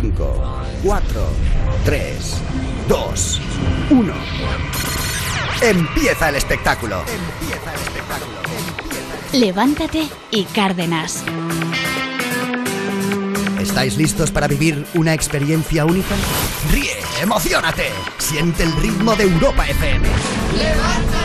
5, 4, 3, 2, 1. Empieza el espectáculo. Empieza el espectáculo. Levántate y Cárdenas. ¿Estáis listos para vivir una experiencia única? ¡Ríe! ¡Emocionate! Siente el ritmo de Europa FM. ¡Levántate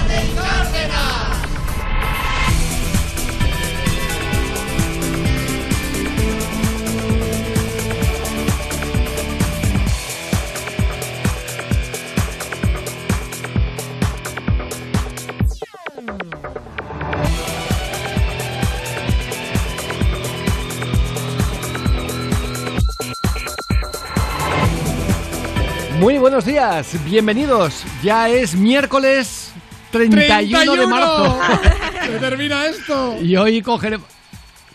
buenos días, bienvenidos. Ya es miércoles 31, de marzo. Se termina esto. Y hoy cogeremos...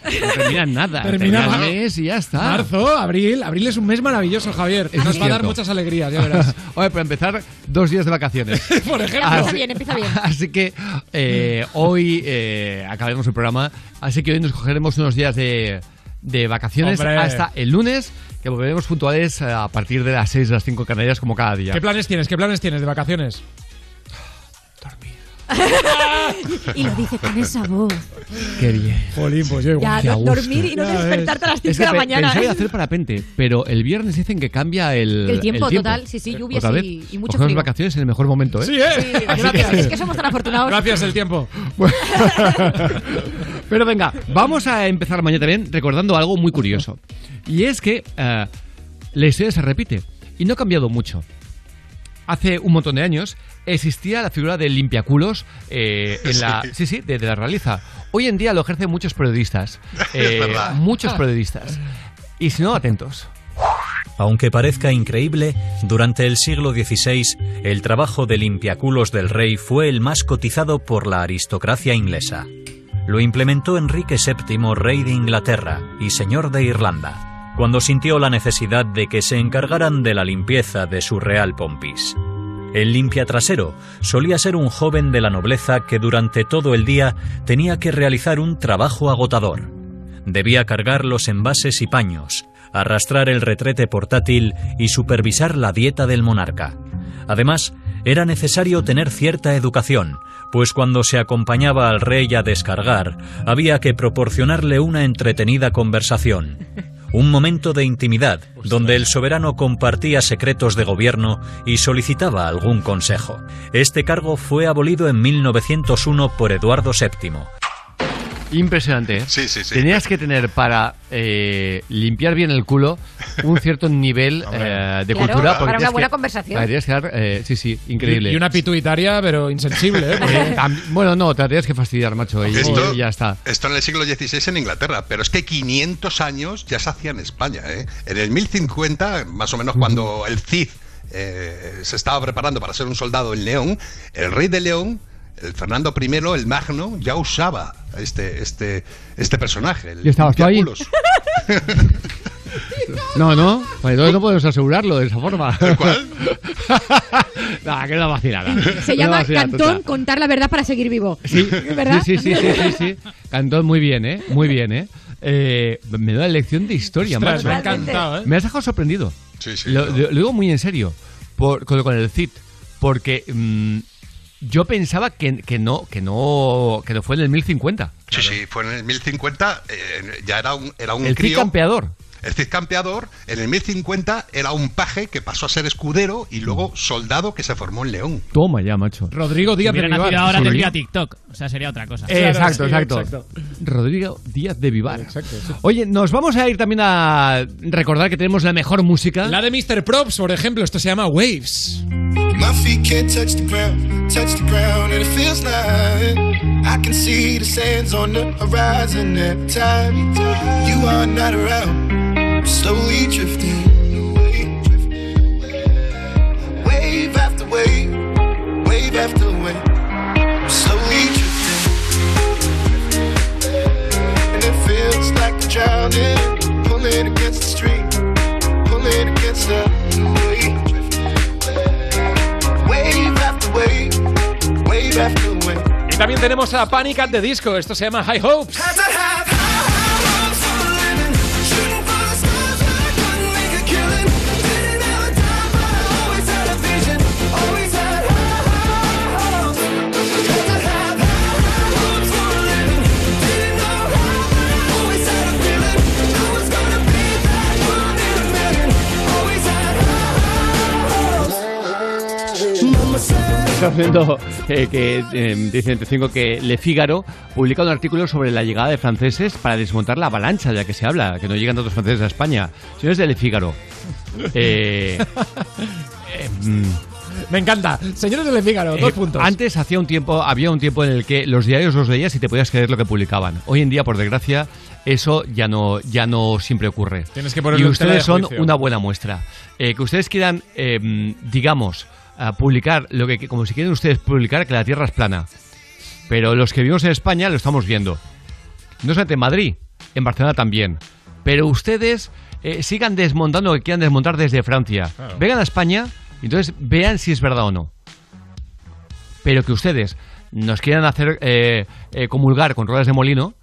No termina nada. Termina el mar- mes y ya está. Marzo, abril. Abril es un mes maravilloso, Javier. Eso Nos va a dar muchas alegrías, ya verás. Oye, para empezar, dos días de vacaciones. Por ejemplo. Empieza bien, empieza bien. Así que eh, hoy eh, acabaremos el programa. Así que hoy nos cogeremos unos días de, de vacaciones Hombre. hasta el lunes, que volveremos puntuales a partir de las 6, las 5 Canarias, como cada día. ¿Qué planes tienes? ¿Qué planes tienes de vacaciones? Y lo dice con esa voz. Qué bien. Jolín, pues yo Ya, Qué a do- gusto. dormir y no Ya ves. despertarte a las 5 Es de que la pe- mañana. pensaba hacer parapente, pero el viernes dicen que cambia el, El tiempo, total. Sí, sí, lluvias y- y mucho frío. vacaciones en el mejor momento, ¿eh? Sí, ¿eh? Sí, Gracias. Es que somos tan afortunados. Gracias, el tiempo. Pero venga, vamos a empezar mañana también recordando algo muy curioso. Y es que eh, la historia se repite y no ha cambiado mucho. Hace un montón de años existía la figura del limpiaculos eh, en la sí sí de, de la realiza. Hoy en día lo ejercen muchos periodistas, eh, verdad. muchos periodistas. Y si no, atentos. Aunque parezca increíble, durante el siglo XVI el trabajo de limpiaculos del rey fue el más cotizado por la aristocracia inglesa. Lo implementó Enrique VII, rey de Inglaterra y señor de Irlanda, cuando sintió la necesidad de que se encargaran de la limpieza de su real pompis. El limpiatrasero solía ser un joven de la nobleza que durante todo el día tenía que realizar un trabajo agotador. Debía cargar los envases y paños, arrastrar el retrete portátil y supervisar la dieta del monarca. Además, era necesario tener cierta educación, pues cuando se acompañaba al rey a descargar, había que proporcionarle una entretenida conversación. Un momento de intimidad, donde el soberano compartía secretos de gobierno y solicitaba algún consejo. Este cargo fue abolido en 1901 por Eduardo VII. Impresionante. ¿eh? Sí, sí, sí. Tenías que tener para eh, limpiar bien el culo un cierto nivel eh, de Claro, cultura. para una buena que- conversación. Tendrías que dar, eh, sí, sí, increíble. Y una pituitaria, pero insensible, ¿eh? Porque- Eh, bueno, no, te tendrías que fastidiar, macho. Y, Esto, y ya está. esto en el siglo XVI en Inglaterra, pero es que 500 años ya se hacía en España. ¿eh? En el 1050, más o menos cuando el Cid eh, se estaba preparando para ser un soldado en León, el rey de León, el Fernando I, el Magno, ya usaba este, este, este personaje. El ¿Y estabas tú ahí? No, no, pues entonces no podemos asegurarlo de esa forma. ¿Cuál? Nah, que es una vacilada. Se llama vacilada Cantón tonta. contar la verdad para seguir vivo. Sí, ¿Verdad? sí, sí, sí, sí, sí. Cantón muy bien, ¿eh? Muy bien, ¿eh? eh me da lección de historia, me ha encantado, ¿eh? Me has dejado sorprendido. Sí, sí, Lo, no. lo- lo digo muy en serio. Por, con, con el CIT. Porque mm, yo pensaba que, que no, que no, que no fue en el 1050. Sí, sí, fue en el 1050, eh, ya era un, era un el crío. campeador. El Cid campeador, en el 1050 era un paje que pasó a ser escudero y luego soldado que se formó en León. Toma ya, macho. Rodrigo Si Díaz de hubiera nacido Vivar. ahora tendría TikTok. O sea, sería otra cosa. Eh, exacto, exacto, exacto. Rodrigo Díaz de Vivar. Exacto. Oye, nos vamos a ir también a recordar que tenemos la mejor música. La de Mr. Props, por ejemplo, esto se llama Waves. My feet can't touch the ground, touch the ground, and it feels like I can see the sands on the horizon every time you are not around. Slowly drifting away, wave after wave, wave after wave. Slowly drifting, and it feels like I'm drowning, pulling against the stream, pulling against the wave. Wave after wave, wave after wave. Y también tenemos a Panic at the Disco. Esto se llama High Hopes. Estamos viendo eh, que eh, dice que Le Figaro publica un artículo sobre la llegada de franceses para desmontar la avalancha de la que se habla, que no llegan tantos franceses a España. Señores de Le Figaro, eh, mm, Me encanta. Señores del Fígaro, dos eh, puntos. Antes hacía un tiempo, había un tiempo en el que los diarios los leías y te podías creer lo que publicaban. Hoy en día, por desgracia, eso ya no, ya no siempre ocurre. Tienes que y de ustedes son una buena muestra. Eh, que ustedes quieran, eh, digamos, a publicar lo que, como si quieren ustedes publicar que la Tierra es plana. Pero los que vivimos en España lo estamos viendo. No solamente en Madrid, en Barcelona también. Pero ustedes eh, sigan desmontando lo que quieran desmontar desde Francia. Claro. Vengan a España y entonces vean si es verdad o no. Pero que ustedes nos quieran hacer eh, eh, comulgar con ruedas de molino,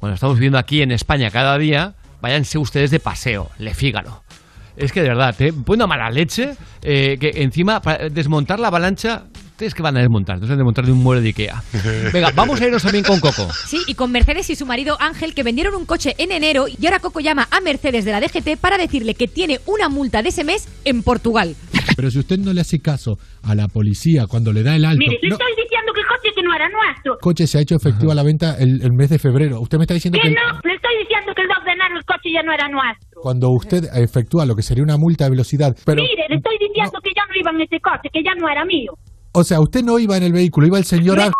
cuando estamos viviendo aquí en España cada día, váyanse ustedes de paseo, le fígaro. Es que de verdad, te pone una mala leche eh, que encima para desmontar la avalancha, ustedes que van a desmontar, no se van a desmontar de un mueble de Ikea. Venga, vamos a irnos también con Coco. Sí, y con Mercedes y su marido Ángel que vendieron un coche en enero y ahora Coco llama a Mercedes de la DGT para decirle que tiene una multa de ese mes en Portugal. Pero si usted no le hace caso a la policía cuando le da el alto, Mire, le no, estoy diciendo que el coche que no era nuestro. el coche se ha hecho efectiva la venta el, el mes de febrero. Usted me está diciendo Que que no, le estoy diciendo coche ya no era nuestro. cuando usted efectúa lo que sería una multa de velocidad, pero, Mire, le estoy diciendo que ya no iba en ese coche, que ya no era mío. o sea, usted no iba en el vehículo, iba el señor Ángel.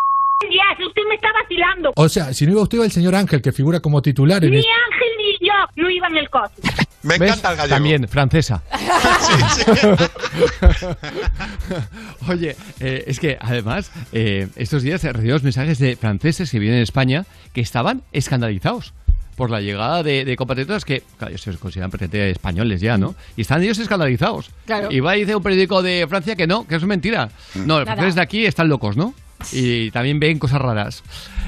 ya, usted me está vacilando. O sea, si no iba usted, iba el señor Ángel, que figura como titular en Ni el... Ángel ni yo no iban en el coche. Me ¿Ves? encanta el gallego. También, francesa. Oye, eh, es que además, eh, estos días he recibido mensajes de franceses que vienen en España que estaban escandalizados por la llegada de, de compatriotas que, claro, ellos se consideran prácticamente españoles ya, ¿no? Y están ellos escandalizados. Claro. Y va y dice un periódico de Francia que no, que eso es mentira. No, los franceses de aquí están locos, ¿no? Y también ven cosas raras.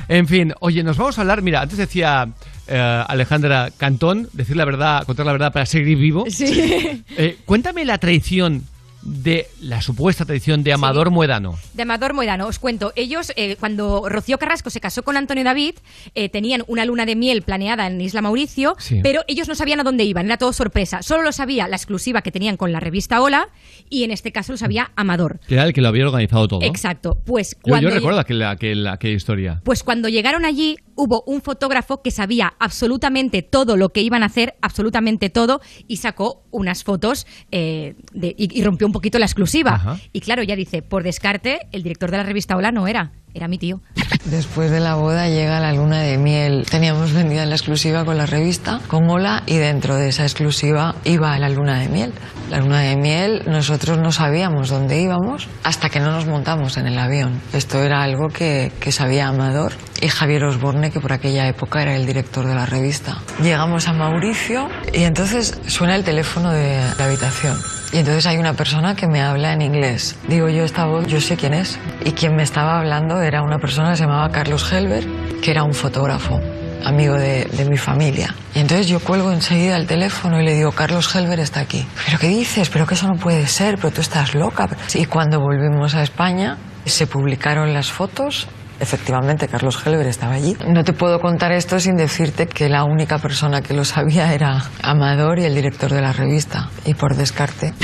En fin, oye, nos vamos a hablar, mira, antes decía eh, Alejandra Cantón, decir la verdad, contar la verdad para seguir vivo. Sí. Eh, cuéntame la traición de la supuesta traición de Amador Muedano. De Amador Moedano, os cuento. Ellos, eh, cuando Rocío Carrasco se casó con Antonio David, eh, tenían una luna de miel planeada en Isla Mauricio, Sí. pero ellos no sabían a dónde iban, era todo sorpresa. Solo lo sabía la exclusiva que tenían con la revista Hola, y en este caso lo sabía Amador. Que era el que lo había organizado todo. Exacto. Pues cuando yo recuerdo aquella, aquella, aquella historia. Pues cuando llegaron allí hubo un fotógrafo que sabía absolutamente todo lo que iban a hacer, absolutamente todo, y sacó unas fotos eh, de- y, y rompió un poquito la exclusiva. Ajá. Y claro, ya dice, por descarte, el director de la revista Hola no era, era mi tío. Después de la boda llega la luna de miel. Teníamos vendida la exclusiva con la revista, con Hola, y dentro de esa exclusiva iba la luna de miel. La luna de miel, nosotros no sabíamos dónde íbamos hasta que no nos montamos en el avión. Esto era algo que, que sabía Amador y Javier Osborne, que por aquella época era el director de la revista. Llegamos a Mauricio y entonces suena el teléfono de la habitación. Y entonces hay una persona que me habla en inglés. Digo yo, esta voz, yo sé quién es. Y quien me estaba hablando era una persona que se llamaba Carlos Helber, que era un fotógrafo, amigo de, de mi familia. Y entonces yo cuelgo enseguida el teléfono y le digo, Carlos Helber está aquí. ¿Pero qué dices? ¿Pero que eso no puede ser? ¿Pero tú estás loca? Y cuando volvimos a España, se publicaron las fotos Efectivamente, Carlos Helber estaba allí. No te puedo contar esto sin decirte que la única persona que lo sabía era Amador y el director de la revista. Y por descarte.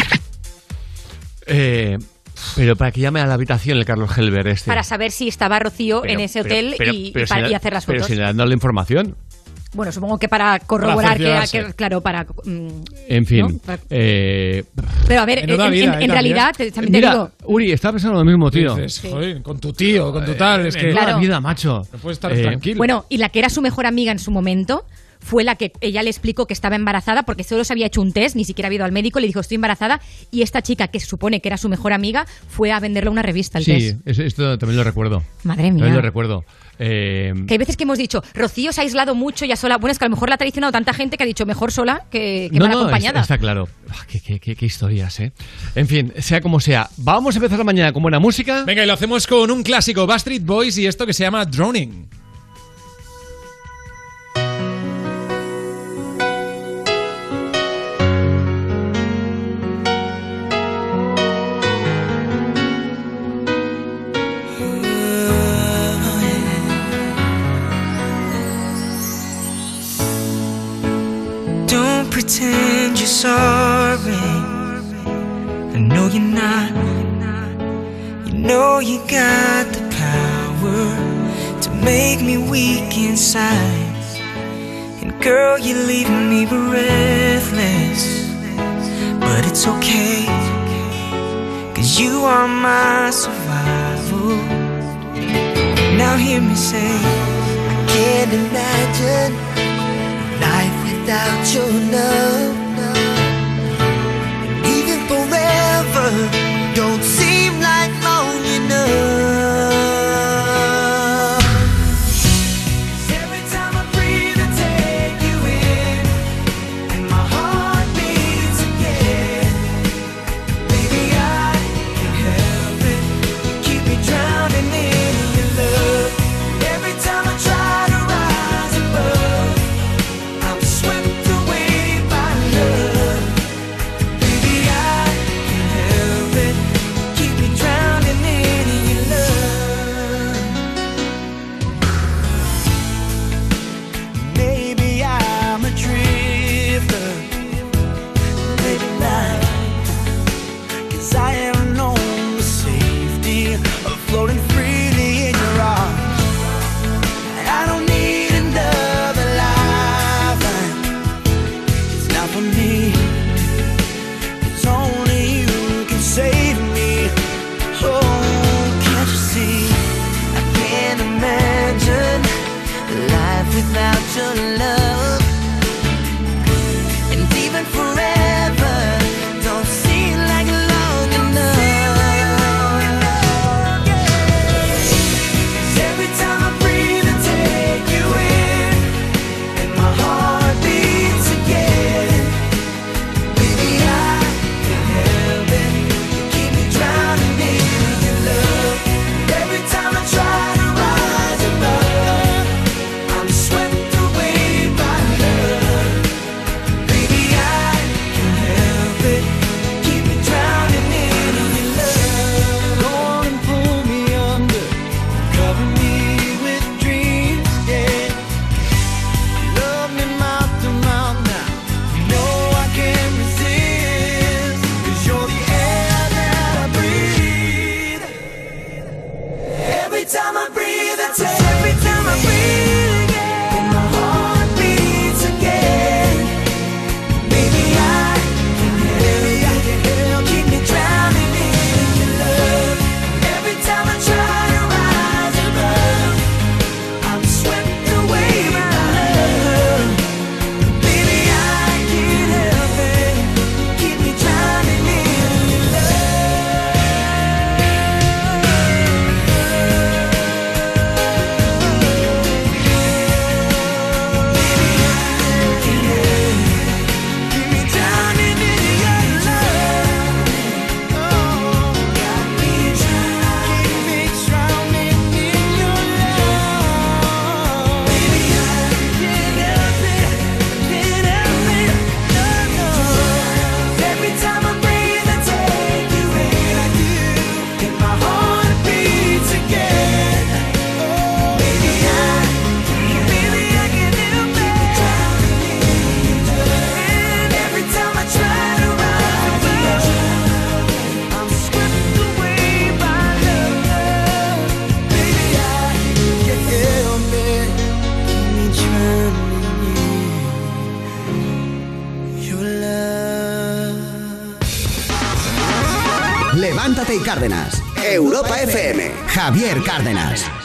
Eh, pero para que llame a la habitación el Carlos Helber este. Para saber si estaba Rocío Pero- en ese pero- hotel pero- y, y pero para- si y hacer las Pero fotos. si le han dado la información. Bueno, supongo que para corroborar que, claro, para... mm, En fin. ¿no? Para- eh, Pero a ver, en, Menuda en- vida, en- ¿eh? en También. realidad, te- también te mira, digo... Uri, estaba pensando lo mismo, tío. Dices, joder, con tu tío, con tu tal, es que Claro. vida, macho. no puedes estar Eh, tranquilo. Bueno, y la que era su mejor amiga en su momento fue la que ella le explicó que estaba embarazada porque solo se había hecho un test, ni siquiera había ido al médico, le dijo estoy embarazada y esta chica que se supone que era su mejor amiga fue a venderle una revista el Sí, test. esto también lo recuerdo. Madre También mía. lo recuerdo. Eh, Que hay veces que hemos dicho, Rocío se ha aislado mucho ya sola. Bueno, es que a lo mejor la ha traicionado tanta gente que ha dicho mejor sola que, que no, mal no, acompañada. está, está claro. Ah, qué, qué- qué- qué historias, ¿eh? En fin, sea como sea. Vamos a empezar la mañana con buena música. Venga, y lo hacemos con un clásico, Backstreet Boys y esto que se llama Droning. pretend you're sorry. I know you're not. You know you got the power to make me weak inside. And girl, you're leaving me breathless. But it's okay, cause you are my survival. Now hear me say, I can't imagine without your love. Europa FM. Javier Cárdenas.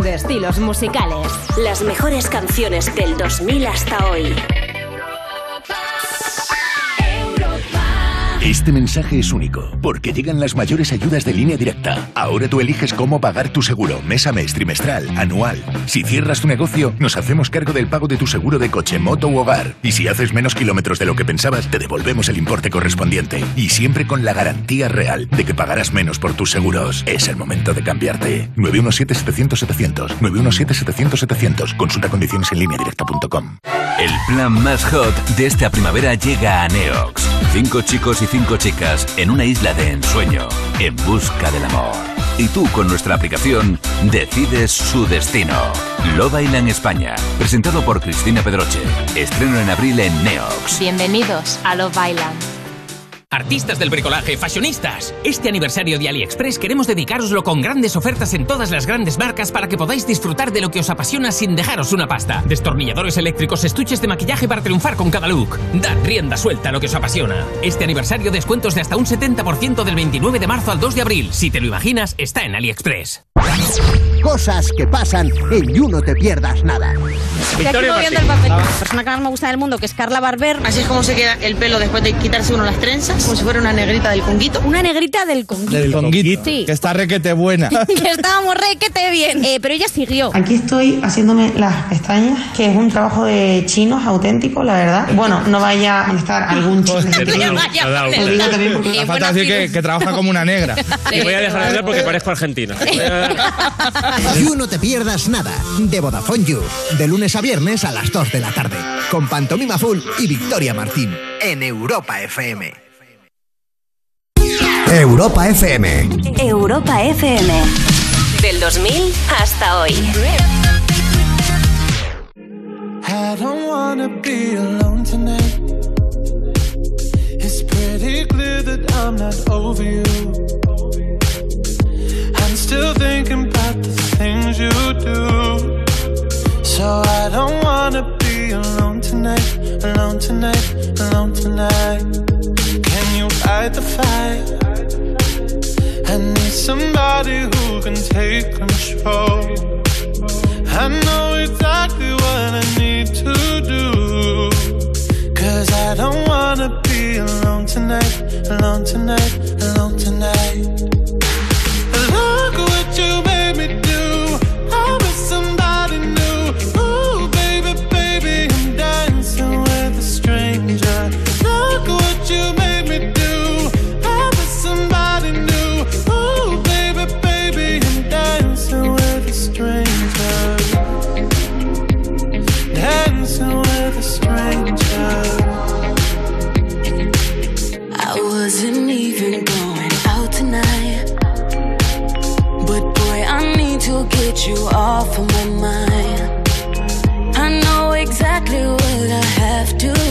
De estilos musicales. Las mejores canciones del 2000 hasta hoy. Este mensaje es único, porque llegan las mayores ayudas de línea directa. Ahora tú eliges cómo pagar tu seguro, mes a mes, trimestral, anual. Si cierras tu negocio, nos hacemos cargo del pago de tu seguro de coche, moto u hogar. Y si haces menos kilómetros de lo que pensabas, te devolvemos el importe correspondiente. Y siempre con la garantía real de que pagarás menos por tus seguros. Es el momento de cambiarte. 917-700-700. 917-700-700. Consulta condiciones en línea directa.com. El plan más hot de esta primavera llega a Neox. Cinco chicos y cinco chicas en una isla de ensueño, en busca del amor. Y tú con nuestra aplicación decides su destino. Love Island España, presentado por Cristina Pedroche. Estreno en abril en Neox. Bienvenidos a Love Island. Artistas del bricolaje, fashionistas. Este aniversario de AliExpress queremos dedicaroslo con grandes ofertas en todas las grandes marcas para que podáis disfrutar de lo que os apasiona sin dejaros una pasta. Destornilladores eléctricos, estuches de maquillaje para triunfar con cada look. Dad rienda suelta a lo que os apasiona. Este aniversario descuentos de hasta un 70% del 29 de marzo al 2 de abril. Si te lo imaginas, está en AliExpress. Cosas que pasan en You No Te Pierdas Nada. Moviendo el papel. La persona que más me gusta del mundo, que es Carla Barber. Así es como se queda el pelo después de quitarse uno las trenzas, como si fuera una negrita del conguito. Una negrita del conguito. Del conguito. Sí. Que está requete buena. que estábamos re que te bien. Eh, pero ella siguió. Aquí estoy haciéndome las pestañas, que es un trabajo de chinos auténtico, la verdad. Bueno, no vaya a molestar algún chino. Lo digo también porque- La falta decir que, que trabaja como una negra. Y voy a dejar de hablar porque parezco argentino. You No Te Pierdas Nada, de Vodafone You, de lunes a viernes a las 2 de la tarde, con Pantomima Full y Victoria Martín, en Europa FM. Europa FM. Europa FM. Del 2000 hasta hoy. I don't wanna be alone tonight. It's pretty clear that I'm not over you. I'm still thinking about the things you do. So I don't wanna be alone tonight, alone tonight, alone tonight. Fight the fight? I need somebody who can take control. I know exactly what I need to do. Cause I don't wanna be alone tonight, alone tonight, alone tonight. Look what you get you off of my mind. I know exactly what I have to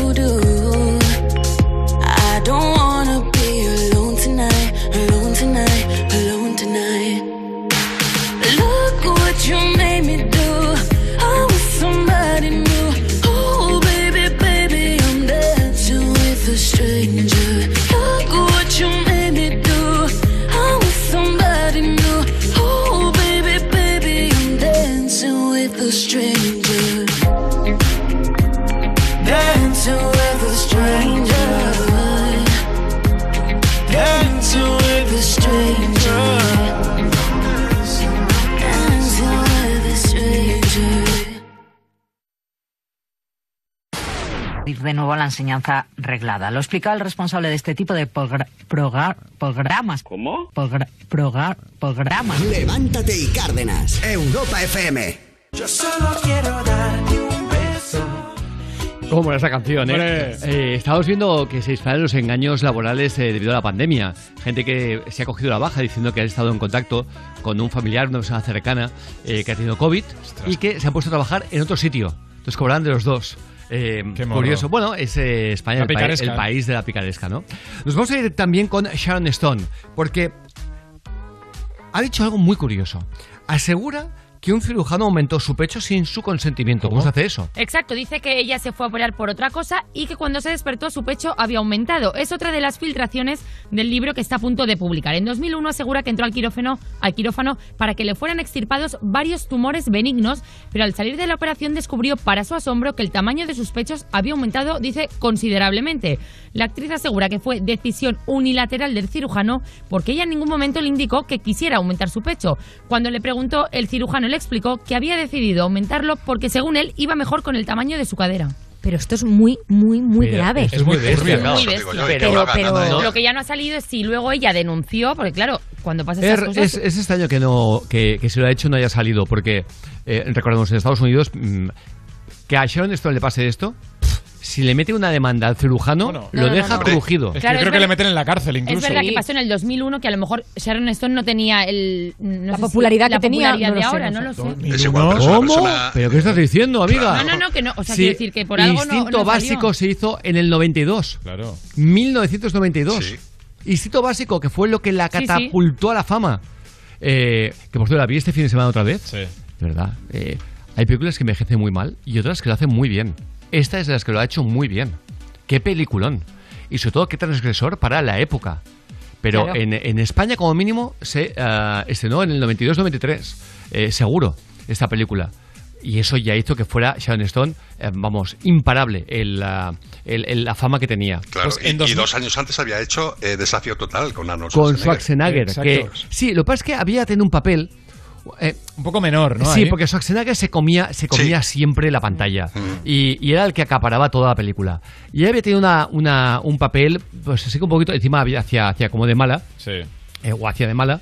de nuevo a la enseñanza reglada. Lo explicaba el responsable de este tipo de programas. ¿Cómo? programas. Levántate y Cárdenas, Europa FM. Yo solo quiero darte un beso. Como esa canción, ¿eh? Hombre. Eh, Estamos viendo que se disparan los engaños laborales eh, debido a la pandemia. Gente que se ha cogido la baja diciendo que ha estado en contacto con un familiar, una persona cercana eh, que ha tenido COVID y que se ha puesto a trabajar en otro sitio. Entonces cobrarán de los dos. Eh, curioso. Bueno, es eh, España, el, pa- el país de la picaresca, ¿no? Nos vamos a ir también con Sharon Stone, porque ha dicho algo muy curioso. Asegura que un cirujano aumentó su pecho sin su consentimiento. ¿Cómo, se hace eso? Exacto, dice que ella se fue a operar por otra cosa y que cuando se despertó su pecho había aumentado. Es otra de las filtraciones del libro que está a punto de publicar. En 2001 asegura que entró al quirófano, al quirófano para que le fueran extirpados varios tumores benignos, pero al salir de la operación descubrió para su asombro que el tamaño de sus pechos había aumentado, dice, considerablemente. La actriz asegura que fue decisión unilateral del cirujano porque ella en ningún momento le indicó que quisiera aumentar su pecho. Cuando le preguntó, el cirujano le explicó que había decidido aumentarlo porque según él iba mejor con el tamaño de su cadera. Pero esto es muy, muy, muy Mira, grave. es muy bestia, Es muy bestia. Pero, lo que ya no ha salido es si luego ella denunció, porque claro, cuando pasa esas Er- cosas... es, es extraño que no que, que si lo ha hecho no haya salido, porque eh, recordemos en Estados Unidos mm, que a Sharon Stone le pase esto, si le mete una demanda al cirujano, No, lo no, deja no. crujido. Es que Claro, yo creo es que le meten en la cárcel Es incluso. verdad que pasó en el 2001 que a lo mejor Sharon Stone no tenía el, no La sé si- popularidad que la tenía, popularidad no de ahora, no no lo sé. Es igual, es ¿Cómo? persona- ¿Pero qué estás diciendo, amiga? No, no, no, que no. O sea, Sí, quiero decir que por algo no- Instinto no, básico se hizo en el 92. Claro. 1992. Instinto básico, que fue lo que la Sí, sí. catapultó a la fama. Eh, que por cierto, la vi este fin de semana otra vez. Sí. De verdad. eh, hay películas que envejecen muy mal y otras que lo hacen muy bien. Esta es de las que lo ha hecho muy bien. Qué peliculón. Y sobre todo, qué transgresor para la época. Pero Claro. en, en España, como mínimo, se ah, estrenó en el 92-93. eh, seguro, esta película. Y eso ya hizo que fuera Sharon Stone, eh, vamos, imparable el, la- el- el- la fama que tenía. Claro, Pues y, en y 2000 dos años antes había hecho eh, Desafío Total con Arnold con Schwarzenegger. Schwarzenegger. Que, sí, lo que pasa es que había tenido un papel. Eh, Un poco menor, ¿no? sí, Ahí. porque Schwarzenegger se comía, se comía siempre la pantalla. Mm. Y, y era el que acaparaba toda la película. Y él había tenido una, una- un papel, pues así que un poquito, encima había hacia, hacia como de mala, Sí. eh, o hacia de mala.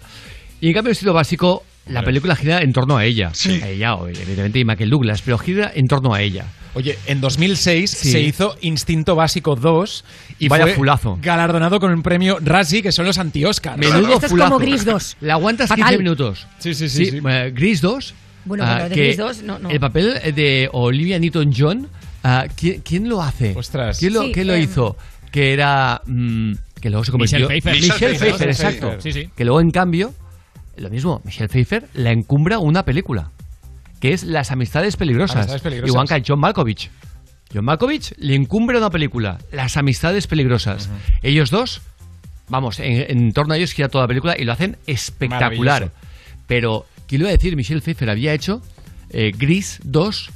Y en cambio, el estilo básico, la película gira en torno a ella. Sí. A ella, evidentemente, y Michael Douglas, pero gira en torno a ella. Oye, en 2006 Sí. se hizo Instinto Básico 2 y Vaya fue fulazo. galardonado con un premio Razzie, que son los anti-Oscars. Menudo Esto es fulazo. como Gris 2. La aguantas Fatal. 15 minutos. Sí, sí, sí, sí. eh, Gris 2. Bueno, ah, bueno, de que Gris 2 no, no. El papel de Olivia Newton-John, ah, ¿quién, quién lo hace? Ostras. ¿Quién lo, Sí, quién lo em, hizo? Que era... mm, que luego se convirtió... Michelle Pfeiffer. Michelle Michelle Pfeiffer, Pfeiffer, exacto. sí, sí. Que luego, en cambio, lo mismo, Michelle Pfeiffer la encumbra una película, que es Las Amistades Peligrosas. Amistades Peligrosas. Igual que John Malkovich. John Malkovich le encumbra una película, Las Amistades Peligrosas. Ellos dos, vamos, en, en torno a ellos gira toda la película y lo hacen espectacular. Pero, ¿qué le iba a decir? Michelle Pfeiffer había hecho eh, Gris 2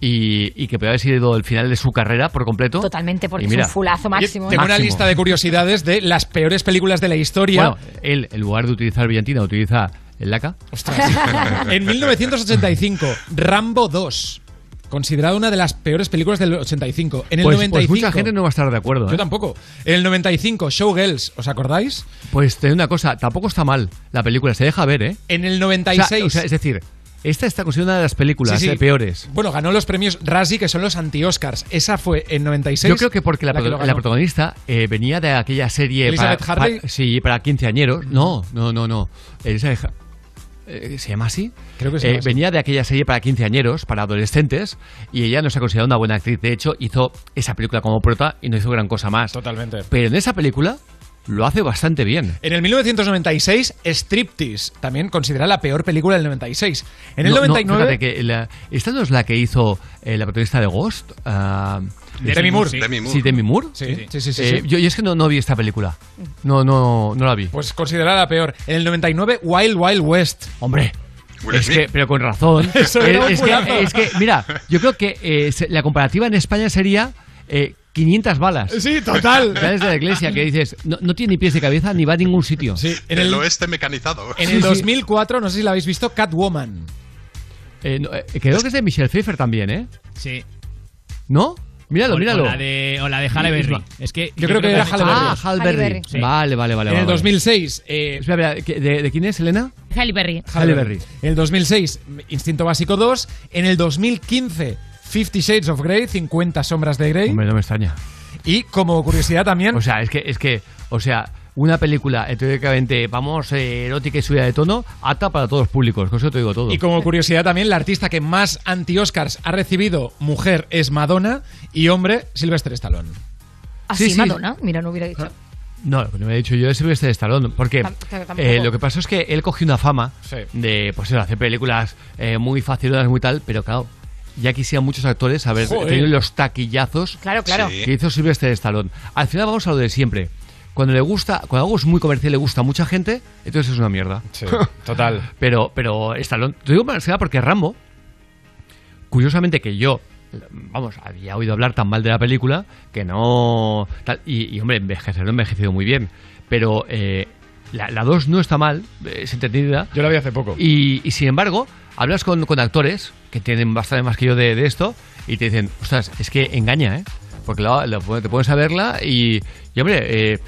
y, y que podía haber sido el final de su carrera por completo. Totalmente, porque mira, es un fulazo máximo. tengo una lista de curiosidades de las peores películas de la historia. Bueno, él, en lugar de utilizar brillantina, utiliza el laca. Ostras. en 1985, Rambo 2. Considerada una de las peores películas del 85. En el Pues, 95. pues mucha gente no va a estar de acuerdo. Yo ¿eh? tampoco. En el 95, Showgirls, ¿os acordáis? Pues te digo una cosa, tampoco está mal la película, se deja ver, ¿eh? En el O sea, 96. o sea, es decir, esta está considerada una de las películas Sí, sí. eh, peores. Bueno, ganó los premios Razzie, que son los anti-Oscars. Esa fue en 96. Yo creo que porque la, que protagonista eh, venía de aquella serie Elizabeth para, Harley. para- sí, para quinceañeros. No, no, no, no. Elizabeth eh, ¿Se llama así? Creo que se Eh, así. venía de aquella serie para quinceañeros, para adolescentes, y ella no se ha considerado una buena actriz. De hecho, hizo esa película como prota y no hizo gran cosa más. Totalmente. Pero en esa película lo hace bastante bien. En el 1996, Striptease, también considerada la peor película del 96. En el No, no, 99, fíjate que la- esta no es la que hizo eh, la protagonista de Ghost. ah, Demi Moore. sí. Demi Moore. Sí, Demi Moore. Sí, sí, sí, sí, Eh, sí. Yo, yo es que no, no vi esta película. No, no, no la vi. pues considerada la peor. En el 99, Wild Wild West. Hombre. Es que, pero con razón. Es, que, es que, mira, yo creo que eh, la comparativa en España sería eh, 500 balas. Sí, total. ¿Sabes de la iglesia que dices, no, no tiene ni pies de cabeza ni va a ningún sitio. Sí, en el, el, oeste mecanizado. en el sí. 2004, no sé si la habéis visto, Catwoman. Eh, no, eh, creo que es de Michelle Pfeiffer también, ¿eh? Sí. ¿No? Míralo, O- míralo. O la de, o la de Halle Berry. Es que Yo creo que era Halle Berry. Ah, Halle Berry. Halle Berry. Sí. Vale, vale, vale. en el vale. 2006, eh, Espera, espera, ¿que- ¿de, de quién es, Elena? Halle Berry. Halle Berry. En el 2006, Instinto Básico 2. En el 2015, Fifty Shades of Grey, 50 sombras de Grey. Hombre, no me extraña. Y como curiosidad también, O sea, es que, es que, o sea, una película eh, teóricamente, vamos, eh, erótica y subida de tono, apta para todos los públicos, con eso te digo todo. y como curiosidad también, la artista que más anti-Oscars ha recibido mujer es Madonna y hombre Sylvester Stallone. Así, Sí, sí. Madonna. Mira, no hubiera dicho. No, lo que no me he dicho yo es Silvestre de Stallone, porque eh, lo que pasó es que él cogió una fama Sí. de, pues eso, hacer películas eh, muy facilonas, muy tal, pero claro, ya quisieran muchos actores haber Joder. tenido los taquillazos Claro, claro. que hizo Silvestre de Stallone. Al final vamos a lo de siempre. Cuando le gusta, cuando algo es muy comercial y le gusta a mucha gente, entonces es una mierda. Sí, total. pero, pero Stallone, te digo más porque Rambo, curiosamente que yo, vamos, había oído hablar tan mal de la película que no. tal, y, y, hombre, envejecer no ha envejecido muy bien. Pero eh, la 2 no está mal, es entretenida. Yo la vi hace poco. Y, y, sin embargo, hablas con, con actores que tienen bastante más que yo de, de esto y te dicen, ostras, es que engaña, ¿eh? Porque la- la- te pones a verla y, y hombre, eh,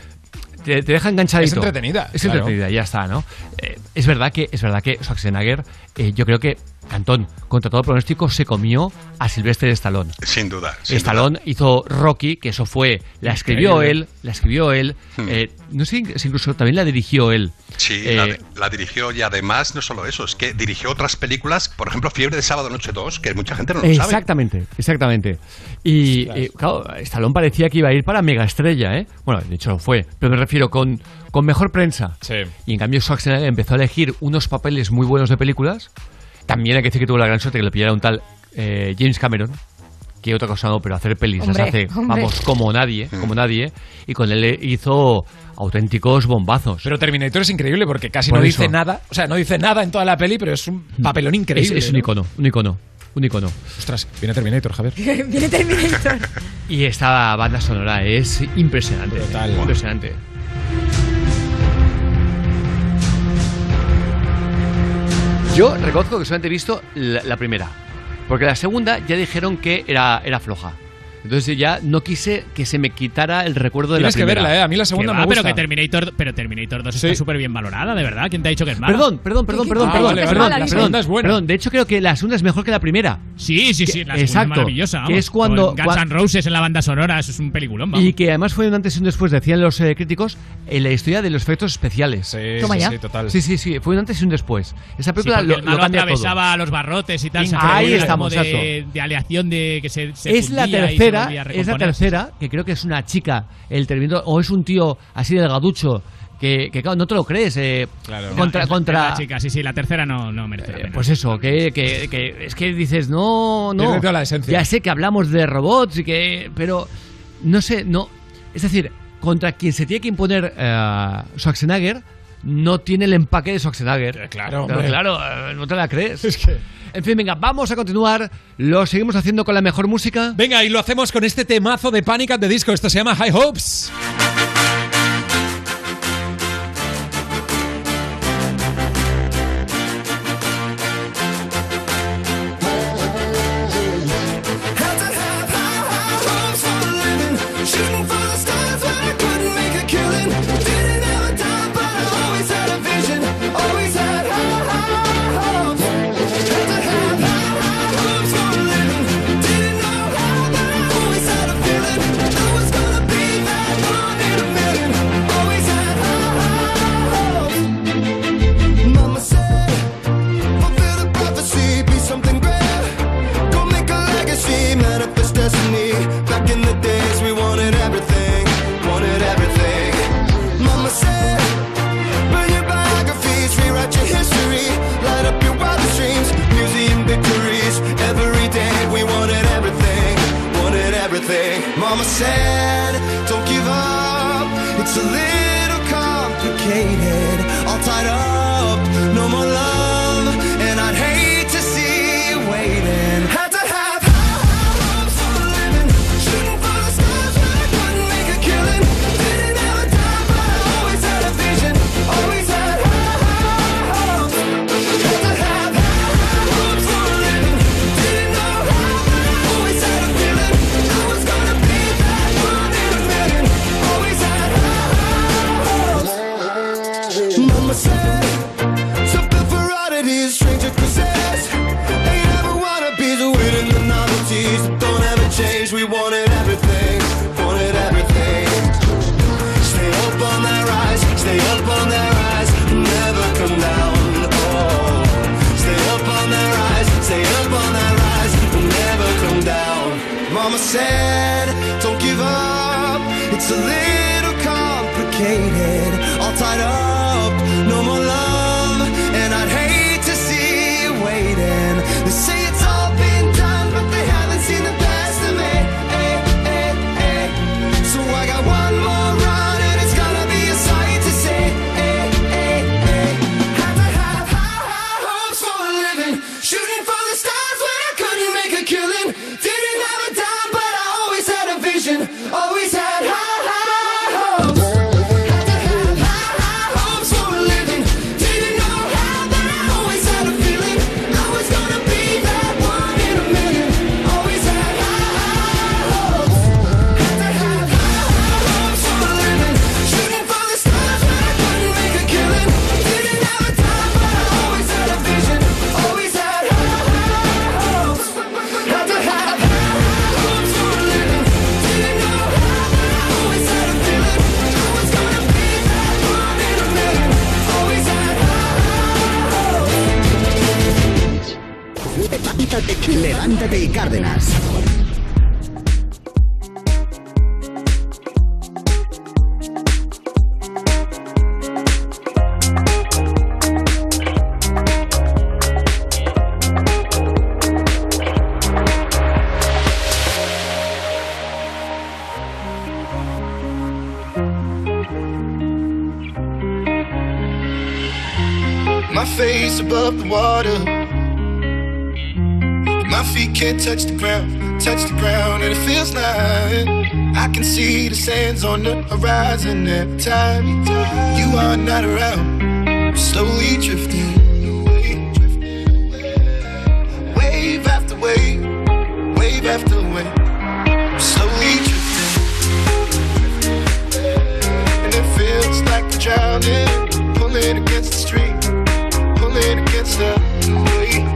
te, te deja enganchadito. Es entretenida, Es claro. entretenida, ya está, ¿no? Eh, es verdad que es verdad que Schwarzenegger, eh, yo creo que Cantón, contra todo pronóstico, se comió a Silvestre de Stallone. Sin duda. sin Stallone hizo Rocky, que eso fue, la escribió Increíble. él, la escribió él, Hmm. eh, no sé si incluso también la dirigió él. Sí, Eh, la, la dirigió y además no solo eso, es que dirigió otras películas, por ejemplo Fiebre de Sábado Noche 2, que mucha gente no lo sabe. Exactamente, exactamente. Y eh, claro, Stallone parecía que iba a ir para mega estrella, ¿eh? Bueno, de hecho lo fue, pero me refiero con, con mejor prensa. Y en cambio Schwarzenegger empezó a elegir unos papeles muy buenos de películas. También hay que decir que tuvo la gran suerte que le pillara un tal eh, James Cameron, que otra cosa no, pero hacer pelis las Hombre, hace, hombre. vamos, como nadie, como nadie. Y con él hizo auténticos bombazos. Pero Terminator es increíble porque casi Por no eso. dice nada. O sea, no dice nada en toda la peli, pero es un papelón Es, increíble. es un ¿no? icono, un icono, un icono. Ostras, viene Terminator, Javier. Viene Terminator. Y esta banda sonora es impresionante. Impresionante. Yo reconozco que solamente he visto la, la primera. Porque la segunda ya dijeron que era, era floja. Entonces ya no quise que se me quitara el recuerdo de Tienes la que primera. verla, ¿eh? A mí la segunda Que me va, pero gusta. que Terminator, pero Terminator 2 Sí. está súper bien valorada, de verdad. ¿Quién te ha dicho que es mala? Perdón, perdón, perdón, perdón, Ah, perdón, vale, perdón, vale. perdón, La segunda es buena. perdón. De hecho creo que la segunda es mejor que la primera. Sí, sí, sí. Que- La segunda exacto, es maravillosa. que vamos. es cuando- Guns cua- N' Roses en la banda sonora, eso es un peliculón. vamos. Y que además fue un antes y un después, decían los eh, críticos, en la historia de los efectos especiales. Sí, Toma sí, ya. sí, total. Sí, sí, sí, fue un antes y un después. Esa Sí, película porque lo, el lo malo cambia todo. atravesaba a los barrotes y tal. Ahí estamos, de, exacto. de aleación de que se, Es la se tercera, es la tercera, que creo que es una chica, el Terminator, o es un tío así delgaducho, que, que claro, no te lo crees. eh, Contra, No, es- contra, la chica, sí, sí, la tercera no, no merece la pena. Pues eso, que, que- que es que dices, no, no. Pierde toda la esencia. Ya sé que hablamos de robots y que. Pero no sé, no. Es decir, contra quien se tiene que imponer eh, Schwarzenegger, no tiene el empaque de Schwarzenegger. claro, Pero hombre. claro, eh, no te la crees. En fin, venga, vamos a continuar. Lo seguimos haciendo con la mejor música. Venga, y lo hacemos con este temazo de Panic at the Disco. Esto se llama High Hopes. Levántate, y Cárdenas. Above water. Can't touch the ground, touch the ground, and it feels like I can see the sands on the horizon every time you are not around. I'm slowly drifting wave after wave, wave after wave. I'm slowly drifting, and it feels like I'm drowning, pulling against the stream, pulling against the wave.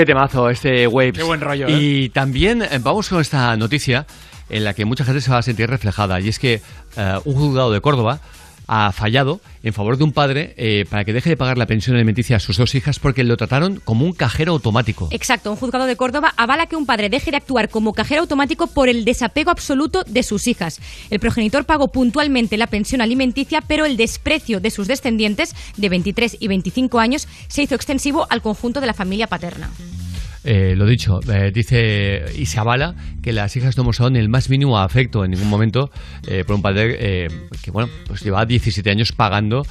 Qué temazo este Waves. Qué buen rollo, ¿eh? Y también eh, vamos con esta noticia en la que mucha gente se va a sentir reflejada. Y es que eh, un juzgado de Córdoba ha fallado en favor de un padre eh, para que deje de pagar la pensión alimenticia a sus dos hijas porque lo trataron como un cajero automático. Exacto, un juzgado de Córdoba avala que un padre deje de actuar como cajero automático por el desapego absoluto de sus hijas. El progenitor pagó puntualmente la pensión alimenticia, pero el desprecio de sus descendientes de 23 y 25 años se hizo extensivo al conjunto de la familia paterna. Eh, lo dicho, eh, dice y se avala que las hijas no mostraron el más mínimo afecto en ningún momento eh, por un padre eh, que, bueno, pues lleva 17 años pagando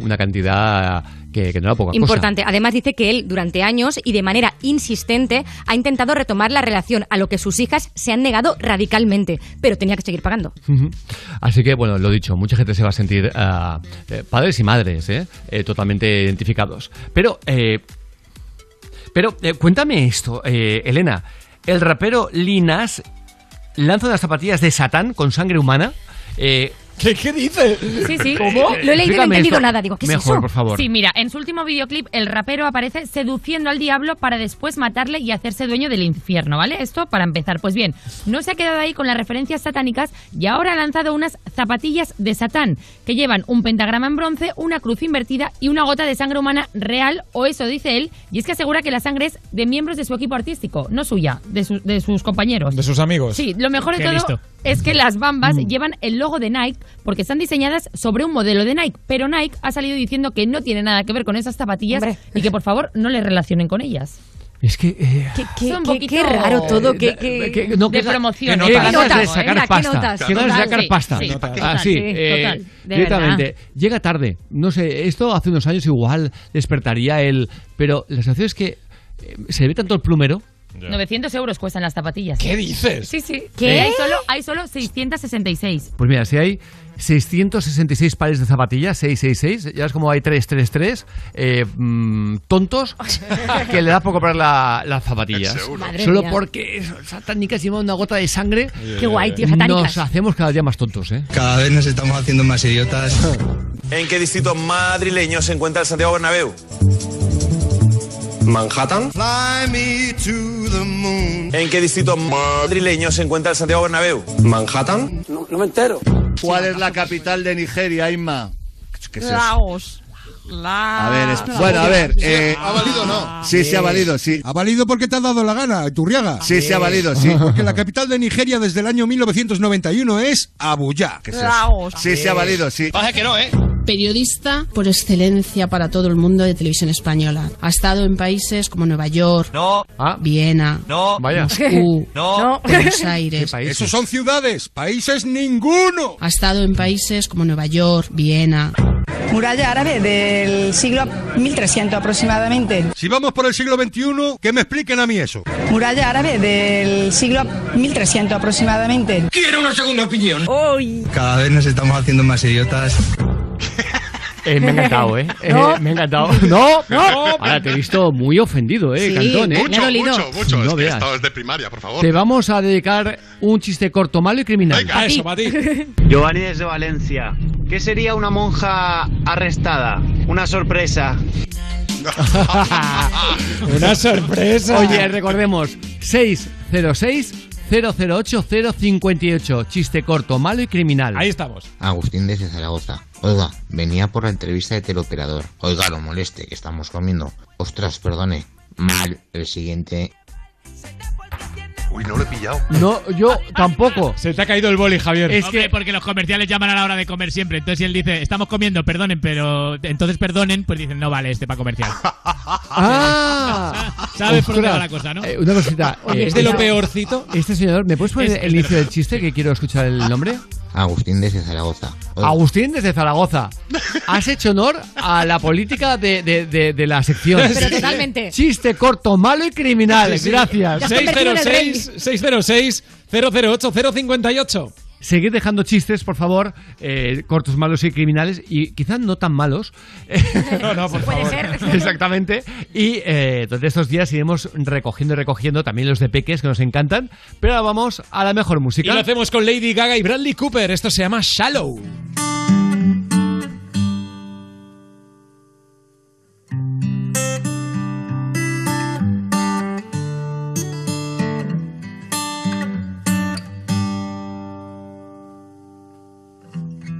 una cantidad que, que no era poca cosa. Importante. Además dice que él durante años y de manera insistente ha intentado retomar la relación, a lo que sus hijas se han negado radicalmente, pero tenía que seguir pagando. Así que, bueno, lo dicho, mucha gente se va a sentir eh, padres y madres, ¿eh? Eh, totalmente identificados. Pero, eh, pero eh, cuéntame esto, eh, Elena. El rapero Linas lanza unas zapatillas de Satán con sangre humana. Eh, ¿Qué, qué dices? Sí, sí. ¿Cómo? Lo he leído y no he entendido esto. nada. Digo, ¿qué es Mejor, eso? por favor. Sí, mira, en su último videoclip el rapero aparece seduciendo al diablo para después matarle y hacerse dueño del infierno, ¿vale? Esto para empezar. Pues bien, no se ha quedado ahí con las referencias satánicas y ahora ha lanzado unas zapatillas de Satán que llevan un pentagrama en bronce, una cruz invertida y una gota de sangre humana real, o eso dice él, y es que asegura que la sangre es de miembros de su equipo artístico, no suya, de, su- de sus compañeros. De sus amigos. Sí, lo mejor de todo listo. es que las bambas Mm. llevan el logo de Nike porque están diseñadas sobre un modelo de Nike, pero Nike ha salido diciendo que no tiene nada que ver con esas zapatillas y que por favor no le relacionen con ellas. Es que... eh, Qué, qué- Son un qué- poquito qué raro todo. Qué, qué- que- no, de que- promoción. que ganas de Notas, sacar ¿eh? ¿Qué pasta. notas? Que ganas de Total, sacar sí, pasta. sí, Ah, eh, total, de directamente. verdad. Llega tarde. No sé, esto hace unos años igual despertaría el... Pero la sensación es que eh, se ve tanto el plumero 900 euros cuestan las zapatillas. ¿Qué dices? Sí, sí. ¿Qué? Hay solo, hay solo 666. Pues mira, si hay 666 pares de zapatillas, 666, ya es como hay 333 eh, mm, tontos que le da por comprar la- las zapatillas. Solo mía. porque satánicas llevan una gota de sangre. Qué guay, tío, satánicas. Nos hacemos cada día más tontos, ¿eh? Cada vez nos estamos haciendo más idiotas. ¿En qué distrito madrileño se encuentra el Santiago Bernabéu? Manhattan. ¿En qué distrito madrileño se encuentra el Santiago Bernabéu? Manhattan. No, no me entero. ¿Cuál es la capital de Nigeria, Inma? ¿Qué es eso? Laos. La... A ver, es- bueno, a ver. eh, ¿Ha valido o no? Sí, sí ha valido, sí. ¿Ha valido porque te ha dado la gana, Turriaga? Sí, sí ha valido, sí. Porque la capital de Nigeria desde el año 1991 es Abuya. ¿Qué es eso? Sí, sí ha valido, sí. Pasa que no, ¿eh? Periodista por excelencia para todo el mundo de televisión española. Ha estado en países como Nueva York, No. Viena, No. Vaya. Moscú, No. Buenos Aires. Esos son ciudades, países ninguno. Ha estado en países como Nueva York, Viena. Muralla árabe del siglo 1300 aproximadamente. Si vamos por el siglo XXI, que me expliquen a mí eso. Muralla árabe del siglo 1300 aproximadamente. Quiero una segunda opinión. Uy. Cada vez nos estamos haciendo más idiotas. Eh, me ha encantado, ¿eh? Eh, me ha encantado. ¡No! ¡No! Ahora te he visto muy ofendido, ¿eh, Sí, Cantón, eh? Mucho, mucho, mucho. No es que veas. esto es de primaria, por favor. Te vamos a dedicar un chiste corto, malo y criminal. Venga, eso, para ti. Giovanni desde Valencia. ¿Qué sería una monja arrestada? Una sorpresa. Una sorpresa. Oye, recordemos, 606 008 058. Chiste corto, malo y criminal. Ahí estamos. Agustín desde Zaragoza. Oiga, venía por la entrevista de teleoperador. Oiga, no moleste, que estamos comiendo. Ostras, perdone. Mal, el siguiente. Uy, no lo he pillado. No, yo tampoco. Se te ha caído el boli, Javier. Es que porque los comerciales llaman a la hora de comer siempre. Entonces si él dice, estamos comiendo, perdonen, pero entonces perdonen, pues dicen, no vale este para comercial. ¡Ah! ¿Sabes por dónde va la cosa, no? Eh, una cosita. Eh, es de lo este- peorcito. Este señor, ¿me puedes poner Es- el inicio del chiste que quiero escuchar el nombre? Agustín desde Zaragoza. Oiga, Agustín desde Zaragoza. Has hecho honor a la política de, de- de- de la sección. Pero totalmente. Chiste corto, malo y criminal. Gracias. 606 606 008 058. Seguid dejando chistes, por favor, eh, cortos, malos y criminales, y quizás no tan malos. No, no, por Puede favor. ser. Exactamente. Y eh, durante estos días iremos recogiendo y recogiendo también los de peques que nos encantan. Pero ahora vamos a la mejor Y música. lo hacemos con Lady Gaga y Bradley Cooper. Esto se llama Shallow.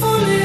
The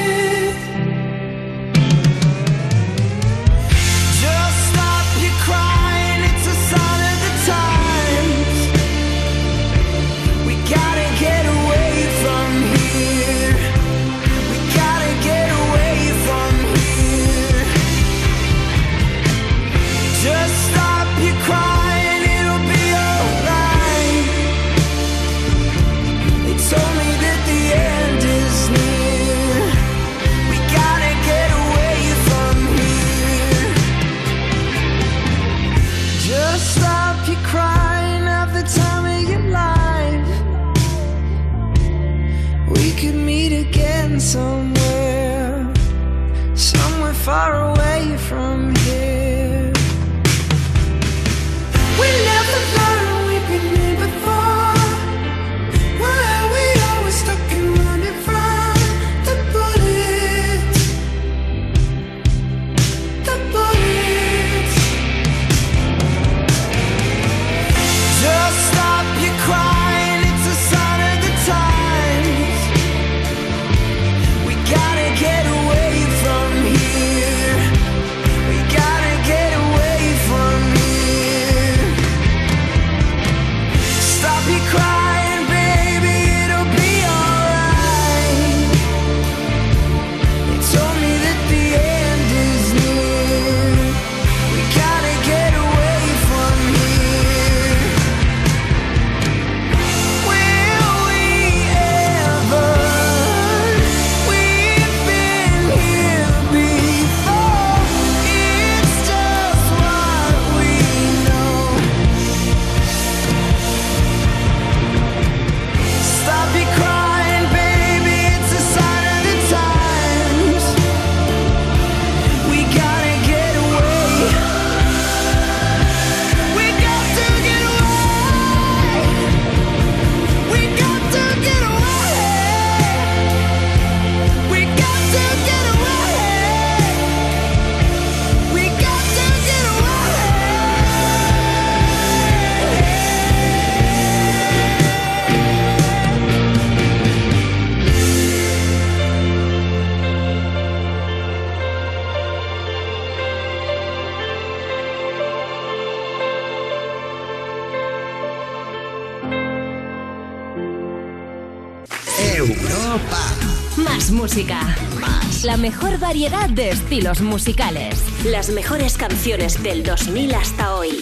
mejor variedad de estilos musicales. Las mejores canciones del 2000 hasta hoy.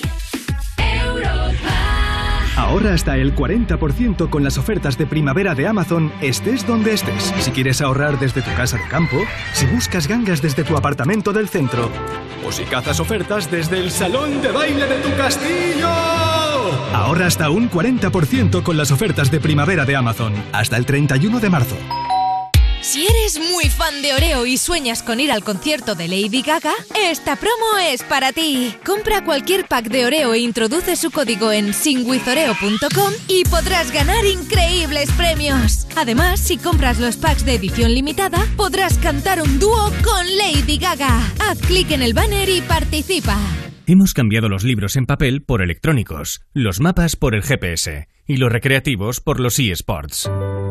Ahorra hasta el 40% con las ofertas de primavera de Amazon, estés donde estés. Si quieres ahorrar desde tu casa de campo, si buscas gangas desde tu apartamento del centro, o si cazas ofertas desde el salón de baile de tu castillo. Ahorra hasta un 40% con las ofertas de primavera de Amazon, hasta el 31 de marzo. Si eres muy fan de Oreo y sueñas con ir al concierto de Lady Gaga, esta promo es para ti. Compra cualquier pack de Oreo e introduce su código en singwithoreo.com y podrás ganar increíbles premios. Además, si compras los packs de edición limitada, podrás cantar un dúo con Lady Gaga. Haz clic en el banner y participa. Hemos cambiado los libros en papel por electrónicos, los mapas por el GPS y los recreativos por los eSports.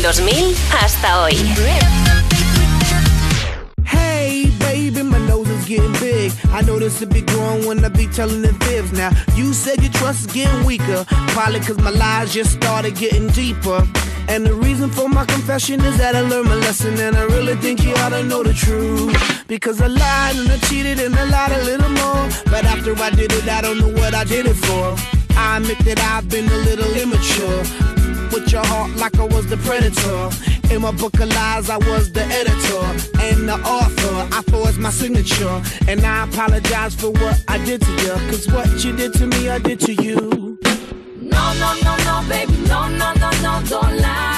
Del 2000 hasta hoy. Getting big. I know this will be growing when I be telling the fibs. Now, you said your trust is getting weaker. Probably cause my lies just started getting deeper. And the reason for my confession is that I learned my lesson. And I really think you ought to know the truth. Because I lied and I cheated and I lied a little more. But after I did it, I don't know what I did it for. I admit that I've been a the predator. In my book of lies, I was the editor and the author. I forged my signature. And I apologize for what I did to you. Cause what you did to me, I did to you. No, no, no, no, baby, no, no, no, no, don't lie.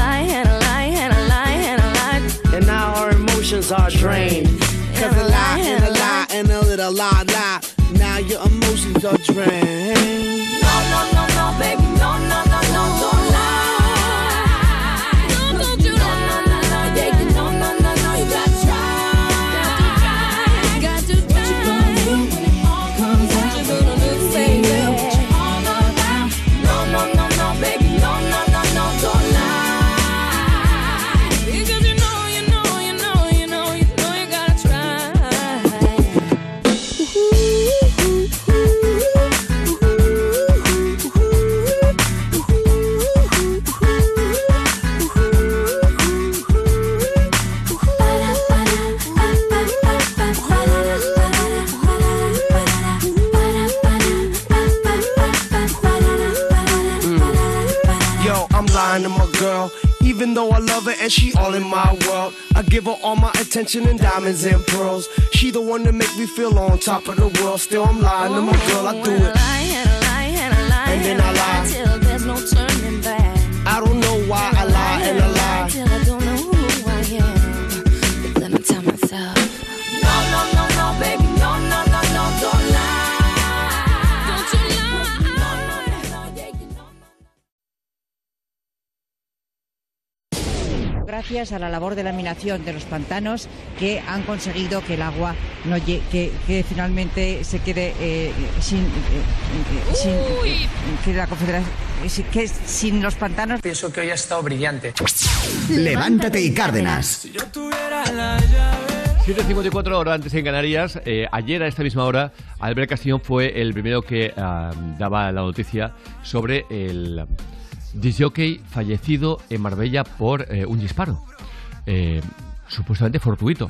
And now our emotions are drained. Cause a lie and a lie and a little lie lie. Now your emotions are drained. No, no, no, no, baby, Even though I love her and she all in my world, I give her all my attention and diamonds and pearls. She the one that make me feel on top of the world. Still, I'm lying to my girl. I do it. And then I lie. Till there's no turning gracias a la labor de laminación de los pantanos que han conseguido que el agua no que, que finalmente se quede eh, sin, eh, eh, sin eh, que la confederación que sin los pantanos Pienso que hoy ha estado brillante. Levántate y Cárdenas. 7.54 horas antes en Canarias. Eh, ayer a esta misma hora, Albert Castillón fue el primero que ah, daba la noticia sobre el disjockey fallecido en Marbella por eh, un disparo, eh, supuestamente fortuito.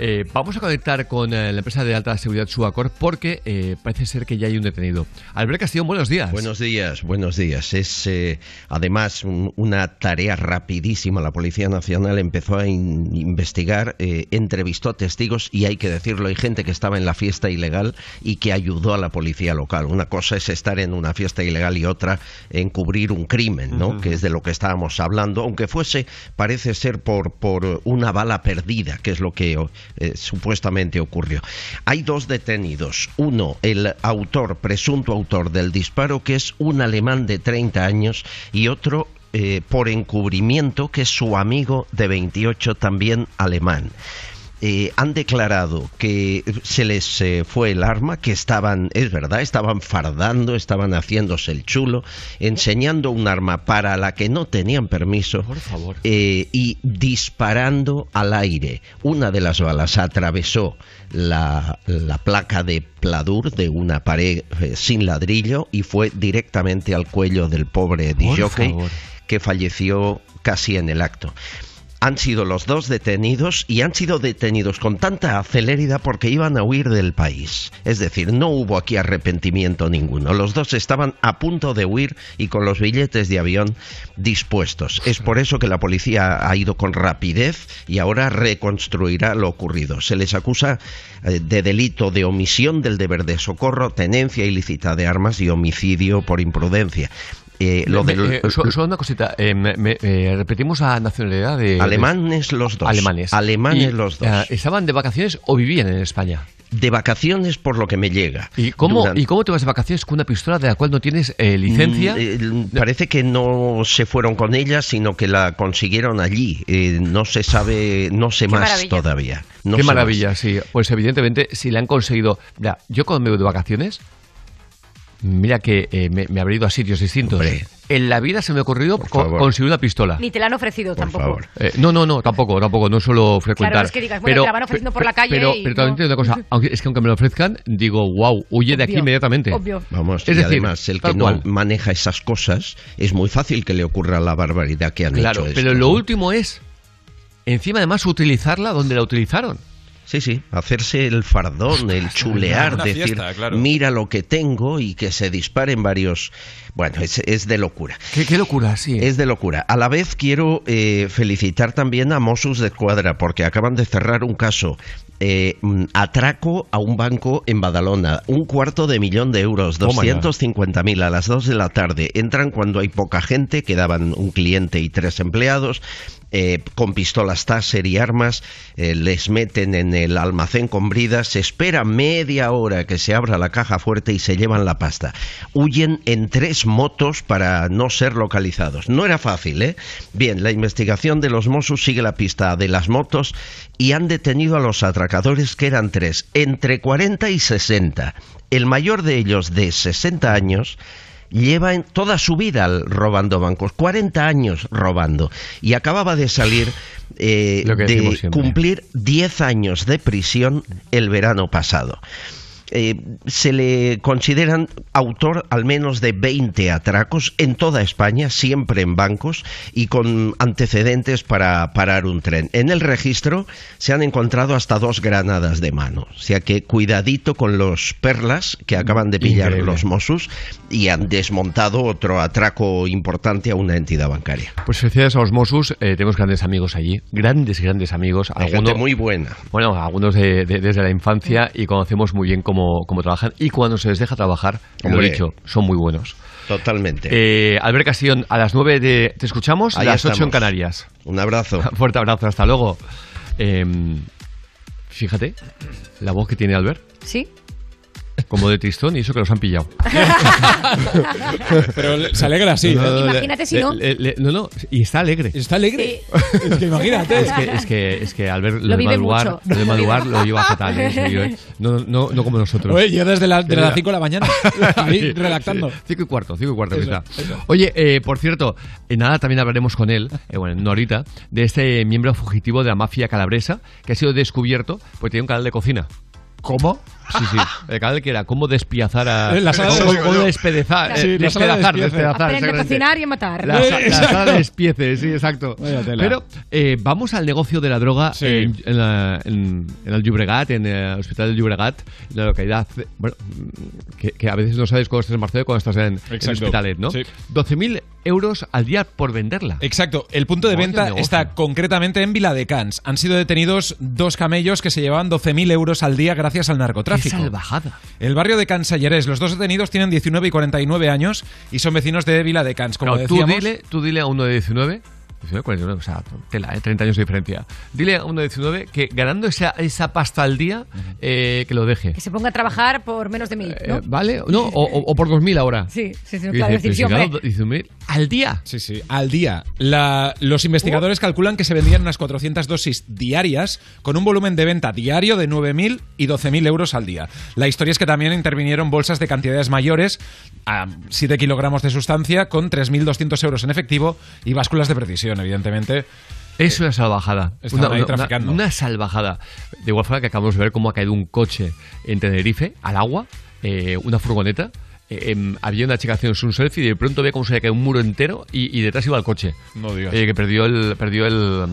Eh, vamos a conectar con eh, la empresa de alta seguridad Suacor porque eh, parece ser que ya hay un detenido. Albert Castillón, buenos días. Buenos días, buenos días. Es eh, además un- una tarea rapidísima. La Policía Nacional empezó a in- investigar, eh, entrevistó testigos y hay que decirlo, hay gente que estaba en la fiesta ilegal y que ayudó a la policía local. Una cosa es estar en una fiesta ilegal y otra encubrir un crimen, ¿no? Que es de lo que estábamos hablando, aunque fuese, parece ser por, por una bala perdida, que es lo que eh, supuestamente ocurrió. Hay dos detenidos. Uno, el autor, presunto autor del disparo, que es un alemán de 30 años, y otro eh, por encubrimiento, que es su amigo de 28, también alemán. Eh, han declarado que se les eh, fue el arma, que estaban, es verdad, estaban fardando, estaban haciéndose el chulo, enseñando un arma para la que no tenían permiso eh, y disparando al aire. Una de las balas atravesó la, la placa de pladur de una pared sin ladrillo y fue directamente al cuello del pobre favor. que falleció casi en el acto. Han sido los dos detenidos y han sido detenidos con tanta celeridad porque iban a huir del país. Es decir, no hubo aquí arrepentimiento ninguno. Los dos estaban a punto de huir y con los billetes de avión dispuestos. Es por eso que la policía ha ido con rapidez y ahora reconstruirá lo ocurrido. Se les acusa eh, de delito de omisión del deber de socorro, tenencia ilícita de armas y homicidio por imprudencia. Eh, lo Me- del- eh, so- solo una cosita. eh, me- me- eh, repetimos la nacionalidad de. Alemanes los dos. Alemanes. Alemanes Y, los dos. eh, ¿Estaban de vacaciones o vivían en España? De vacaciones por lo que me llega. ¿Y cómo, Durante- ¿Y cómo te vas de vacaciones con una pistola de la cual no tienes eh, licencia? Mm, eh, parece que no se fueron con ella, sino que la consiguieron allí. Eh, no se sabe, no sé más maravilla. todavía. No Qué maravilla, sí. Pues evidentemente, si le han conseguido. Mira, yo cuando me voy de vacaciones, mira que eh, me, me habré ido a sitios distintos. En la vida se me ha ocurrido conseguir una pistola. Ni te la han ofrecido tampoco. Eh, no, no, no, tampoco, tampoco, no suelo frecuentar. Claro, no es que digas, bueno, te la van ofreciendo por la calle Pero, y pero también no. te digo una cosa, aunque, es que aunque me lo ofrezcan, digo, wow, huye de aquí inmediatamente. obvio. Vamos, Es y decir, además el que no cual. maneja esas cosas es muy fácil que le ocurra la barbaridad que han Claro, hecho. pero esto, lo ¿no? último es, encima además, utilizarla donde la utilizaron. Sí, sí, hacerse el fardón, el chulear, Una decir, fiesta, claro. mira lo que tengo y que se disparen varios... Bueno, es, es de locura. ¿Qué, locura, sí. Es de locura. A la vez quiero eh, felicitar también a Mossos de Cuadra porque acaban de cerrar un caso. Eh, mm, atraco a un banco en Badalona, un cuarto de millón de euros, ya. 250.000 a las 2 de la tarde. Entran cuando hay poca gente, quedaban un cliente y tres empleados. eh, con pistolas Taser y armas, eh, les meten en el almacén con bridas, se espera media hora que se abra la caja fuerte y se llevan la pasta. Huyen en tres motos para no ser localizados. No era fácil, ¿eh? Bien, la investigación de los Mossos sigue la pista de las motos y han detenido a los que eran tres, entre 40 y 60. El mayor de ellos, de 60 años, lleva en toda su vida robando bancos, 40 años robando, y acababa de salir eh, de cumplir 10 años de prisión el verano pasado. Eh, se le consideran autor al menos de 20 atracos en toda España, siempre en bancos y con antecedentes para parar un tren. En el registro se han encontrado hasta dos granadas de mano, o sea que cuidadito con los perlas que acaban de pillar Increíble. los Mossos y han desmontado otro atraco importante a una entidad bancaria. Pues felicidades a los Mossos, eh, tenemos grandes amigos allí, grandes, grandes amigos. Hay gente muy buena. Bueno, algunos de- de- desde la infancia y conocemos muy bien cómo, cómo trabajan y cuando se les deja trabajar, lo Hombre. he dicho, son muy buenos. Totalmente. Eh, Albert Castillón, a las 9 de, te escuchamos, Ahí las 8 en. Canarias. Un abrazo. Fuerte abrazo, hasta luego. Eh, fíjate, la voz que tiene Albert. ¿Sí? Como de tristón y eso que los han pillado. Pero se alegra así. No, no, ¿eh? no, Imagínate si no. le- le- no, no, y está alegre. Está alegre. Es que imagínate. Es que, es que, es que al ver lo, Lo de madrugar, lo de madrugar lo lleva fatal, ¿eh? serio, ¿eh? No, no, no como nosotros. Oye, yo desde, la, desde Mira. las 5 de la mañana, ahí Sí, redactando. sí. Cinco y cuarto, cinco y cuarto Eso, empieza. eso. Oye, eh, por cierto, en nada también hablaremos con él, eh, bueno, no ahorita, de este miembro fugitivo de la mafia calabresa que ha sido descubierto porque tiene un canal de cocina. ¿Cómo? Sí, sí. El canal que era cómo despiazar a. Eh, la sala de- cómo, cómo despedezar. Sí, eh, de despedazar, despedazar. Aprende a cocinar y a matar. La, la sala de despieces, sí, exacto. Vaya tela. Pero eh, vamos al negocio de la droga Sí. en, en la- en- en el Llobregat, en el hospital del Llobregat, en la localidad, bueno, que, que a veces no sabes cuando estás en Barcelona y cuando estás en, en Exacto. Hospitalet, ¿no? Sí. 12.000 euros al día por venderla. Exacto, el punto de venta está concretamente en Viladecans. Han sido detenidos dos camellos que se llevaban 12.000 euros al día gracias al ¡Qué narcotráfico. salvajada! El barrio de Cansallerés, los dos detenidos tienen 19 y 49 años y son vecinos de Viladecans, como Claro, tú, decíamos. dile, tú dile a uno de 19, 19, 49, o sea, tela, ¿eh? 30 años de diferencia. Dile a uno de 19 que ganando esa, esa pasta al día, eh, que lo deje. Que se ponga a trabajar por menos de mil, ¿no? Eh, ¿Vale? No, o, o- o por 2.000 ahora. Sí, sí, sí, claro, dice, pero si hombre. gano 19.000 al día. Sí, sí, al día. La- los investigadores calculan que se vendían unas 400 dosis diarias con un volumen de venta diario de 9.000 y 12.000 euros al día. La historia es que también intervinieron bolsas de cantidades mayores, a 7 kilogramos de sustancia, con 3.200 euros en efectivo y básculas de precisión, evidentemente. Es una salvajada. Una, ahí una- traficando. una salvajada. De igual forma que acabamos de ver cómo ha caído un coche en Tenerife, al agua, eh, una furgoneta. Eh, em, había una chica haciendo un selfie y de pronto ve cómo se le cae un muro entero y, y detrás iba el coche. No digas. Eh, que perdió el, perdió el,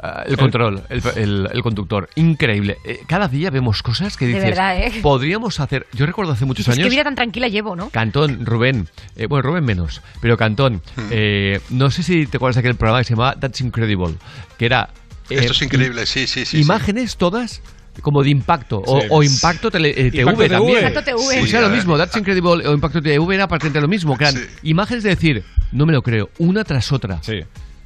ah, el control, el, el- el conductor. Increíble. Eh, cada día vemos cosas que De dices, verdad, ¿eh? podríamos hacer... Yo recuerdo hace muchos Dices, años... qué vida tan tranquila llevo, ¿no? Cantón, Rubén, eh, bueno, Rubén menos, pero Cantón, eh, no sé si te acuerdas de aquel programa que se llamaba That's Incredible, que era... eh, Esto es increíble, sí, sí, sí. sí. imágenes todas como de impacto, o, Sí. o impacto tele- eh, TV Impacto también. TV. Impacto TV. Pues era lo Sí, mismo, That's Incredible o Impacto TV era prácticamente lo mismo, que eran imágenes de decir, no me lo creo, una tras otra.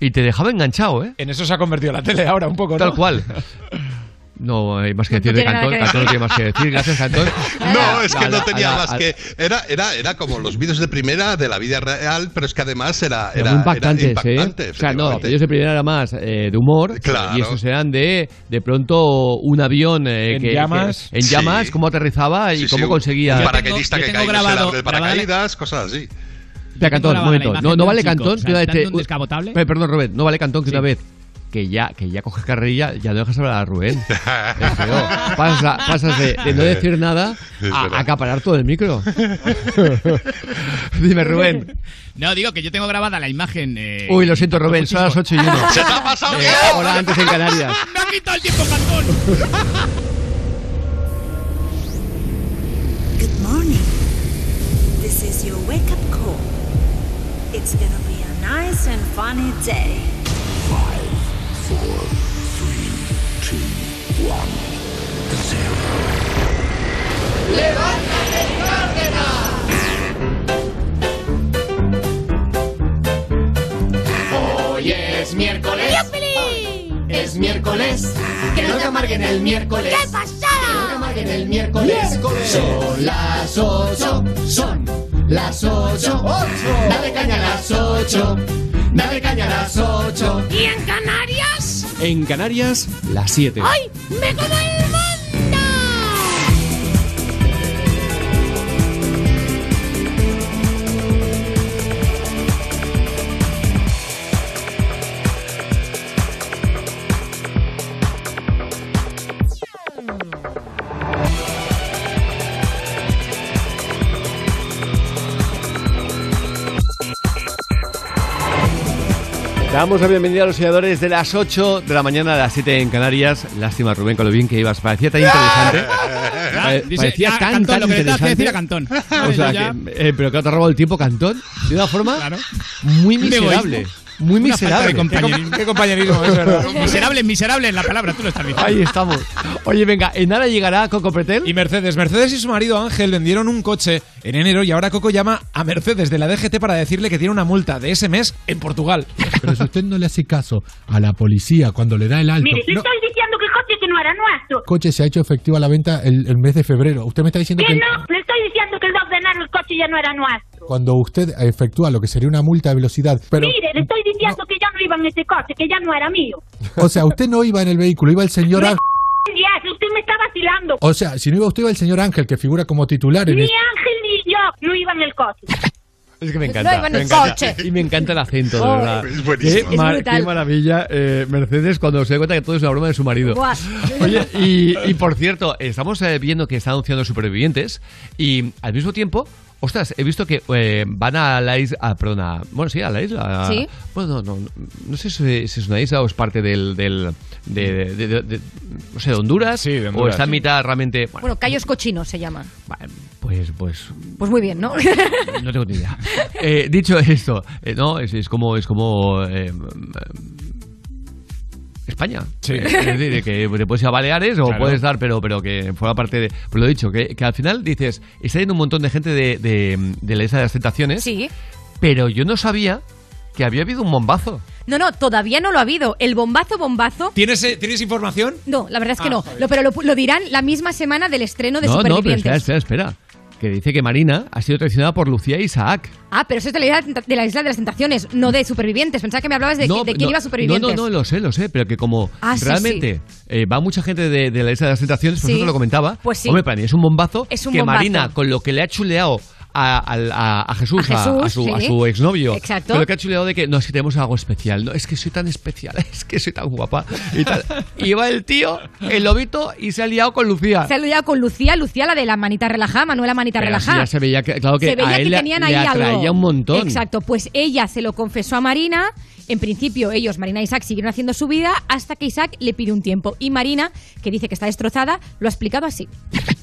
Y te dejaba enganchado, ¿eh? En eso se ha convertido la tele ahora un poco, ¿no? Tal cual. No hay más que decir de Cantón. que Cantón no tiene más que decir. Gracias, Cantón. No, es que no tenía más que. Era, era, era como los vídeos de primera de la vida real, pero es que además era. Era, muy impactantes, era impactante, ¿eh? O sea, no, ellos de primera era más eh, de humor Claro. y esos eran de de pronto un avión eh, En que, llamas. que- en llamas, cómo aterrizaba y Sí, sí, cómo conseguía. Un paracaidista que grabado- la- paracaídas, cosas así. Espera, Cantón, un momento. No, no vale chico, Cantón, o sea, que una vez. Eh, Perdón, Rubén, no vale Cantón que una vez que ya, que ya coges carrerilla, ya no dejas hablar a Rubén. Es feo. Pasa- pasas de, de no decir nada a, a acaparar todo el micro. Dime, Rubén. No, digo que yo tengo grabada la imagen. eh, Uy, lo siento, Rubén, son las 8 y 1. ¡Se te ha pasado Eh, Hola, antes en Canarias. ¡Me ha quitado el tiempo, Cantón! Good morning. This is your wake up call. It's gonna be a nice and funny day. Four, three, two, one, zero. ¡Levántate, Hoy es miércoles. Es miércoles. Que no te amarguen el miércoles. ¡Qué pasada! Que no te amarguen el miércoles. Son las ocho. Son las ocho. Dale caña a las ocho. Dale caña a las ocho. ¿Y en Canarias? En Canarias, las 7. ¡Ay! ¡Me como el Damos la bienvenida a los seguidores de las 8 de la mañana a las 7 en Canarias. Lástima, Rubén, con lo bien que ibas. Parecía tan interesante. Dice, Parecía ah, tan, Cantón, tan lo que le que interesante. decir a Cantón. O sea, ya- que, eh, pero que te ha robado el tiempo, Cantón, de una forma muy Un miserable. Muy Una falta miserable. de compañerismo. Qué compañerismo, es verdad. Miserable, miserable en la palabra, tú lo estás diciendo. Ahí estamos. Oye, venga, en nada llegará Coco Pretel. Y Mercedes. Mercedes y su marido Ángel vendieron un coche en enero y ahora Coco llama a Mercedes de la DGT para decirle que tiene una multa de ese mes en Portugal. Pero si usted no le hace caso a la policía cuando le da el alto, Mire, le no, estoy diciendo que el coche que no era nuestro. el coche se ha hecho efectivo a la venta el, el mes de febrero. Usted me está diciendo que... Que el- no, le coche ya no era nuestro. Cuando usted efectúa lo que sería una multa de velocidad, pero, Mire, le estoy diciendo que ya no iba en ese coche, que ya no era mío. o sea, usted no iba en el vehículo, iba el señor Ángel. Usted me está vacilando. O sea, si no iba usted, iba el señor Ángel, que figura como titular en Ni el... Ángel ni yo no iba en el coche. Es que me No encanta. iba en me encanta. Y me encanta el acento, de Oh, verdad. es buenísimo. Qué, mar- qué maravilla, eh, Mercedes, cuando se da cuenta que todo es una broma de su marido. Buah. Oye, y, y por cierto, estamos eh, viendo que está anunciando supervivientes y al mismo tiempo. Ostras, he visto que eh, van a la isla. ah, perdón, a- bueno, sí, a la isla. a- Sí. Bueno, no, no, no sé si, si es una isla o es parte del. del de, de- de- de- no sé, de Honduras. O Honduras. está en mitad realmente. Bueno, Bueno, Cayos Cochinos se llaman. pues, pues Pues muy bien, ¿no? no tengo ni idea. Eh, dicho esto, eh, no, es, es como es como eh, España. Sí. Eh, es decir, que te puedes ir a Baleares o Claro. puedes dar, pero, pero que fuera parte de. Pero lo he dicho, que, que al final dices, está yendo un montón de gente de, de, de la isla de las tentaciones. Sí. Pero yo no sabía que había habido un bombazo. No, no, todavía no lo ha habido. El bombazo, bombazo. ¿Tienes, eh, ¿Tienes información? No, la verdad es que Ah, no. Lo, pero lo, lo dirán la misma semana del estreno de no, no, pero Supervivientes. espera, espera, espera. Que dice que Marina ha sido traicionada por Lucía e Isaac. Ah, pero eso es de la, isla, de la isla de las tentaciones, no de Supervivientes. Pensaba que me hablabas de, No, de quién no, iba a Supervivientes. No, no, no, lo sé, lo sé, pero que como Ah, sí, realmente eh, va mucha gente de, de la isla de las tentaciones, por Sí. eso te lo comentaba. Pues sí. Hombre, para mí es un bombazo Es un que bombazo. Marina, con lo que le ha chuleado a, al- a- a Jesús, A a, Jesús, a su, a sí. su exnovio, Exacto. que ha chuleado de que no, es que tenemos algo especial, no, es que soy tan especial, es que soy tan guapa y tal. Y va el tío, el lobito, y se ha liado con Lucía. Se ha liado con Lucía, Lucía la de la manita relajada, Manuela manita Pero relajada. ya se veía que, claro que se veía a él que le- tenían le ahí atraía algo. un montón. Exacto, pues ella se lo confesó a Marina. En principio, ellos, Marina e Isaac, siguieron haciendo su vida hasta que Isaac le pide un tiempo. Y Marina, que dice que está destrozada, lo ha explicado así.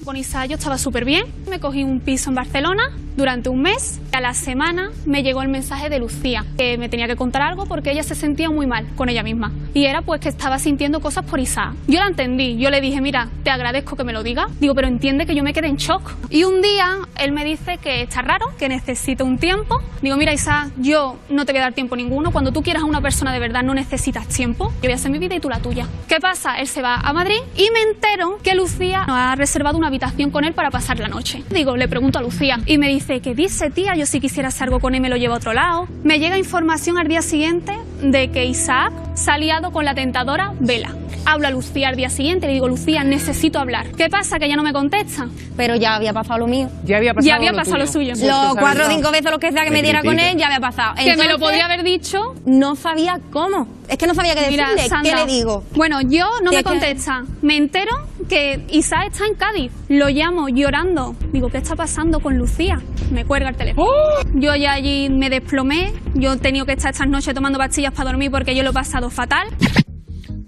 Con Isa yo estaba súper bien. Me cogí un piso en Barcelona durante un mes. A la semana me llegó el mensaje de Lucía, que me tenía que contar algo porque ella se sentía muy mal con ella misma. Y era pues que estaba sintiendo cosas por Isa. Yo la entendí. Yo le dije, mira, te agradezco que me lo diga. Digo, pero entiende que yo me quedé en shock. Y un día él me dice que está raro, que necesito un tiempo. Digo, mira, Isa, yo no te voy a dar tiempo ninguno. Cuando tú quieras a una persona de verdad no necesitas tiempo. Yo voy a hacer mi vida y tú la tuya. ¿Qué pasa? Él se va a Madrid y me entero que Lucía nos ha reservado una habitación con él para pasar la noche. Digo, le pregunto a Lucía y me dice, ¿qué dice tía? Yo si quisiera hacer algo con él me lo llevo a otro lado. Me llega información al día siguiente de que Isaac se ha liado con la tentadora Vela. Habla Lucía al día siguiente, le digo, Lucía, necesito hablar. ¿Qué pasa? Que ella no me contesta. Pero ya había pasado lo mío. Ya había pasado Ya había lo pasado lo suyo. Los cuatro o cinco veces lo que sea que me diera con él ya había pasado. Que me lo Entonces, podría haber dicho. No sabía cómo. Es que no sabía qué Mira, decirle. ¿Qué Sandra, le digo? Bueno, yo no ¿Qué- me qué? contesta. Me entero que Isa está en Cádiz. Lo llamo llorando. Digo, ¿qué está pasando con Lucía? Me cuelga el teléfono. ¡Oh! Yo ya allí me desplomé. Yo he tenido que estar estas noches tomando pastillas para dormir porque yo lo he pasado fatal.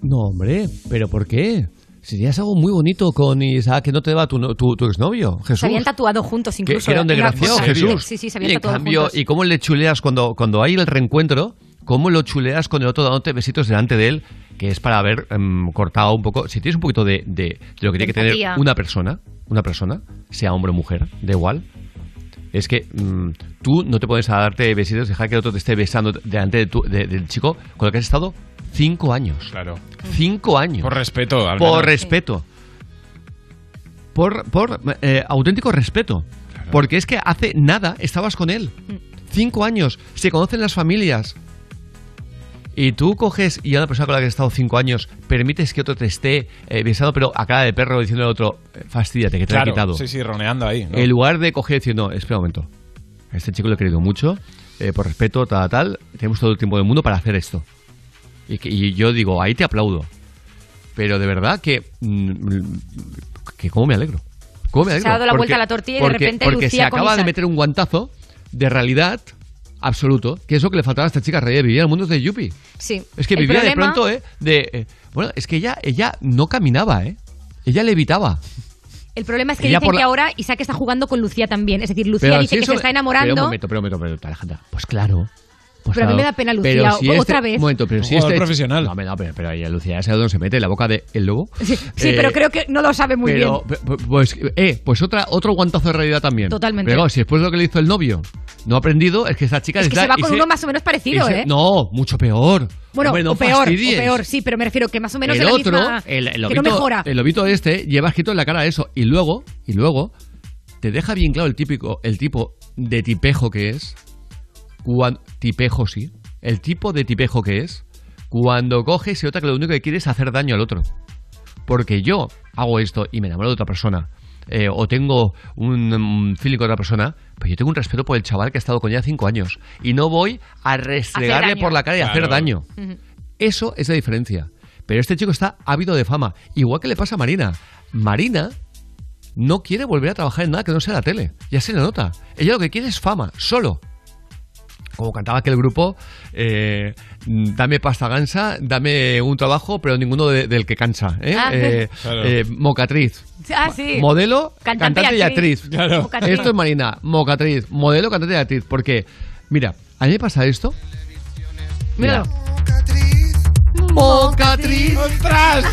No, hombre, ¿pero por qué? Serías algo muy bonito con Isaac que no te daba tu, no- tu, tu exnovio, Jesús. Se habían tatuado juntos que, incluso. que era un desgraciado, Jesús. Sí, sí, se y habían en tatuado cambio, juntos. ¿y cómo le chuleas cuando, cuando hay el reencuentro? ¿Cómo lo chuleas con el otro dándote besitos delante de él? Que es para haber em, cortado un poco. Si tienes un poquito de, de, de lo que tiene que tener una persona, una persona, sea hombre o mujer, da igual. Es que mm, tú no te pones a darte besitos, dejar que el otro te esté besando delante de tu- de- del chico con el que has estado cinco años. Claro. Cinco años. Por respeto, al Por menos. respeto. Por, por eh, auténtico respeto. Porque es que hace nada estabas con él. Cinco años. Se conocen las familias. Y tú coges y a una persona con la que has estado cinco años permites que otro te esté eh, besando, pero a cara de perro diciendo al otro, eh, fastidiate, que te lo Claro, he quitado. sí, sí, roneando ahí. ¿no? En lugar de coger y decir, no, espera un momento. A este chico le he querido mucho, eh, por respeto, tal, tal. Tenemos todo el tiempo del mundo para hacer esto. Y, que- y yo digo, ahí te aplaudo. Pero de verdad que. mm, que ¿Cómo me alegro? ¿Cómo me Se alegro? ha dado la vuelta a la tortilla y de porque- repente Porque Lucía se acaba de meter un guantazo de realidad absoluto, que es lo que le faltaba a esta chica, realidad, vivía en el mundo de Yuppie. Sí. Es que El vivía de pronto, ¿eh? De, eh, bueno, es que ella, ella no caminaba, ¿eh? Ella levitaba. El problema es que Ella dicen la- que ahora Isaac está jugando con Lucía también. Es decir, Lucía Pero dice si que se está Pero un enamorando. momento, pero un momento, pero, Alejandra, pues claro. Pues Pero a mí me da pena Lucía, Pero si o- este- otra vez. Un momento, pero Un si este profesional. No, no, pero, pero ahí Lucía ya sabe dónde se mete, en la boca del lobo. Sí, sí, Eh, pero creo que no lo sabe muy pero, bien. Pues, eh, pues otra, otro guantazo de realidad también. Totalmente. Pero claro, si después de lo que le hizo el novio no ha aprendido, es que esta chica Es que está- se va con uno más o menos parecido, se- ¿eh? No, mucho peor. Bueno, Hombre, no o peor, o peor, sí, pero me refiero que más o menos el de la otro, misma... el, el que lobito, no mejora. el lobito este lleva escrito en la cara eso. Y luego, y luego, te deja bien claro el típico, el tipo de tipejo que es. Cuan- tipejo, sí. El tipo de tipejo que es. Cuando coge y se nota que lo único que quiere es hacer daño al otro. Porque yo hago esto y me enamoro de otra persona. eh, o tengo un mm, feeling con otra persona, pues yo tengo un respeto por el chaval que ha estado con ella cinco años. Y no voy a restregarle por la cara y hacer daño. Eso es la diferencia. Pero este chico está ávido de fama. Igual que le pasa a Marina. Marina no quiere volver a trabajar en nada que no sea la tele. Ya se le nota. Ella lo que quiere es fama, solo. Como cantaba aquel grupo, eh, dame pasta gansa, dame un trabajo, pero ninguno de- del que cansa. ¿eh? Ah. Eh, Claro. eh, mocatriz. Ah, sí. Modelo, Cantante cantante, y y actriz. Claro. Esto es Marina, mocatriz. Modelo, cantante y actriz. Porque, mira, a mí me pasa esto. Míralo. Mocatriz. ¡Ostras!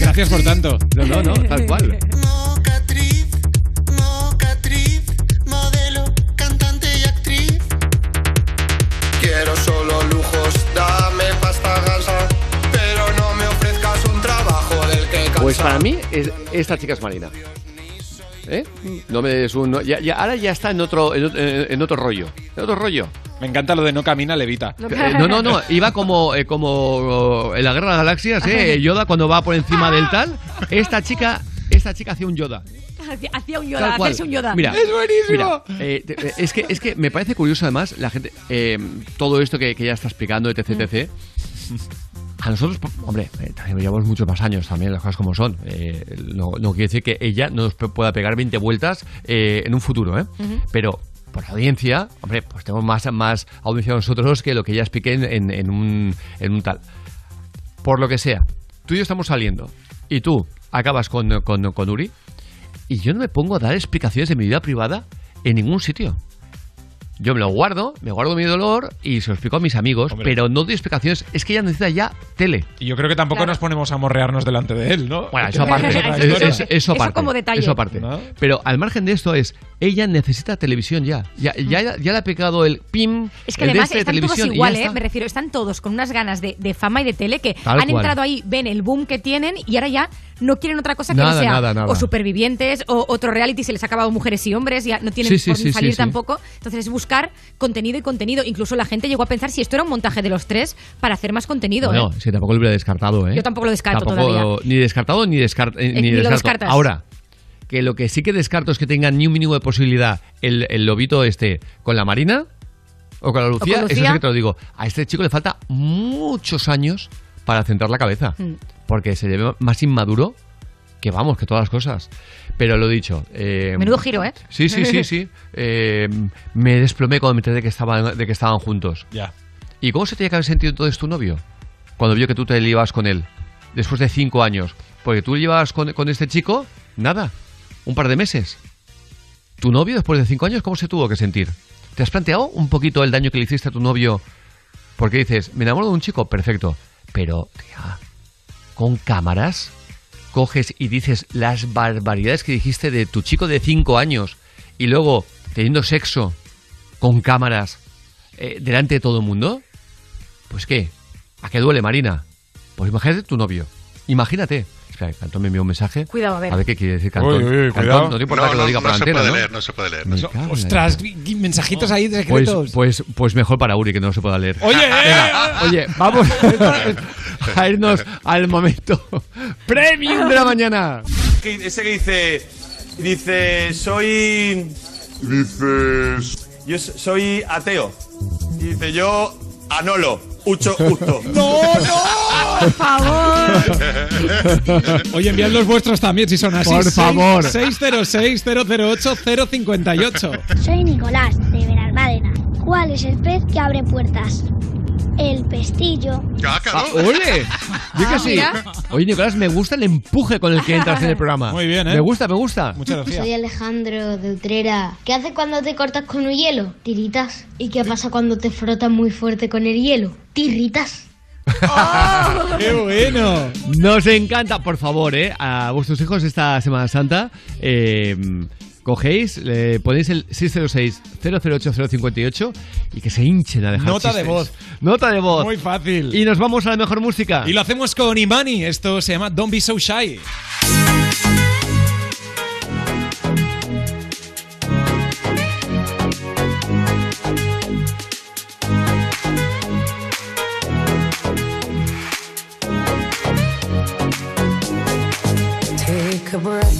Gracias por tanto. No, no, no, tal cual. Pues para mí, es- esta chica es Marina. ¿Eh? No me des un. no, ya, ya- ahora ya está en otro, en, otro- en otro rollo. En otro rollo. Me encanta lo de no camina, levita. Eh, no, no, no. Iba como, eh, como en la guerra de las galaxias, ¿eh? Yoda cuando va por encima del tal. Esta chica, esta chica hacía un Yoda. Hacía- Hacía un Yoda, hacerse un Yoda. Mira, mira, eh, te- eh, es, que, es que me parece curioso además la gente, eh, todo esto que, que ya está explicando, etc, etc. A nosotros, hombre, eh, también llevamos muchos más años también, las cosas como son. Eh, no, no quiere decir que ella no nos pueda pegar 20 vueltas eh, en un futuro, ¿eh? Pero por audiencia, hombre, pues tenemos más, más audiencia nosotros que lo que ella explique en, en- en un, en un tal. Por lo que sea, tú y yo estamos saliendo y tú acabas con, con, con Uri y yo no me pongo a dar explicaciones de mi vida privada en ningún sitio. Yo me lo guardo, me guardo mi dolor y se lo explico a mis amigos, pero no doy explicaciones. Es que ella necesita ya tele. Y yo creo que tampoco nos ponemos a morrearnos delante de él, ¿no? Bueno, eso aparte. Es Es- eso aparte. como detalle. Eso aparte. Pero al margen de esto es, ella necesita televisión ya. Ya, ya, ya le ha pegado el pim. Es que el de además este están todos televisión y ya igual, ¿eh? Me refiero, están todos con unas ganas de, de fama y de tele que Tal han cual. entrado ahí, ven el boom que tienen y ahora ya no quieren otra cosa que Nada, no sea nada, nada. o supervivientes o otro reality se les ha acabado mujeres y hombres, ya no tienen Sí, sí, por sí, salir tampoco. Entonces es buscar contenido y contenido. Incluso la gente llegó a pensar si esto era un montaje de los tres para hacer más contenido. Bueno, ¿eh? sí, tampoco lo hubiera descartado, ¿eh? Yo tampoco lo descarto Tampoco- todavía. Ni descartado ni, descart- eh, Eh, ni ni descarto. Ahora, que lo que sí que descarto es que tenga ni un mínimo de posibilidad el, el lobito este con la Marina o con la Lucía, con eso Lucía. sí que te lo digo. A este chico le falta muchos años para centrar la cabeza. Mm. Porque se le ve más inmaduro que vamos, que todas las cosas. Pero lo dicho. eh, Menudo giro, ¿eh? Sí, sí, sí, sí. Eh, me desplomé cuando me enteré de que estaban, de que estaban juntos. Ya. ¿Y cómo se tenía que haber sentido entonces tu novio? Cuando vio que tú te llevabas con él. Después de cinco años. Porque tú llevabas con, con este chico, nada. Un par de meses. ¿Tu novio después de cinco años cómo se tuvo que sentir? ¿Te has planteado un poquito el daño que le hiciste a tu novio? Porque dices, me enamoro de un chico, perfecto. Pero, tía, con cámaras, coges y dices las barbaridades que dijiste de tu chico de cinco años y luego teniendo sexo con cámaras eh, delante de todo el mundo. Pues qué, ¿a qué duele, Marina? Pues imagínate tu novio. Imagínate. Espera, Cantón me envió un mensaje. Cuidado, a ver. A ver qué quiere decir Cantón. Uy, uy, Cantón, no te importa No, que lo no, diga no por se antena, puede ¿no? leer, no se puede leer. No. Ostras, mensajitos ahí pues, secretos. pues, pues mejor para Uri que no se pueda leer. Oye, Venga, oye, vamos a irnos al momento premium de la mañana. Ese que dice. Dice. Soy. Dices. Yo so- soy ateo. Y dice yo. Anolo. Ucho justo. ¡No, no! Por favor. Oye, enviad los vuestros también si son así. Por Seis- favor. 606-008-058. Soy Nicolás, de Benalmádena. ¿Cuál es el pez que abre puertas? El pestillo. Ah, ¡Ole! Di que Ah, sí. Oye, Nicolás, me gusta el empuje con el que entras en el programa. Muy bien, ¿eh? Me gusta, me gusta. Muchas Soy Alejandro de Utrera. ¿Qué haces cuando te cortas con un hielo? Tiritas. ¿Y qué pasa cuando te frotas muy fuerte con el hielo? Tirritas. ¡Qué bueno! Nos encanta, por favor, ¿eh? a vuestros hijos esta Semana Santa. eh, Cogéis, eh, ponéis el 606-008-058 y que se hinchen a dejar Nota de voz. Nota de voz. Muy fácil. Y nos vamos a la mejor música. Y lo hacemos con Imani. Esto se llama Don't Be So Shy. Take a breath.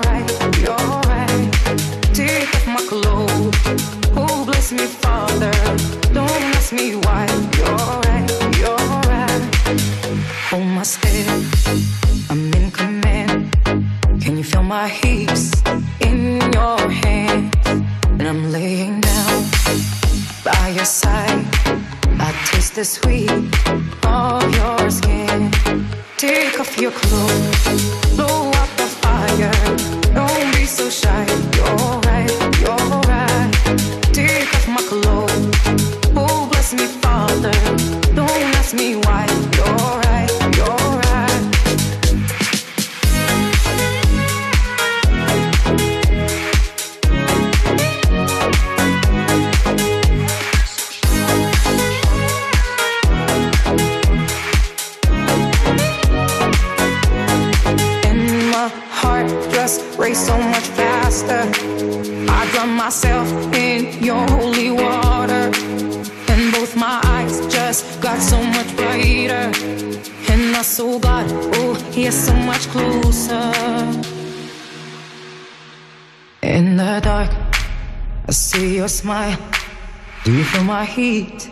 heat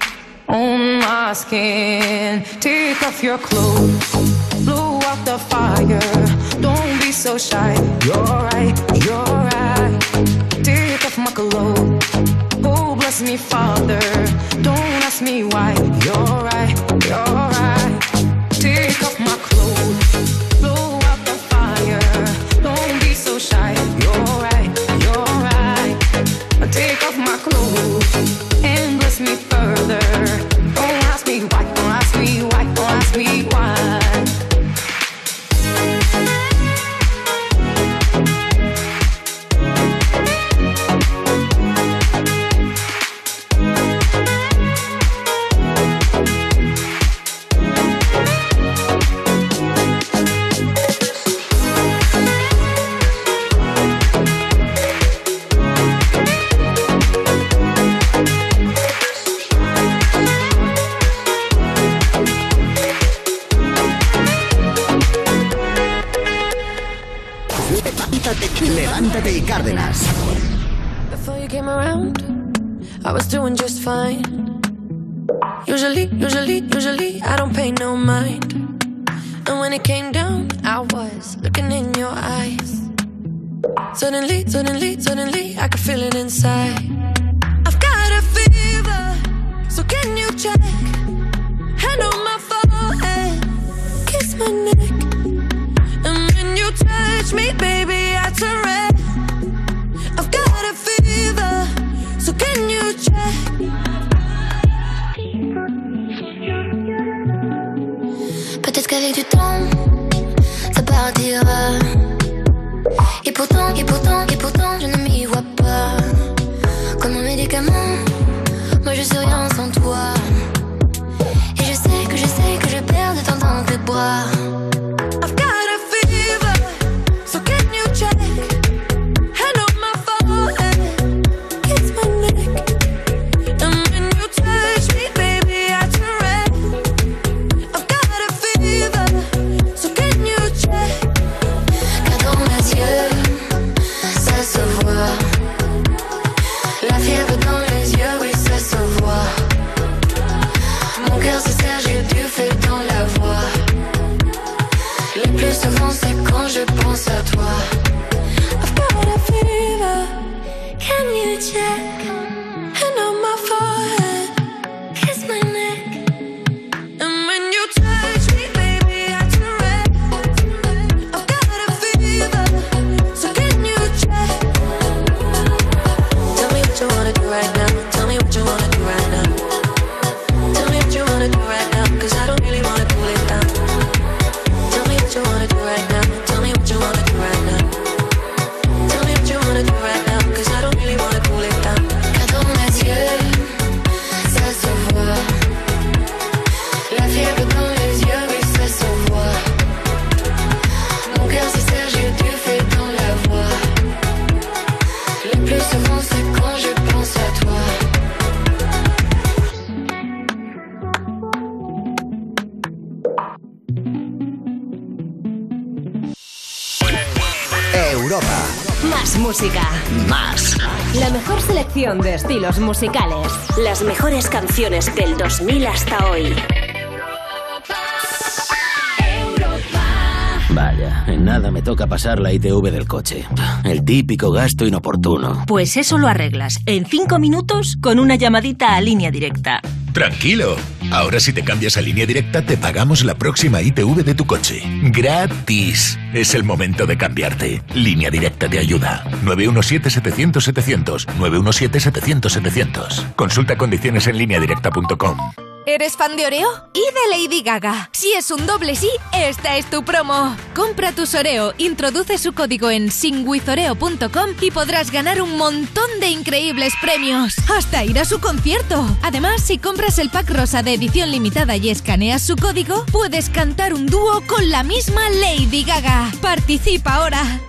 on my skin. Take off your clothes. Estilos musicales. Las mejores canciones del 2000 hasta hoy. Vaya, en nada me toca pasar la ITV del coche. El típico gasto inoportuno. Pues eso lo arreglas en cinco minutos con una llamadita a línea directa. Tranquilo. Ahora si te cambias a línea directa te pagamos la próxima ITV de tu coche. Gratis. Es el momento de cambiarte. Línea directa te ayuda. 917-700-700. 917-700-700. Consulta condiciones en lineadirecta.com. ¿Eres fan de Oreo? Y de Lady Gaga. Si es un doble sí, esta es tu promo. Compra tus Oreo, introduce su código en singwithoreo.com y podrás ganar un montón de increíbles premios. Hasta ir a su concierto. Además, si compras el pack rosa de edición limitada y escaneas su código, puedes cantar un dúo con la misma Lady Gaga. Participa ahora.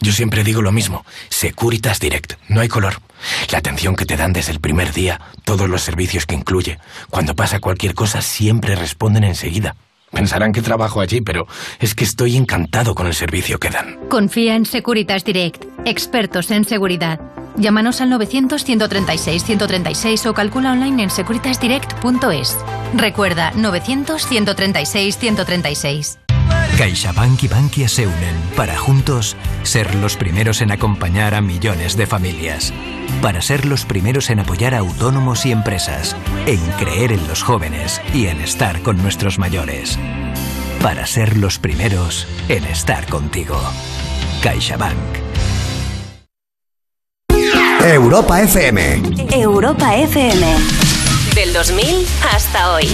Yo siempre digo lo mismo. Securitas Direct. No hay color. La atención que te dan desde el primer día, todos los servicios que incluye. Cuando pasa cualquier cosa, siempre responden enseguida. Pensarán que trabajo allí, pero es que estoy encantado con el servicio que dan. Confía en Securitas Direct, expertos en seguridad. Llámanos al 900-136-136 o calcula online en securitasdirect.es. Recuerda, 900-136-136. CaixaBank y Bankia se unen para juntos ser los primeros en acompañar a millones de familias. Para ser los primeros en apoyar a autónomos y empresas, en creer en los jóvenes y en estar con nuestros mayores. Para ser los primeros en estar contigo. CaixaBank. Europa FM. Europa FM. Del 2000 hasta hoy.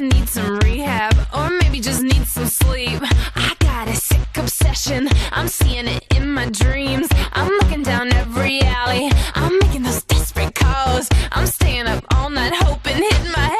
I need some rehab, or maybe just need some sleep. I got a sick obsession, I'm seeing it in my dreams. I'm looking down every alley, I'm making those desperate calls. I'm staying up all night hoping, hitting my head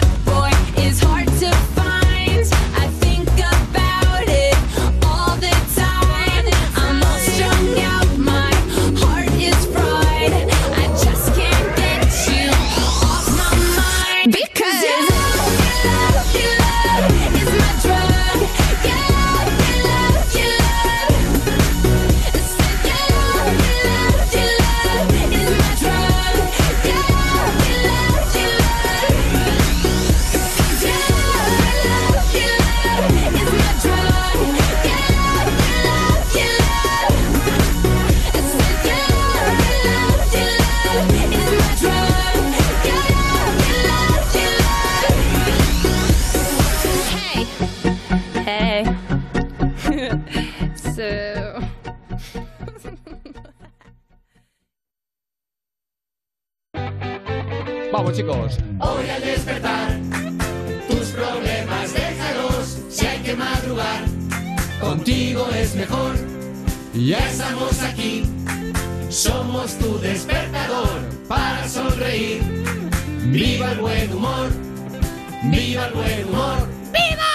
Vamos, chicos. Hoy al despertar, tus problemas déjalos. Si hay que madrugar, contigo es mejor. Ya estamos aquí, somos tu despertador para sonreír. Viva el buen humor, viva el buen humor. ¡Viva!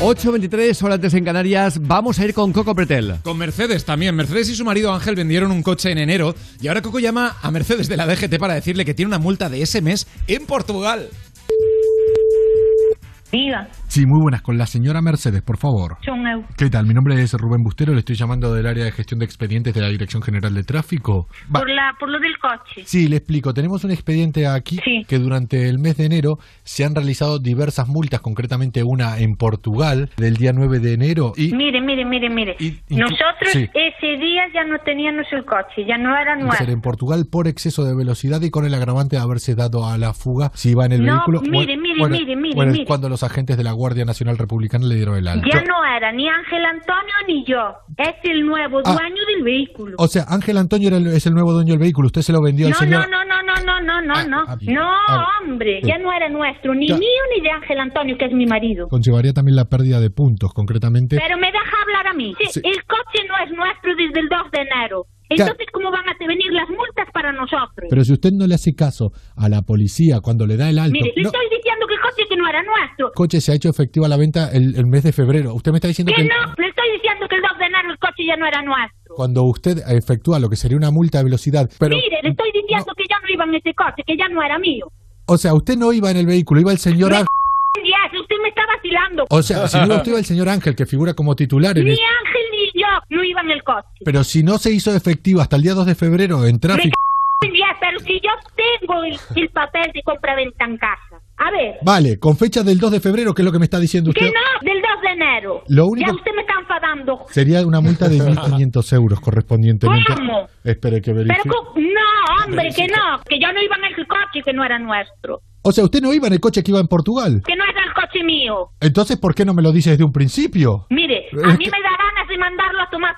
8.23, horas antes en Canarias. Vamos a ir con Coco Pretel. Con Mercedes también. Mercedes y su marido Ángel vendieron un coche en enero y ahora Coco llama a Mercedes de la DGT para decirle que tiene una multa de ese mes en Portugal. Diga, Sí, muy buenas. Con la señora Mercedes, por favor. ¿Qué tal? Mi nombre es Rubén Bustero, le estoy llamando del área de gestión de expedientes de la Dirección General de Tráfico. Va- Por, la, por lo del coche. Sí, le explico. Tenemos un expediente aquí que durante el mes de enero se han realizado diversas multas, concretamente una en Portugal del día 9 de enero y Mire, mire, mire, mire. Nosotros sí. ese día ya no teníamos el coche, ya no era ser nuestro. en Portugal por exceso de velocidad y con el agravante de haberse dado a la fuga si iba en el No, vehículo. mire, mire, bueno, mire, mire, bueno, mire. cuando los agentes de la Guardia Nacional Republicana le dieron el alto. Ya no era ni Ángel Antonio ni yo. Es el nuevo Ah. dueño del vehículo. O sea, Ángel Antonio era el- es el nuevo dueño del vehículo. Usted se lo vendió al No, señor. no, no, no, no, no, no, no, no. ah, No, ah, hombre, ya no era nuestro, ni Ya. mío ni de Ángel Antonio, que es mi marido. Conllevaría también la pérdida de puntos, concretamente. Pero me deja hablar a mí. Sí, Sí. El coche no es nuestro desde el 2 de enero. Entonces, ¿cómo van a venir las multas para nosotros? Pero si usted no le hace caso a la policía cuando le da el alto, Mire, le no, estoy diciendo que el coche que no era nuestro. coche se ha hecho efectiva la venta el, el mes de febrero. Usted me está diciendo Que que no, le estoy diciendo que el 2 de enero el coche ya no era nuestro. cuando usted efectúa lo que sería una multa de velocidad, pero, Mire, le estoy diciendo que ya no iba en ese coche, que ya no era mío. o sea, usted no iba en el vehículo, iba el señor Ángel. Usted me está vacilando. O sea, si no iba usted iba el señor Ángel, que figura como titular en Ni el- Ángel iban en el coche. Pero si no se hizo efectiva hasta el día 2 de febrero en tráfico. diez, pero si yo tengo el, el papel de compra-venta en casa. A ver, Vale, con fecha del 2 de febrero, que es lo que me está diciendo que usted. no, del 2 de enero. Lo único- Ya usted me está enfadando. Sería una multa de 1.500 euros correspondientemente. ¿Cómo? Espere que verifique. Pero, no, hombre, que no, que yo no iba en el coche que no era nuestro. O sea, usted no iba en el coche que iba en Portugal. Que no era el coche mío. Entonces, ¿por qué no me lo dice desde un principio? Mire, Es a mí que- me da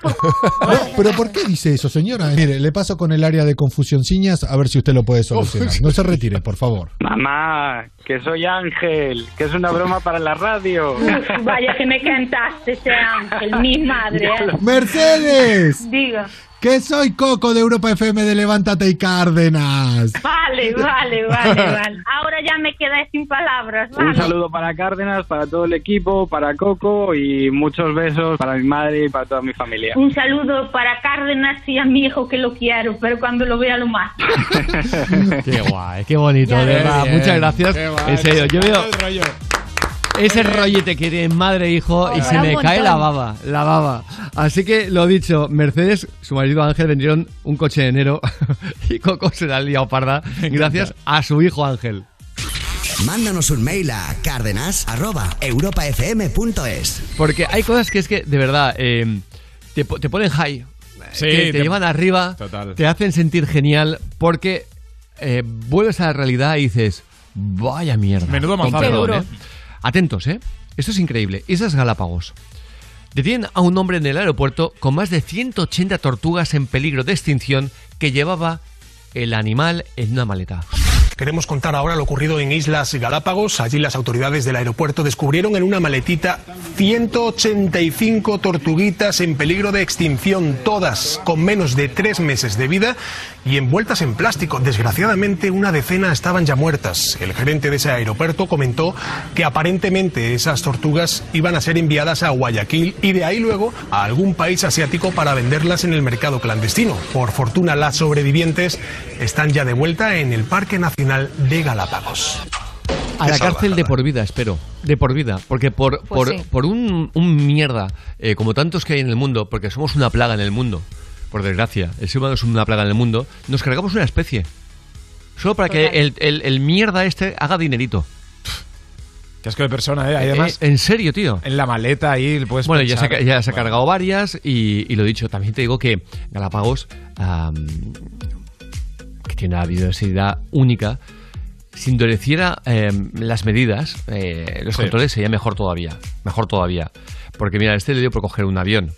por... Pero ¿por qué dice eso, señora? Mire, le paso con el área de confusión ciñas a ver si usted lo puede solucionar. No se retire, por favor. Mamá, que soy Ángel, que es una broma para la radio. Vaya que me cantaste ese ángel, mi madre. ¿eh? ¡Mercedes! Diga. Que soy Coco de Europa FM de Levántate y Cárdenas. Vale, vale, vale, vale. Ahora ya me quedé sin palabras. Un Vale. saludo para Cárdenas, para todo el equipo, para Coco y muchos besos para mi madre y para toda mi familia. Un saludo para Cárdenas y a mi hijo que lo quiero, pero cuando lo vea lo más. Qué guay, qué bonito, Ya de verdad. Bien, Muchas gracias. qué guay, En serio, yo veo. Ese rollete que tiene madre e hijo y se me cae la baba, la baba. Así que lo dicho, Mercedes, su marido Ángel vendieron un coche de enero y Coco se la ha liado parda gracias a su hijo Ángel. Mándanos un mail a cárdenas.europafm.es. Porque hay cosas que es que, de verdad, eh, te, te ponen high. Sí, te, te te- llevan arriba, Total. te hacen sentir genial porque eh, vuelves a la realidad y dices, vaya mierda. Menudo Con Atentos, ¿eh? Esto es increíble. Islas Galápagos. Detienen a un hombre en el aeropuerto con más de 180 tortugas en peligro de extinción que llevaba el animal en una maleta. Queremos contar ahora lo ocurrido en Islas Galápagos. Allí las autoridades del aeropuerto descubrieron en una maletita 185 tortuguitas en peligro de extinción, todas con menos de tres meses de vida y envueltas en plástico. Desgraciadamente, una decena estaban ya muertas. El gerente de ese aeropuerto comentó que aparentemente esas tortugas iban a ser enviadas a Guayaquil y de ahí luego a algún país asiático para venderlas en el mercado clandestino. Por fortuna, las sobrevivientes están ya de vuelta en el Parque Nacional de Galápagos. A la cárcel de por vida, espero. De por vida. Porque por, Pues por, sí. por un, un mierda, eh, como tantos que hay en el mundo, porque somos una plaga en el mundo, por desgracia, el ser humano es una plaga en el mundo, nos cargamos una especie. Solo para que el, el- el mierda este haga dinerito. Qué asco de persona, ¿eh? Además, en serio, tío. En la maleta ahí puedes Bueno, ya se, ya se ha cargado varias y, y lo dicho, también te digo que Galápagos, tiene una biodiversidad única, si endureciera em, las medidas, eh, los Sí. controles sería mejor todavía. Mejor todavía. Porque mira, este le dio por coger un avión.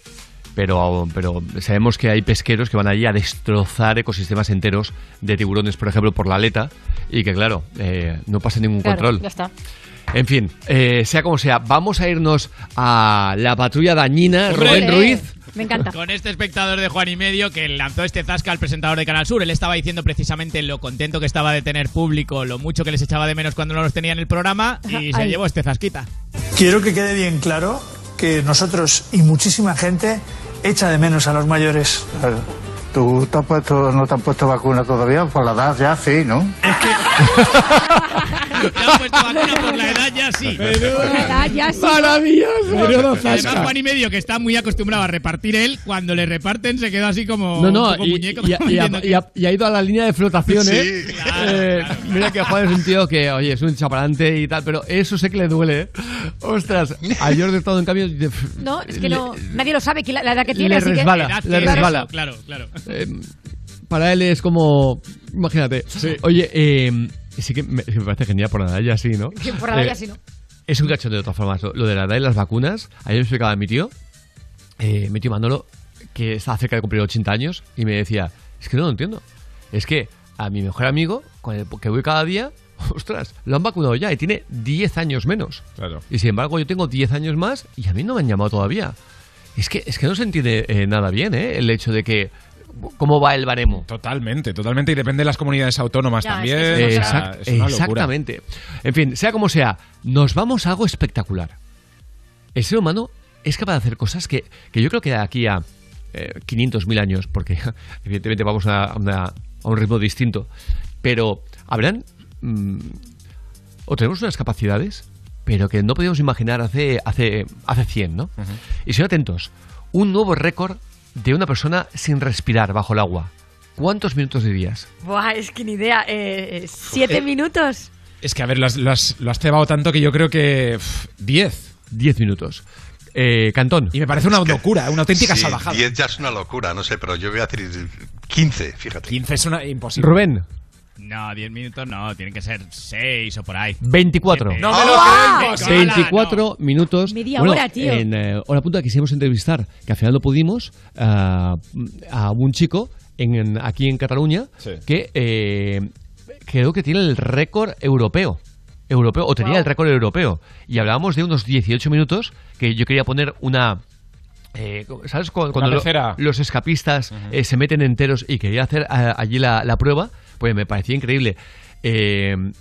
Pero, pero sabemos que hay pesqueros que van allí a destrozar ecosistemas enteros de tiburones, por ejemplo, por la aleta, y que, claro, eh, no pasa ningún Claro, control. ya está. En fin, eh, sea como sea, vamos a irnos a la patrulla dañina. Rubén Ruiz. Me encanta. Con este espectador de Juan y Medio que lanzó este zasca al presentador de Canal Sur. Él estaba diciendo precisamente lo contento que estaba de tener público, lo mucho que les echaba de menos cuando no los tenía en el programa y se llevó este zasquita. Quiero que quede bien claro que nosotros y muchísima gente echa de menos a los mayores. ¿Tú te has puesto, no te has puesto vacuna todavía? Por la edad ya sí, ¿no? Es Te han puesto vacuna por la edad ya sí. edad ya sí. Maravilloso. Además, Juan y medio, que está muy acostumbrado a repartir él, cuando le reparten se queda así como, No, no, un poco y, muñeco. y ha- y ha, diciendo que- y ha- y ha ido a la línea de flotación, Sí, ¿eh? claro, Eh, Mira que Juan es un tío que, oye, es un chaparante y tal, pero eso sé que le duele, ¿eh? Ostras, a Jordi Estado, en cambio, No, es que no, nadie lo sabe que la, la edad que tiene. le así que- resbala, Edad le que es resbala. Claro, claro. Eh, para él es como, imagínate. Oye, eh, sí que me, me parece genial por la edad ya sí, ¿no? Que por la edad Eh, ya sí, ¿no? Es un cachondeo de todas formas. Lo, lo de la edad y las vacunas, ayer me explicaba mi tío, eh, mi tío Manolo, que está cerca de cumplir 80 años, y me decía, es que no lo entiendo. Es que a mi mejor amigo, con el que voy cada día, ostras, lo han vacunado ya y tiene 10 años menos. Claro. Y sin embargo yo tengo 10 años más y a mí no me han llamado todavía. Es que, es que no se entiende eh, nada bien, ¿eh? El hecho de que... ¿Cómo va el baremo? Totalmente, totalmente. Y depende de las comunidades autónomas Ya, es también. que o sea, Exact- es una locura. exactamente. En fin, sea como sea, nos vamos a algo espectacular. El ser humano es capaz de hacer cosas que, que yo creo que de aquí a eh, 500, 1000 años, porque evidentemente vamos a, a una- a un ritmo distinto, pero habrán mm, o tenemos unas capacidades, pero que no podíamos imaginar hace, hace, hace 100, ¿no? Y si atentos, un nuevo récord de una persona sin respirar bajo el agua. ¿Cuántos minutos dirías? Buah, es que ni idea. Eh, ¿Siete minutos? Es que, a ver, lo has, lo has- lo has cebado tanto que yo creo que. pff, 10. 10 minutos. Eh, Cantón. Y me parece una locura, una auténtica Sí, salvajada. 10 ya es una locura, no sé, pero yo voy a decir 15, fíjate. 15 es una imposible. Rubén. No, 10 minutos no, tienen que ser 6 o por ahí. 24. Siete. No me lo ¡Ah! creo imposible. 24 minutos. Media Bueno, hora, tío. En eh, Hora Punta quisimos entrevistar, que al final no pudimos, ah, a un chico en, en- aquí en Cataluña Sí. que eh, creo que tiene el récord europeo. Europeo, o tenía el récord europeo. Y hablábamos de unos 18 minutos que yo quería poner una. eh, ¿Sabes? Cu- Cuando, lo- los escapistas eh, se meten enteros y quería hacer ah, allí la, la prueba, pues me parecía increíble. Eh, en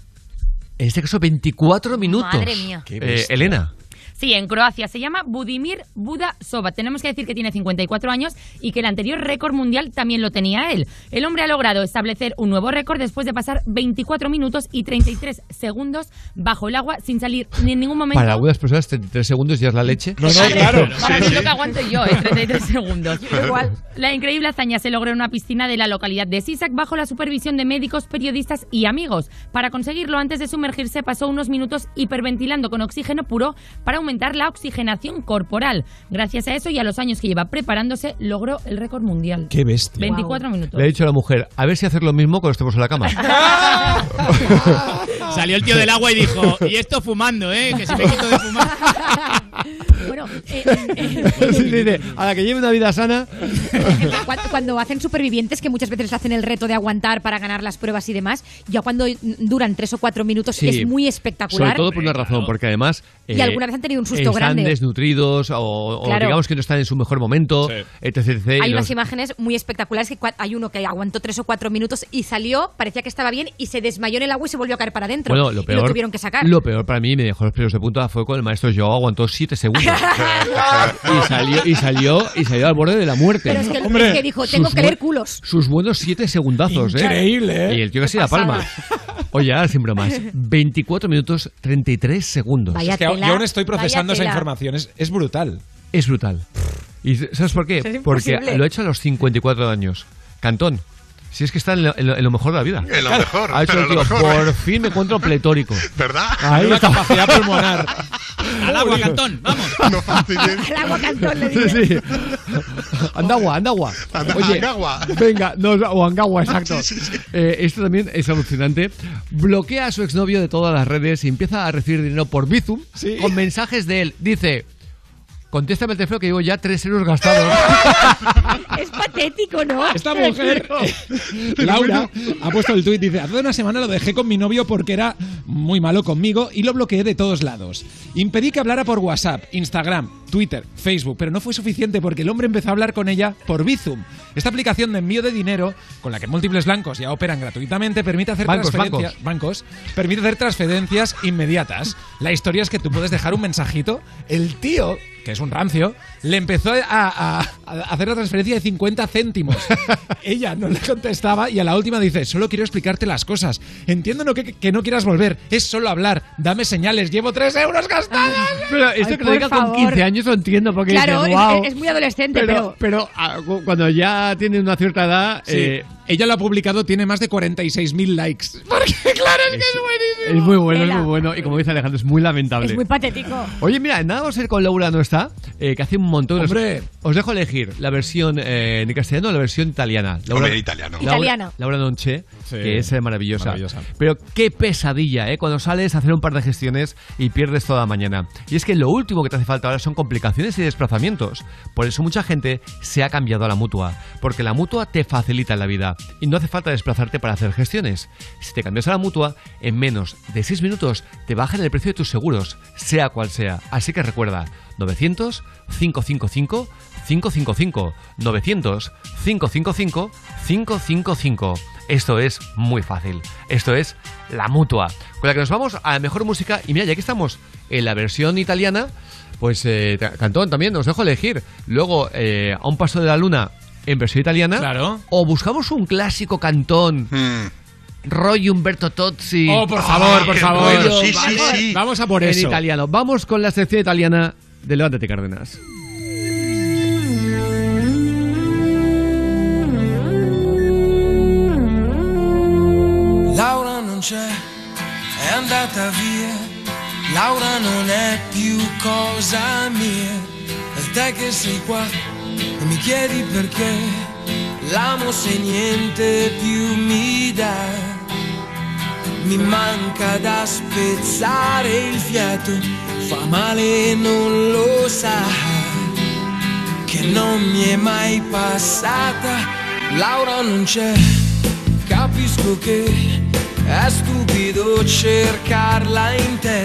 este caso, 24 minutos. Madre mía. Eh. Elena. Sí, en Croacia. Se llama Budimir Buda Soba. Tenemos que decir que tiene 54 años y que el anterior récord mundial también lo tenía él. El hombre ha logrado establecer un nuevo récord después de pasar 24 minutos y 33 segundos bajo el agua sin salir ni en ningún momento. Para algunas personas, 33 segundos ya es la leche. No, no, claro. Para mí es lo que aguanto yo, ¿eh? 33 segundos. Igual. La increíble hazaña se logró en una piscina de la localidad de Sisak bajo la supervisión de médicos, periodistas y amigos. Para conseguirlo, antes de sumergirse, pasó unos minutos hiperventilando con oxígeno puro para aumentar la oxigenación corporal. Gracias a eso y a los años que lleva preparándose, logró el récord mundial. Qué bestia. 24 minutos. Le ha dicho a la mujer, a ver si hacer lo mismo cuando estemos en la cama. Salió el tío del agua y dijo, y esto fumando, ¿eh? Que si me quito de fumar. Bueno, eh, eh, Sí, dice, a la que lleve una vida sana. Cuando, cuando hacen supervivientes, que muchas veces hacen el reto de aguantar para ganar las pruebas y demás, ya cuando duran tres o cuatro minutos Sí. es muy espectacular. Sobre todo por una razón, porque además... Y alguna vez han tenido un susto están grande. desnutridos o, o Claro. digamos que no están en su mejor momento, etc. etc, y Hay los- unas imágenes muy espectaculares que cua- hay uno que aguantó tres o cuatro minutos y salió, parecía que estaba bien y se desmayó en el agua y se volvió a caer para adentro. Bueno, lo y peor, lo tuvieron que sacar. lo peor para mí, me dejó los pelos de punta, fue cuando el maestro Joao aguantó 7 segundos. y salió y salió y salió al borde de la muerte. Pero es que, es que dijo, tengo que leer culos. Sus buenos 7 segundazos, ¿eh? Increíble, ¿eh? Y el tío casi la palma. Oye, ahora sin bromas. 24 minutos 33 segundos. Es que yo aún estoy procesando esa información. Es, es brutal. Es brutal. ¿Y sabes por qué? Porque lo ha hecho a los 54 años. Cantón. Si es que está en lo, en lo- en lo mejor de la vida. En lo mejor, Ha hecho pero el tío, mejor. por fin me encuentro pletórico. ¿Verdad? Ahí Una está. capacidad pulmonar. Al agua, Cantón, vamos. No. El agua cantón le Sí, dice. sí. Andagua, andagua. Anda- Oye, Angagua. venga, no, o Angagua, exacto. Eh, esto también es alucinante. Bloquea a su exnovio de todas las redes y empieza a recibir dinero por Bizum con mensajes de él. Dice, contéstame el teléfono que llevo ya tres euros gastados. Es patético, ¿no? Esta mujer, eh, Laura, ha puesto el tuit, dice, hace una semana lo dejé con mi novio porque era muy malo conmigo y lo bloqueé de todos lados. Impedí que hablara por WhatsApp, Instagram, Twitter, Facebook, pero no fue suficiente porque el hombre empezó a hablar con ella por Bizum. Esta aplicación de envío de dinero, con la que múltiples bancos ya operan gratuitamente, permite hacer Bancos, transferencias bancos, permite hacer transferencias inmediatas. La historia es que tú puedes dejar un mensajito, el tío, que es un rancio, le empezó a, a- a hacer la transferencia de 50 céntimos. Ella no le contestaba y a la última dice, solo quiero explicarte las cosas. Entiendo no que, que no quieras volver, es solo hablar, dame señales, llevo 3 euros gastados. Pero esto Ay, que lo diga con favor. 15 años lo entiendo porque Claro, dices, es- "Guau". es, muy adolescente, pero, pero... pero ah, cu- cuando ya tiene una cierta edad, Sí. eh, Ella lo ha publicado, tiene más de 46.000 likes. Porque claro, es que es buenísimo. es muy bueno, es muy bueno. Y como dice Alejandro, es muy lamentable. Es muy patético. Oye, mira, nada vamos a ir con Laura no está, eh, que hace un montón de... Hombre. Os dejo elegir la versión eh, en castellano o la versión italiana. Laura, Hombre, italiano. Laura, Italiano. Laura Nonche, Sí. que es eh, maravillosa. Maravillosa. Pero qué pesadilla, ¿eh? Cuando sales a hacer un par de gestiones y pierdes toda la mañana. Y es que lo último que te hace falta ahora son complicaciones y desplazamientos. Por eso mucha gente se ha cambiado a la mutua. Porque la mutua te facilita la vida. Y no hace falta desplazarte para hacer gestiones. Si te cambias a la mutua, en menos de 6 minutos te bajan el precio de tus seguros, sea cual sea. Así que recuerda, 900 555 555 900 555 555 Esto es muy fácil. Esto es la mutua. Con la que nos vamos a la mejor música. Y mira, ya que estamos en la versión italiana, pues eh, Cantón también os dejo elegir. Luego, eh, a un paso de la luna en versión italiana. Claro. O buscamos un clásico cantón. Hmm. Roy Humberto Tozzi. Oh, por favor, por favor. bueno. Sí, vamos, sí, sí. vamos a por en eso. italiano. Vamos con la sección italiana de Levántate Cárdenas. Laura non c'è, è andata via. Laura non è più cosa mia. E te che sei qua e mi chiedi perché. L'amo se niente più mi dà. Mi manca da spezzare il fiato, fa male non lo sa. Che non mi è mai passata. Laura non c'è Capisco che è stupido cercarla in te.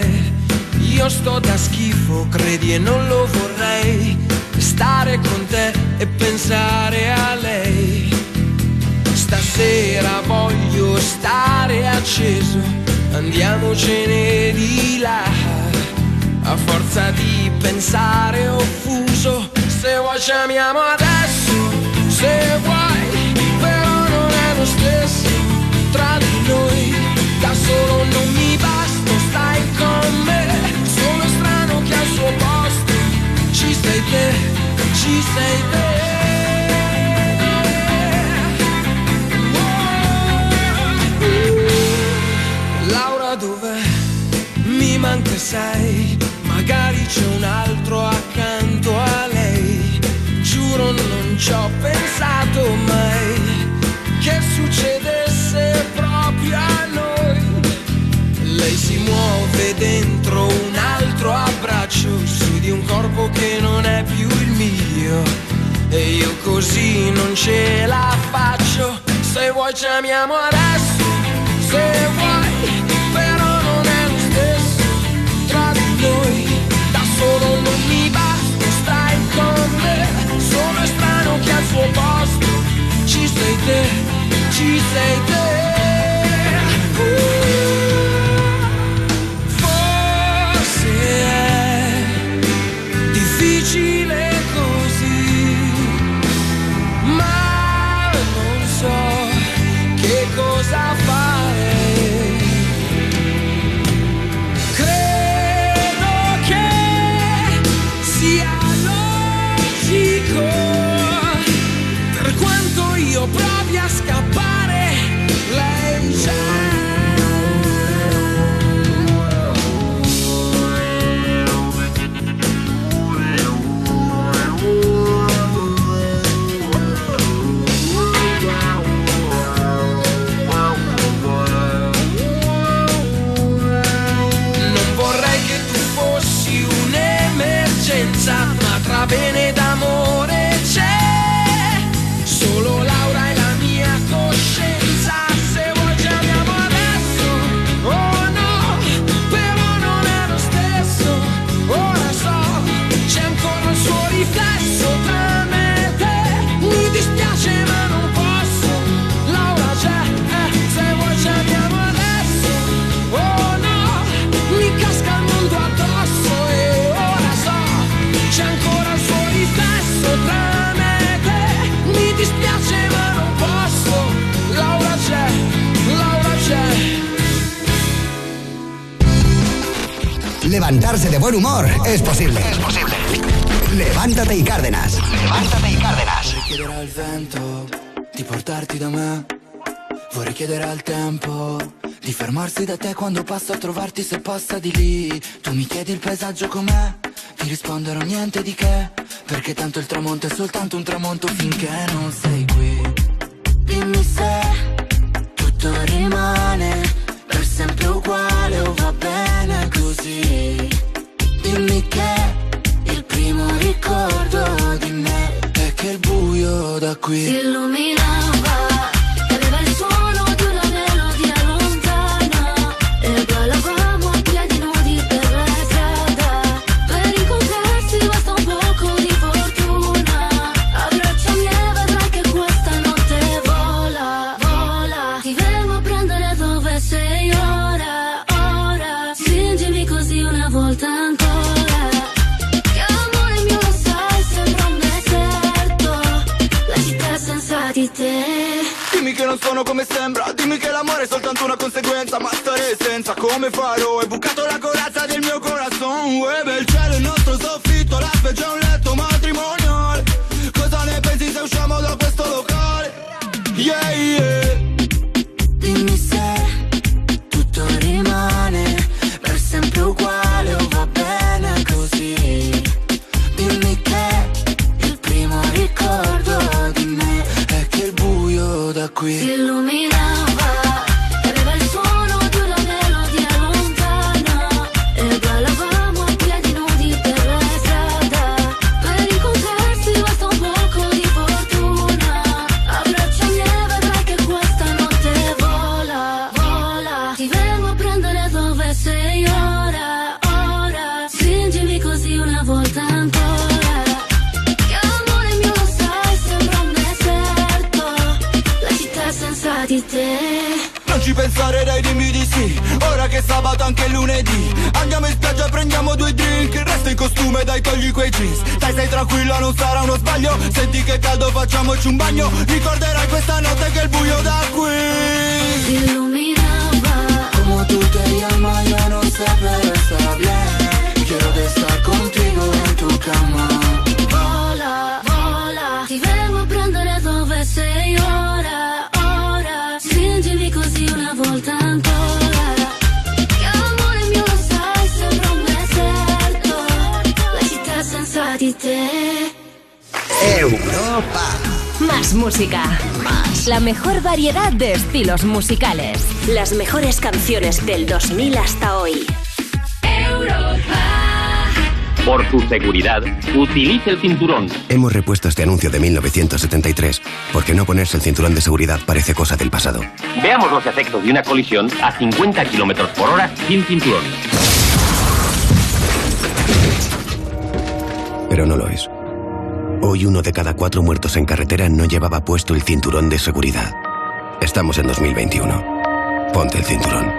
Io sto da schifo, credi e non lo vorrei. Stare con te e pensare a lei. Stasera voglio stare acceso, andiamocene di là. A forza di pensare offuso, se vuoi ci amiamo adesso, ci ho pensato mai che succedesse proprio a noi. Lei si muove dentro un altro abbraccio su di un corpo che non è più il mio. E io così non ce la faccio. Se vuoi ci amiamo adesso, se vuoi, say this? Levantarse de buen humor es posible. Es posible. Levántate y Cárdenas. Levántate y Cárdenas. Vorrei chiedere al vento di portarti da me. Vorrei chiedere al tempo di fermarsi da te quando passo a trovarti se passa di lì. Tu mi chiedi il paesaggio com'è, ti risponderò niente di che. Perché tanto il tramonto è soltanto un tramonto finché non sei qui. Dimmi se tutto rimane per sempre uguale o va bene così. Dimmi che il primo ricordo di me è che il buio da qui Si illuminava, come farò Hai bucato la corazza del mio corazon Uè, il cielo il nostro soffitto La specie Caldo facciamoci un bagno. Ricorderai questa notte che il buio da qui Si illuminaba Como tú te llamas yo no sé pero está bien Quiero de estar contigo en tu cama Europa. Más música. Más. La mejor variedad de estilos musicales. Las mejores canciones del 2000 hasta hoy. Por tu seguridad, utilice el cinturón. Hemos repuesto este anuncio de 1973, porque no ponerse el cinturón de seguridad parece cosa del pasado. Veamos los efectos de una colisión a 50 kilómetros por hora sin cinturón. Pero no lo es. Hoy uno de cada cuatro muertos en carretera no llevaba puesto el cinturón de seguridad. Estamos en 2021. Ponte el cinturón.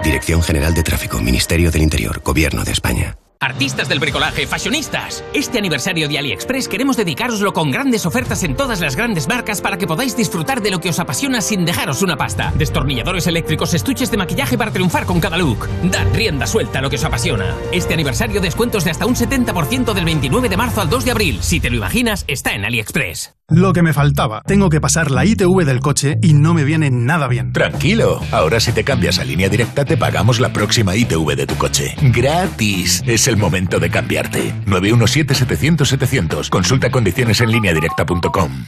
Dirección General de Tráfico, Ministerio del Interior, Gobierno de España. Artistas del bricolaje, fashionistas. Este aniversario de AliExpress queremos dedicaroslo con grandes ofertas en todas las grandes marcas para que podáis disfrutar de lo que os apasiona sin dejaros una pasta. Destornilladores eléctricos, estuches de maquillaje para triunfar con cada look. Dad rienda suelta a lo que os apasiona. Este aniversario descuentos de hasta un 70% del 29 de marzo al 2 de abril. Si te lo imaginas, está en AliExpress. Lo que me faltaba. Tengo que pasar la ITV del coche y no me viene nada bien. Tranquilo, ahora si te cambias a línea directa te pagamos la próxima ITV de tu coche. Gratis. Es el momento de cambiarte. 917-700-700. Consulta condiciones en lineadirecta.com.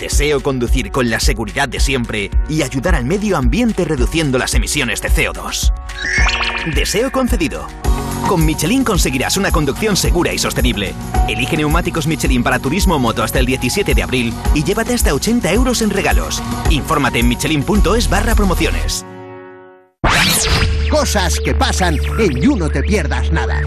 Deseo conducir con la seguridad de siempre y ayudar al medio ambiente reduciendo las emisiones de CO2. Deseo concedido. Con Michelin conseguirás una conducción segura y sostenible. Elige neumáticos Michelin para turismo o moto hasta el 17 de abril y llévate hasta 80 euros en regalos. Infórmate en michelin.es barra promociones. Cosas que pasan en You No Te Pierdas Nada.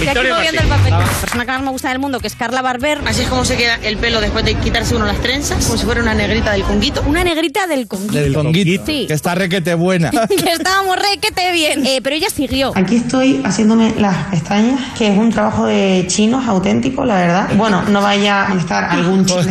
El papel. La persona que más me gusta del mundo, que es Carla Barber. Así es como se queda el pelo después de quitarse uno las trenzas, como si fuera una negrita del conguito. Una negrita del conguito. Del conguito. Sí. Que está requete buena. que estábamos re que te bien. Eh, pero ella siguió. Aquí estoy haciéndome las pestañas, que es un trabajo de chinos auténtico, la verdad. Bueno, no vaya a molestar algún chino.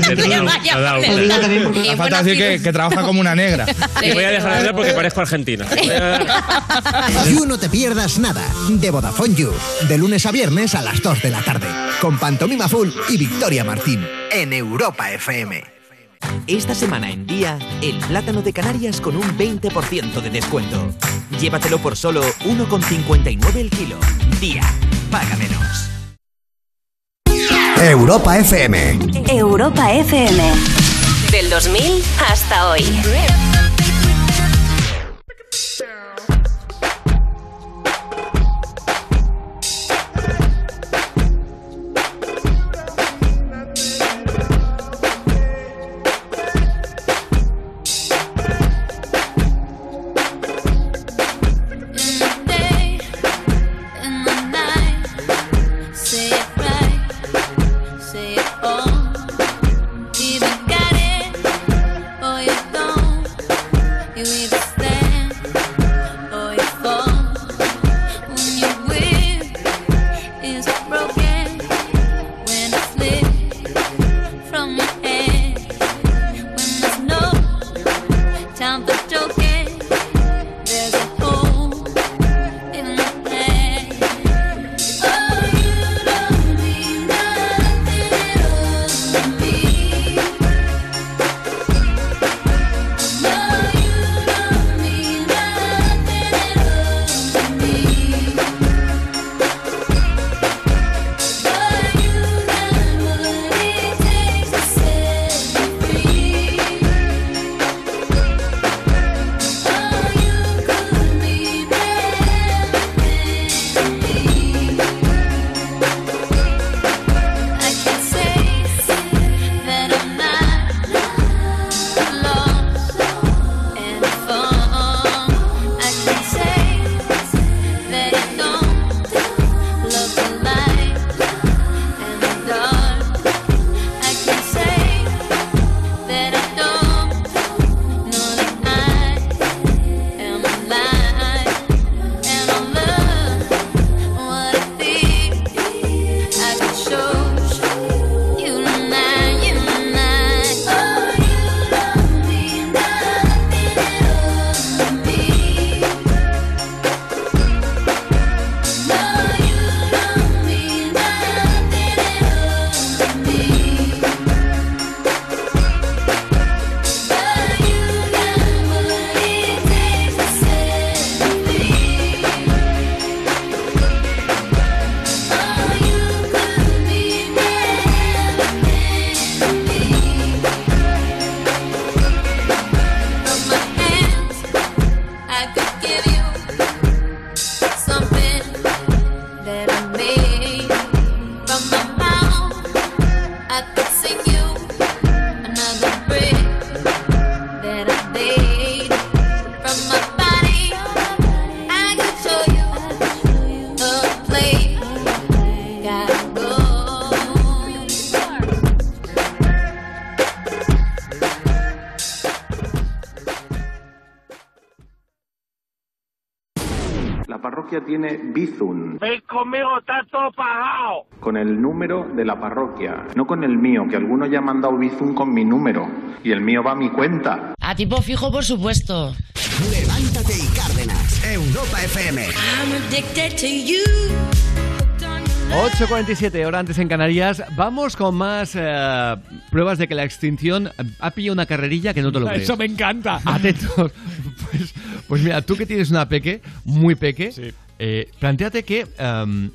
Falta decir que, que trabaja como una negra. Y voy a dejar de hablar porque parezco argentina. You no te pierdas nada de Vodafone You, de lunes a viernes a las 2 de la tarde, con Pantomima Full y Victoria Martín, en Europa FM. Esta semana en Día, el plátano de Canarias con un 20% de descuento. Llévatelo por solo 1,59 el kilo. Día, paga menos. Europa FM. Europa FM. Del 2000 hasta hoy. Parroquia, no con el mío, que algunos ya han mandado Bizum con mi número, y el mío va a mi cuenta. A tipo fijo, por supuesto. Levántate y Cárdenas. Europa FM. I'm addicted to you. 8.47, hora antes en Canarias. Vamos con más eh, pruebas de que la extinción ha pillado una carrerilla que no te lo crees. Eso me encanta. Atentos. Pues, pues mira, tú que tienes una peque, muy peque, eh, planteate que em,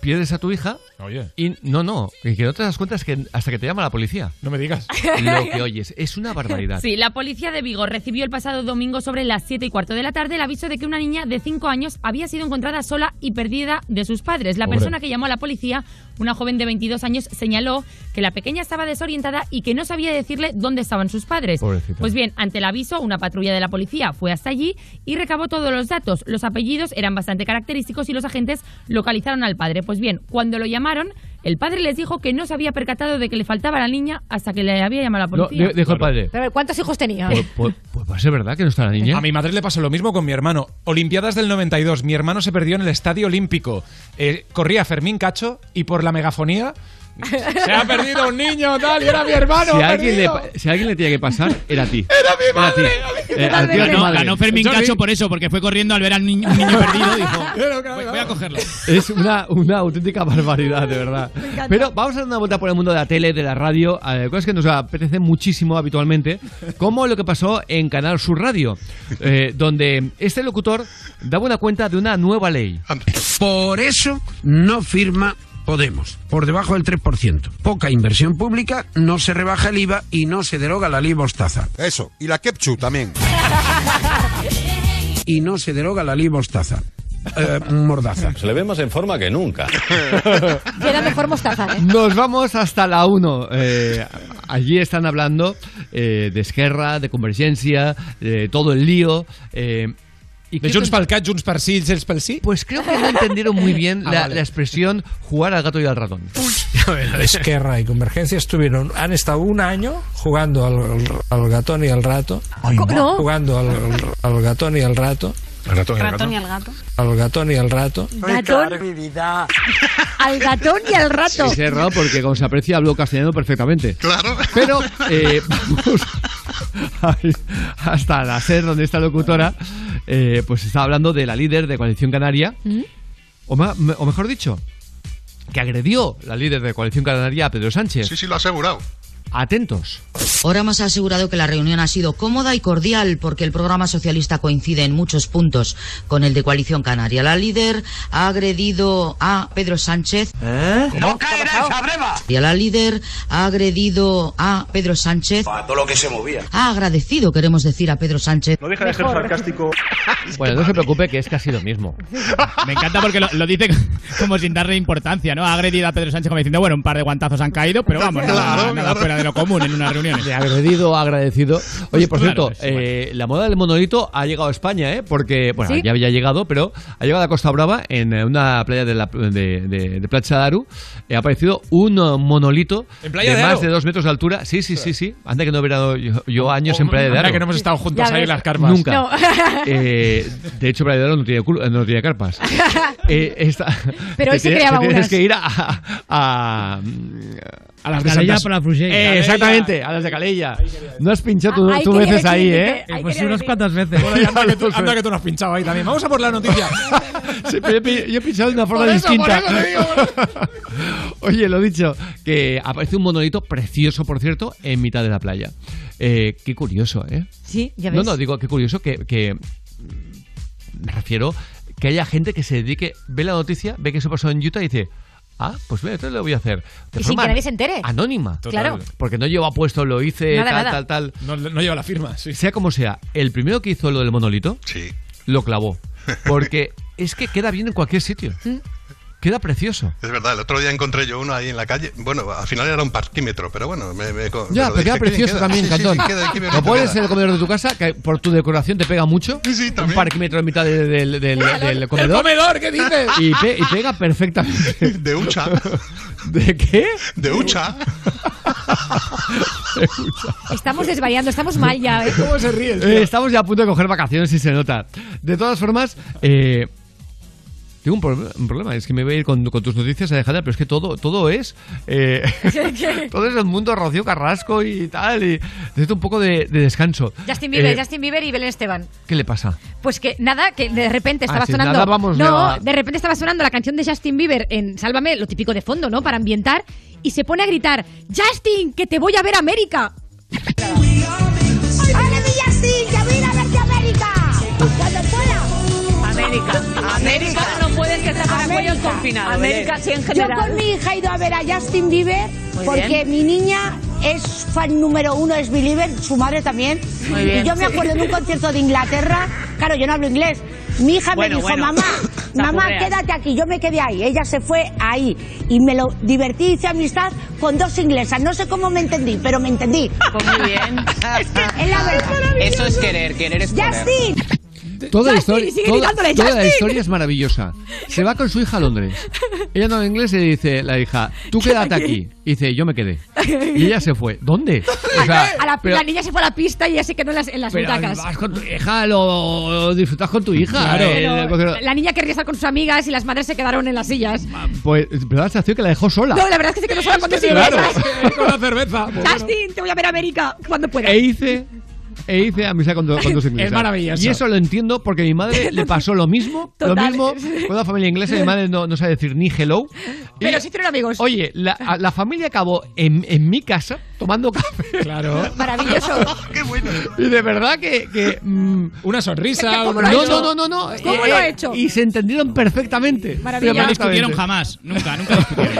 pierdes a tu hija Oye. y no, no, y que no te das cuenta es que hasta que te llama la policía. No me digas. Lo que oyes es una barbaridad. Sí, la policía de Vigo recibió el pasado domingo sobre las 7 y cuarto de la tarde el aviso de que una niña de 5 años había sido encontrada sola y perdida de sus padres. La Pobre. persona que llamó a la policía, una joven de 22 años, señaló que la pequeña estaba desorientada y que no sabía decirle dónde estaban sus padres. Pobrecita. Pues bien, ante el aviso, una patrulla de la policía fue hasta allí y recabó todos los datos. Los apellidos eran bastante característicos y los agentes localizaron al padre. Pues bien, cuando lo llamaron, el padre les dijo que no se había percatado de que le faltaba a la niña hasta que le había llamado a la policía. di- dijo el padre. Pero, ¿cuántos hijos tenía? Pues, pues, pues puede ser verdad que no está la niña. A mi madre le pasó lo mismo con mi hermano. Olimpiadas del 92. Mi hermano se perdió en el Estadio Olímpico. Eh, corría Fermín Cacho y por la megafonía se ha perdido un niño tal y era mi hermano. si, alguien le, si alguien le tenía que pasar, era a ti. Era mi Era a ti. madre. Eh, a ti era tu Ganó, madre. ganó Fermín Jordi, Cacho por eso, porque fue corriendo al ver al niño, un niño perdido y dijo, voy, voy a cogerlo. Es una, una auténtica barbaridad, de verdad. Pero vamos a dar una vuelta por el mundo de la tele, de la radio, eh, cosas que nos apetecen muchísimo habitualmente, como lo que pasó en Canal Sur Radio, eh, donde este locutor daba una cuenta de una nueva ley. Por eso no firma Podemos, por debajo del 3%. Poca inversión pública, no se rebaja el IVA y no se deroga la ley Mostaza. Eso, y la Kepchu también. Y no se deroga la ley Mostaza. Eh, mordaza. Se le ve más en forma que nunca. Queda mejor mostaza, ¿eh? Nos vamos hasta la 1. Eh, allí están hablando eh, de Esquerra, de Convergencia, de todo el lío. Y De Junts pel Cat, Junts per sí, Junts pel sí. Pues creo que no entendieron muy bien Ah, la, vale. la expresión jugar al gato y al ratón. Esquerra y Convergencia estuvieron, han estado un año jugando al, al gatón y al rato. no. Jugando al, al gatón y al rato. Ratón y al gato. Al gatón y al rato. Gatón. Al gatón y al rato. Sí, es raro porque como se aprecia hablo castellano perfectamente. Claro. Pero eh, vamos hasta la SER donde esta locutora eh, pues está hablando de la líder de Coalición Canaria, o, ma- o mejor dicho, que agredió la líder de Coalición Canaria a Pedro Sánchez. Sí, sí, lo ha asegurado. Atentos. Ahora hemos asegurado que la reunión ha sido cómoda y cordial porque el programa socialista coincide en muchos puntos con el de Coalición Canaria. La líder ha agredido a Pedro Sánchez. ¡No caerá esa breva! Y a la líder ha agredido a Pedro Sánchez. A todo lo que se movía. Ha agradecido, queremos decir, a Pedro Sánchez. No deja de ser sarcástico. Bueno, no se preocupe que es casi lo mismo. Me encanta porque lo, lo dice como sin darle importancia, ¿no? Ha agredido a Pedro Sánchez como diciendo, bueno, un par de guantazos han caído, pero vamos, nada, nada claro. fuera de lo común en unas reuniones. De agredido, agradecido. Oye, por Claro, cierto, eh, la moda del monolito ha llegado a España, ¿eh? Porque, bueno, ¿Sí? ya había llegado, pero ha llegado a Costa Brava, en una playa de, la, de, de, de Aru. eh, ha aparecido un eh, monolito ¿En Playa de, de más de dos metros de altura. Sí, sí, sí, sí. Anda que no hubiera dado yo, yo años en Playa de Aro. que no hemos estado juntos ahí en las carpas. Nunca. No. Eh, de hecho, Playa de Aro no tiene, culo- no tiene carpas. Eh, esta- Pero hoy se tienes- creaban te tienes que ir a... a, a las de Calella Santas- por la Fruixell. Eh, Calella. exactamente, a las de Calella. No has pinchado tú, Ah, tú veces ahí, ¿eh? Pues unas cuantas veces. Bueno, anda, que tú, anda que tú no has pinchado ahí también. Vamos a por la noticia. Sí, pero yo, he- yo he pinchado de una forma Por eso, distinta. por eso te digo, Oye, lo dicho, que aparece un monolito precioso, por cierto, en mitad de la playa. Eh, qué curioso, ¿eh? Sí, ya No, ves. no, digo, qué curioso que, que me refiero que haya gente que se dedique, ve la noticia, ve que eso pasó en Utah y dice, ah, pues mira, entonces lo voy a hacer. De Y sin que nadie se entere. Anónima. Claro. Porque no lleva puesto, lo hice, Nada, tal, nada. tal, tal. No, no lleva la firma, sí. Sea como sea, el primero que hizo lo del monolito, Sí. lo clavó. Porque es que queda bien en cualquier sitio. Queda precioso. Es verdad, el otro día encontré yo uno ahí en la calle. Bueno, al final era un parquímetro, pero bueno, me, me- Ya, me lo pero queda precioso queda. también, Sí, sí, sí, Cantón. Lo pones en el comedor de tu casa, que por tu decoración te pega mucho. un parquímetro en mitad de- del, del- del comedor. comedor, ¿qué dices? Y, pe- y pega perfectamente. De hucha. ¿De qué? De hucha. Estamos desvariando, estamos mal ya. ¿eh? ¿Cómo se ríe? Eh, estamos ya a punto de coger vacaciones y se nota. De todas formas, eh, tengo un, un problema. Es que me voy a ir con, con tus noticias, Alejandra, pero es que todo, todo es. eh, todo es el mundo Rocío Carrasco y tal. Y necesito un poco de, de descanso. Justin Bieber, Eh, Justin Bieber y Belén Esteban. ¿Qué le pasa? Pues que nada, que de repente estaba Ah, si sonando. nada, vamos no, de repente estaba sonando la canción de Justin Bieber en Sálvame, lo típico de fondo, ¿no? Para ambientar. Y se pone a gritar: ¡Justin, que te voy a ver a América! ¡Hola, mi Justin! ¡Que voy a ir a verte a América! ¡Cuando pueda! América. América confinados. América sí en Yo con mi hija he ido a ver a Justin Bieber Muy porque bien. mi niña es fan número uno, es believer, su madre también. Muy bien, y yo me sí. acuerdo de un concierto de Inglaterra, claro, yo no hablo inglés. Mi hija Bueno, me dijo, bueno. mamá, mamá, quédate aquí. Yo me quedé ahí. Ella se fue ahí. Y me lo divertí, hice amistad con dos inglesas. No sé cómo me entendí, pero me entendí. Pues muy bien. es que es la verdad. Eso es querer, querer es poder. Justin, Toda, la toda, toda la historia es maravillosa. Se va con su hija a Londres. Ella no habla inglés y le dice la hija, tú quédate aquí. Y dice, yo me quedé. Y ella se fue. ¿Dónde? O sea, A la, pero- la niña se fue a la pista y ella se quedó en las, en las pero butacas. vas con tu hija, lo, lo disfrutas con tu hija. Claro. Eh, Pero la niña quería estar con sus amigas y las madres se quedaron en las sillas. Pues, pero la sensación que la dejó sola. No, la verdad es que se quedó sola cuando se Claro. Con la cerveza. Justin, te voy a ver a América cuando puedas. E hice, e hice amistad con, tu- con tus ingleses. Es maravilloso. Y eso lo entiendo porque a mi madre le pasó lo mismo. Total. Lo mismo con la familia inglesa. Mi madre no, no sabe decir ni hello. Pero sí hicieron amigos. Oye, la, a- la familia acabó en, en mi casa tomando café. Claro. Maravilloso. Y de verdad que. que, mm, Una sonrisa. ¿Cómo un- lo ha no, no, no, no, no. ¿Cómo Eh, lo ha hecho? Y se entendieron perfectamente. Maravilloso. No discutieron jamás, nunca, nunca discutieron.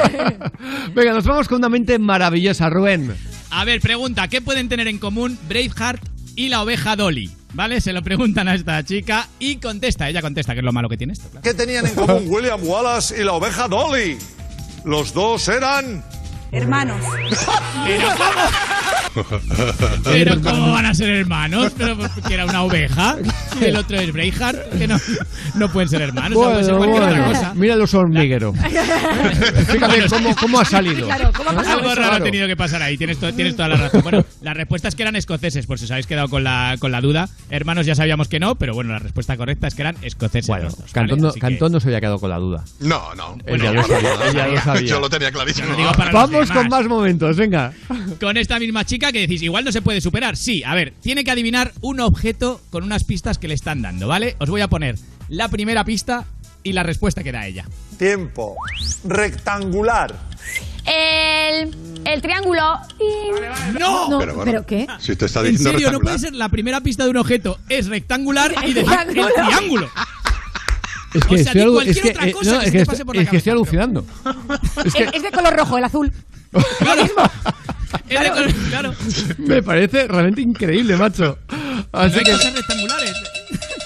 Venga, nos vamos con una mente maravillosa, Rubén. A ver, pregunta, ¿qué pueden tener en común Braveheart y la oveja Dolly? ¿Vale? Se lo preguntan a esta chica y contesta, ella contesta, que es lo malo que tiene esto. ¿Qué tenían en común William Wallace y la oveja Dolly? Los dos eran... Hermanos. Pero ¿cómo van a ser hermanos? Pero que era una oveja y el otro es Braveheart, que no, no pueden ser hermanos, no puede ser Bueno, cualquier bueno. otra cosa. Mira los hormigueros. Fíjate cómo, cómo ha salido. Claro, ¿cómo ha pasado Algo raro ha tenido que pasar ahí, tienes, to- tienes toda la razón. Bueno, la respuesta es que eran escoceses, por si os habéis quedado con la, con la duda. Hermanos ya sabíamos que no, pero bueno, la respuesta correcta es que eran escoceses Bueno, dos. Cantón, ¿vale? no, Así que- Cantón no se había quedado con la duda. No, no. Él ya lo sabía, él ya lo sabía. Yo lo tenía clarísimo. Lo digo para los Vamos con más momentos, venga. Con esta misma chica que decís, igual no se puede superar. Sí, a ver, tiene que adivinar un objeto con unas pistas que le están dando, ¿vale? Os voy a poner la primera pista y la respuesta que da ella. Tiempo. Rectangular. El, el triángulo. ¡No! No, Pero bueno. ¿pero qué? Si te está En diciendo serio, no rectangular. puede ser la primera pista de un objeto es rectangular y decir el Triángulo. Es que O sea, estoy, di alu- cualquier es que, otra eh, cosa no, que es se que te estoy- pase por la es que estoy cabeza, alucinando. Es Es, que es de color rojo, el azul. Claro, me parece realmente increíble, macho. Así que. cosas rectangulares.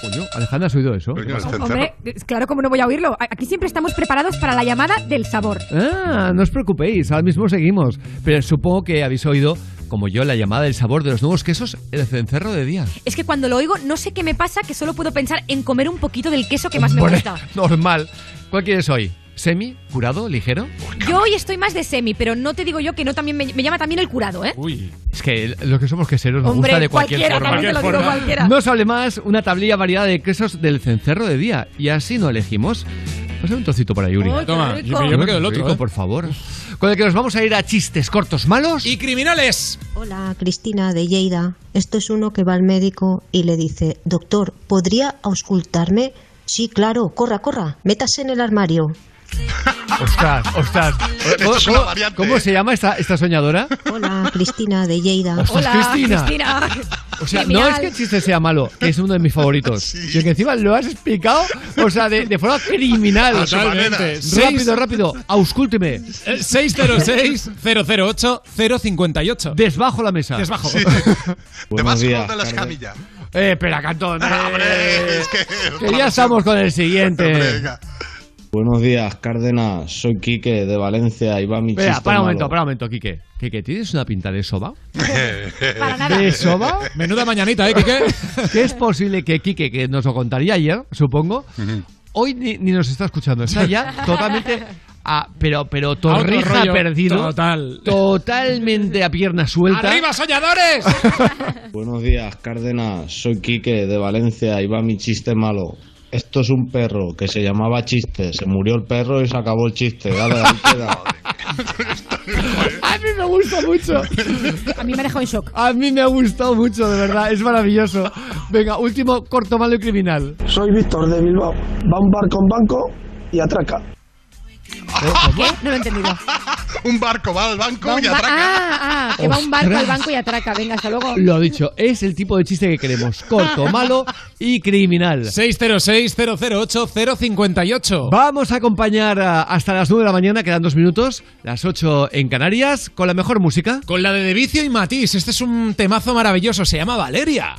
Coño, Alejandra, ¿has oído eso? Coño. Hombre, es claro, como no voy a oírlo. Aquí siempre estamos preparados para la llamada del sabor. Ah, no os preocupéis, ahora mismo seguimos. Pero supongo que habéis oído, como yo, la llamada del sabor de los nuevos quesos, el cencerro de día. Es que cuando lo oigo, no sé qué me pasa, que solo puedo pensar en comer un poquito del queso que más me gusta. Normal. ¿Cuál quieres hoy? ¿Semi? ¿Curado? ¿Ligero? Yo hoy estoy más de semi, pero no te digo yo que no también me, me llama también el curado, ¿eh? Uy. Es que los que somos queseros nos Hombre, gusta de cualquier cualquiera, forma. también te lo digo cualquiera. No os hable más, una tablilla variada de quesos del cencerro de día. Y así no elegimos. Pásame un trocito para Yuri. Qué Toma, yo, yo me quedo el otro. Rico, ¿eh? por favor. Con el que nos vamos a ir a chistes cortos malos. Y criminales. Hola, Cristina de Lleida. Esto es uno que va al médico y le dice, doctor, ¿podría auscultarme? Sí, claro, corra, corra, métase en el armario. Ostras, ostras. Esto es una ¿Cómo, variante, cómo ¿eh? se llama esta, esta soñadora? Hola, Cristina de Lleida. Ostras, Hola, Cristina. Cristina. O sea, no Criminal. es que el chiste sea malo, que es uno de mis favoritos. Sino que encima lo has explicado, o sea, de, de forma criminal. Totalmente. Rápido, rápido. Auscúlteme. Eh, 606-008-058. Desbajo la mesa. Desbajo. Te Buenos vas con de la escamilla. Eh, espera, Cantón. eh, Hombre, es que... que ya estamos con el siguiente. Hombre, venga. Buenos días, Cárdenas. Soy Quique de Valencia y va mi Espera, chiste para un malo. momento, para un momento, Quique. Quique, ¿tienes una pinta de soba? Para nada. ¿De soba? Menuda mañanita, ¿eh, Kike? Que es posible que Quique, que nos lo contaría ayer, supongo, hoy ni, ni nos está escuchando. Está ya totalmente... a- pero, pero torrija rollo. perdido. Total. Totalmente a pierna suelta. ¡Arriba, soñadores! Buenos días, Cárdenas. Soy Quique de Valencia y va mi chiste malo. Esto es un perro que se llamaba Chiste. Se murió el perro y se acabó el chiste. Dale, ahí queda. A mí me gusta mucho. A mí me ha dejado en shock. A mí me ha gustado mucho, de verdad. Es maravilloso. Venga, último corto malo y criminal. Soy Víctor de Bilbao. Va un barco en banco y atraca. ¿Qué? No lo he entendido. Un barco va al banco Va y ba- atraca. ah, ah, que va un barco al banco y atraca. Venga, hasta luego. Lo dicho, es el tipo de chiste que queremos. Corto, malo y criminal. 606-008-058. Vamos a acompañar hasta las 9 de la mañana, quedan dos minutos, las 8 en Canarias, con la mejor música. Con la de De Vicio y Matiz. Este es un temazo maravilloso. Se llama Valeria.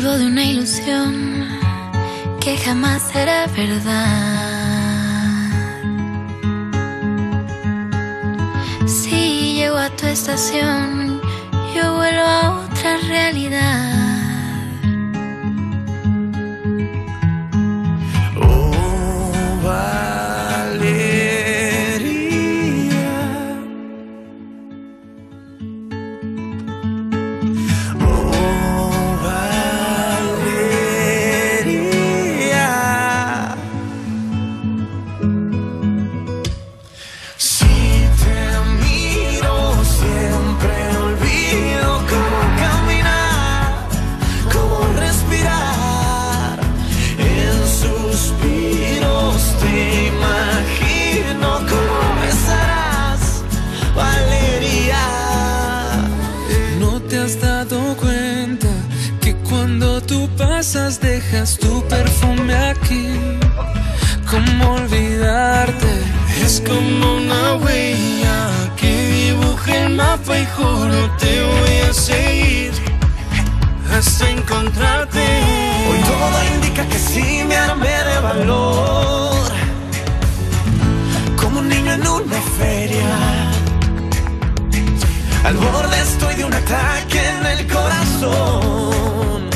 Vivo de una ilusión que jamás será verdad. Si llego a tu estación, yo vuelvo a otra realidad. Como una huella que dibuja el mapa y juro te voy a seguir hasta encontrarte. Hoy todo indica que sí me armé de valor, como un niño en una feria. Al borde estoy de un ataque en el corazón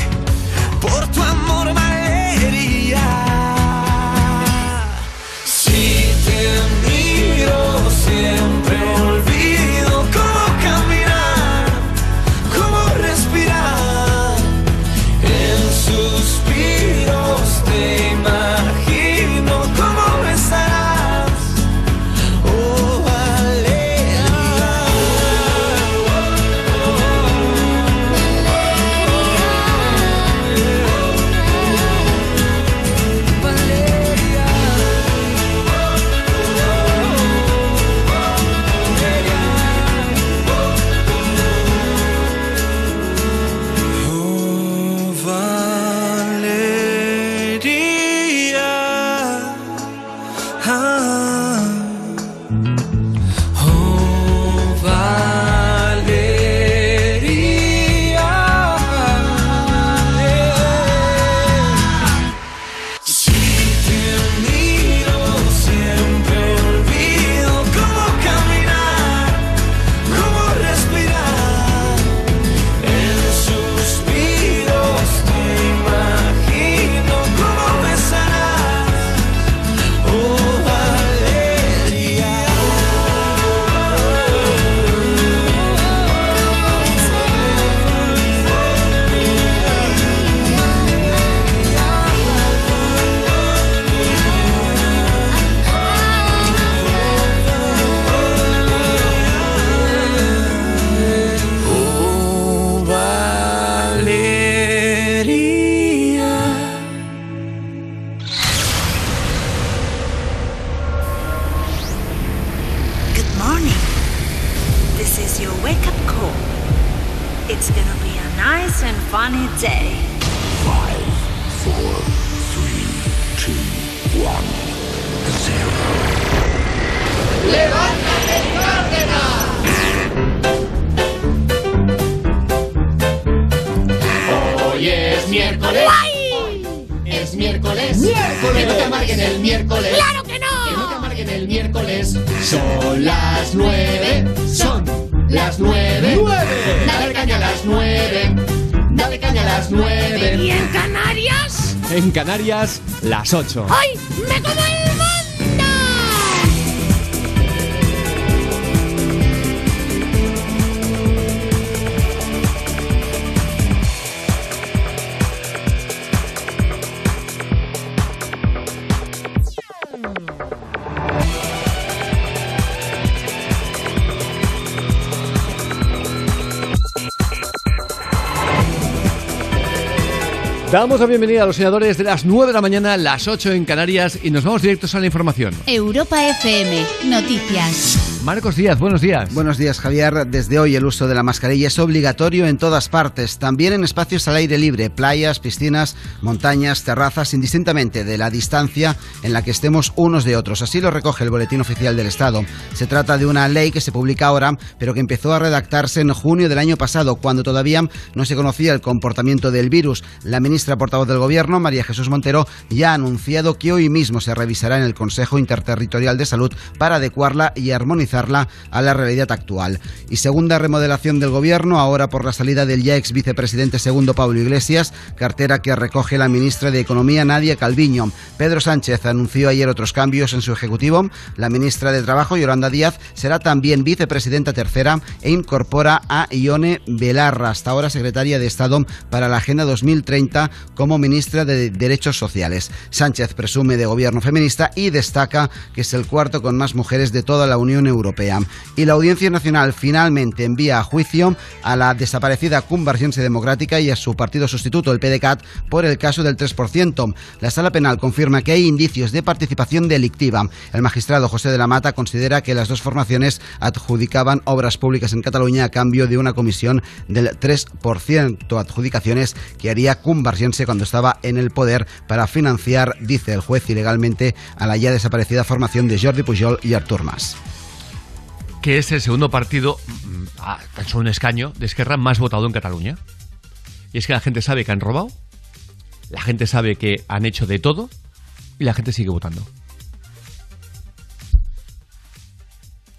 por tu amor, siempre Son las nueve. Son las nueve. ¡Nueve! Dale caña a las nueve. Dale caña a las nueve. ¿Y en Canarias? En Canarias, las 8. ¡Ay! ¡Me como Damos la bienvenida a los senadores de las 9 de la mañana, las 8 en Canarias y nos vamos directos a la información. Europa FM, noticias. Marcos Díaz, buenos días. Buenos días, Javier. Desde hoy el uso de la mascarilla es obligatorio en todas partes, también en espacios al aire libre, playas, piscinas, montañas, terrazas, indistintamente de la distancia en la que estemos unos de otros. Así lo recoge el Boletín Oficial del Estado. Se trata de una ley que se publica ahora, pero que empezó a redactarse en junio del año pasado, cuando todavía no se conocía el comportamiento del virus. La ministra portavoz del Gobierno, María Jesús Montero, ya ha anunciado que hoy mismo se revisará en el Consejo Interterritorial de Salud para adecuarla y armonizarla a la realidad actual. Y segunda remodelación del Gobierno, ahora por la salida del ya ex vicepresidente segundo Pablo Iglesias, cartera que recoge la ministra de Economía Nadia Calviño. Pedro Sánchez anunció ayer otros cambios en su ejecutivo. La ministra de Trabajo, Yolanda Díaz, será también vicepresidenta tercera e incorpora a Ione Belarra, hasta ahora secretaria de Estado para la Agenda 2030 como ministra de Derechos Sociales. Sánchez presume de gobierno feminista y destaca que es el cuarto con más mujeres de toda la Unión Europea. Y la Audiencia Nacional finalmente envía a juicio a la desaparecida Convergencia Democrática y a su partido sustituto, el PDCAT, por el caso del 3%. La Sala Penal confirma que hay indicios de participación delictiva. El magistrado José de la Mata considera que las dos formaciones adjudicaban obras públicas en Cataluña a cambio de una comisión del 3%, adjudicaciones que haría Convergencia cuando estaba en el poder para financiar, dice el juez, ilegalmente a la ya desaparecida formación de Jordi Pujol y Artur Mas que es el segundo partido, mm, a tan solo un escaño, de Esquerra más votado en Cataluña. Y es que la gente sabe que han robado, la gente sabe que han hecho de todo y la gente sigue votando.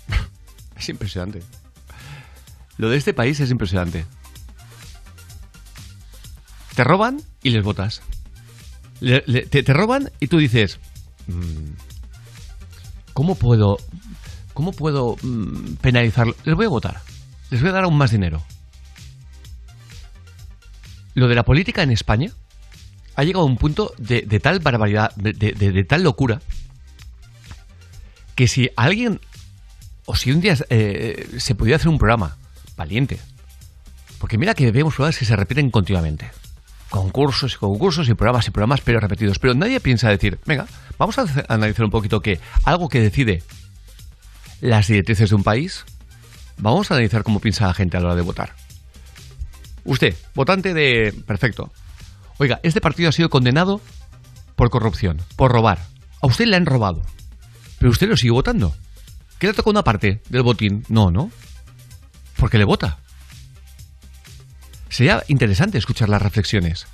es impresionante. Lo de este país es impresionante. Te roban y les votas. Te roban y tú dices, "Mm, ¿cómo puedo ¿Cómo puedo mm, penalizarlo? Les voy a votar. Les voy a dar aún más dinero. Lo de la política en España ha llegado a un punto de, tal barbaridad, de, tal locura, que si alguien, o si un día eh, se pudiera hacer un programa valiente, porque mira que vemos programas que se repiten continuamente. Concursos y concursos y programas y programas, pero repetidos. Pero nadie piensa decir, venga, vamos a analizar un poquito que algo que decide las directrices de un país, vamos a analizar cómo piensa la gente a la hora de votar. Usted, votante de... Perfecto. Oiga, este partido ha sido condenado por corrupción, por robar. A usted le han robado. Pero usted lo sigue votando. ¿Qué le toca una parte del botín? No, ¿no? Porque le vota. Sería interesante escuchar las reflexiones.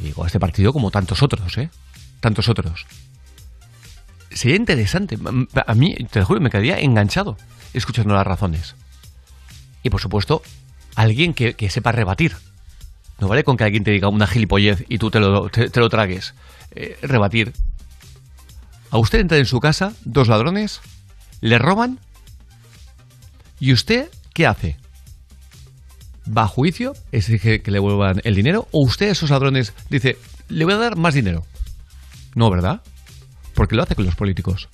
Y digo, este partido como tantos otros, ¿eh? Tantos otros sería interesante. A mí, te lo juro, me quedaría enganchado escuchando las razones. Y por supuesto, alguien que, que sepa rebatir. No vale con que alguien te diga una gilipollez y tú te lo, te, te lo tragues. Eh, rebatir. A usted entra en su casa dos ladrones, le roban y usted, ¿qué hace? ¿Va a juicio? ¿Exige que le vuelvan el dinero? ¿O usted a esos ladrones dice, le voy a dar más dinero? No, ¿verdad? Porque lo hace con los políticos.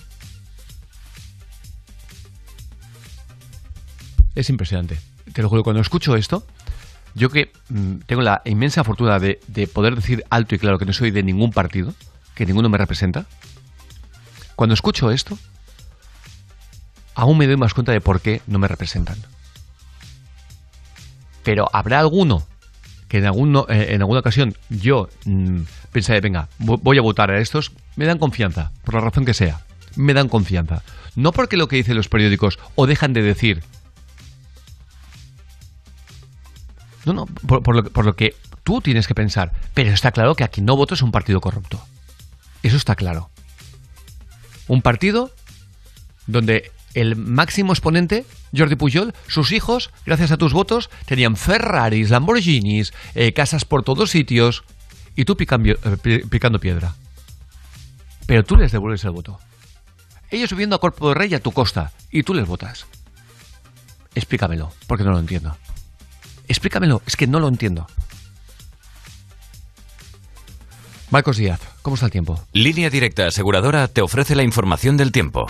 Es impresionante. Te lo juro, cuando escucho esto, yo que mm, tengo la inmensa fortuna de, de poder decir alto y claro que no soy de ningún partido, que ninguno me representa, cuando escucho esto, aún me doy más cuenta de por qué no me representan. Pero habrá alguno que en, alguno- eh, en alguna ocasión yo mm, pensaré, venga, vo- voy a votar a estos, me dan confianza, por la razón que sea, me dan confianza. No porque lo que dicen los periódicos o dejan de decir. No, no, por, por lo, por lo que tú tienes que pensar. Pero está claro que aquí no voto es un partido corrupto. Eso está claro. Un partido donde el máximo exponente, Jordi Pujol, sus hijos, gracias a tus votos, tenían Ferraris, Lamborghinis, eh, casas por todos sitios, y tú eh, pi- picando piedra. Pero tú les devuelves el voto. Ellos subiendo a cuerpo de rey a tu costa, y tú les votas. Explícamelo, porque no lo entiendo. Explícamelo, es que no lo entiendo. Marcos Díaz, ¿cómo está el tiempo? Línea Directa Aseguradora te ofrece la información del tiempo.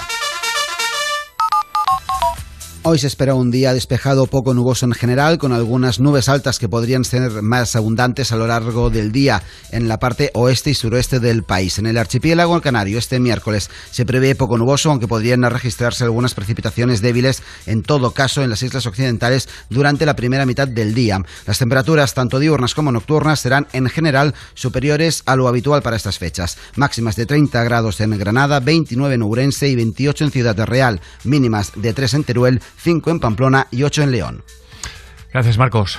Hoy se espera un día despejado poco nuboso en general, con algunas nubes altas que podrían ser más abundantes a lo largo del día en la parte oeste y suroeste del país. En el archipiélago canario este miércoles se prevé poco nuboso, aunque podrían registrarse algunas precipitaciones débiles en todo caso en las islas occidentales durante la primera mitad del día. Las temperaturas tanto diurnas como nocturnas serán en general superiores a lo habitual para estas fechas. Máximas de 30 grados en Granada, 29 en Ourense y 28 en Ciudad Real, mínimas de 3 en Teruel, 5 en Pamplona y 8 en León. Gracias, Marcos.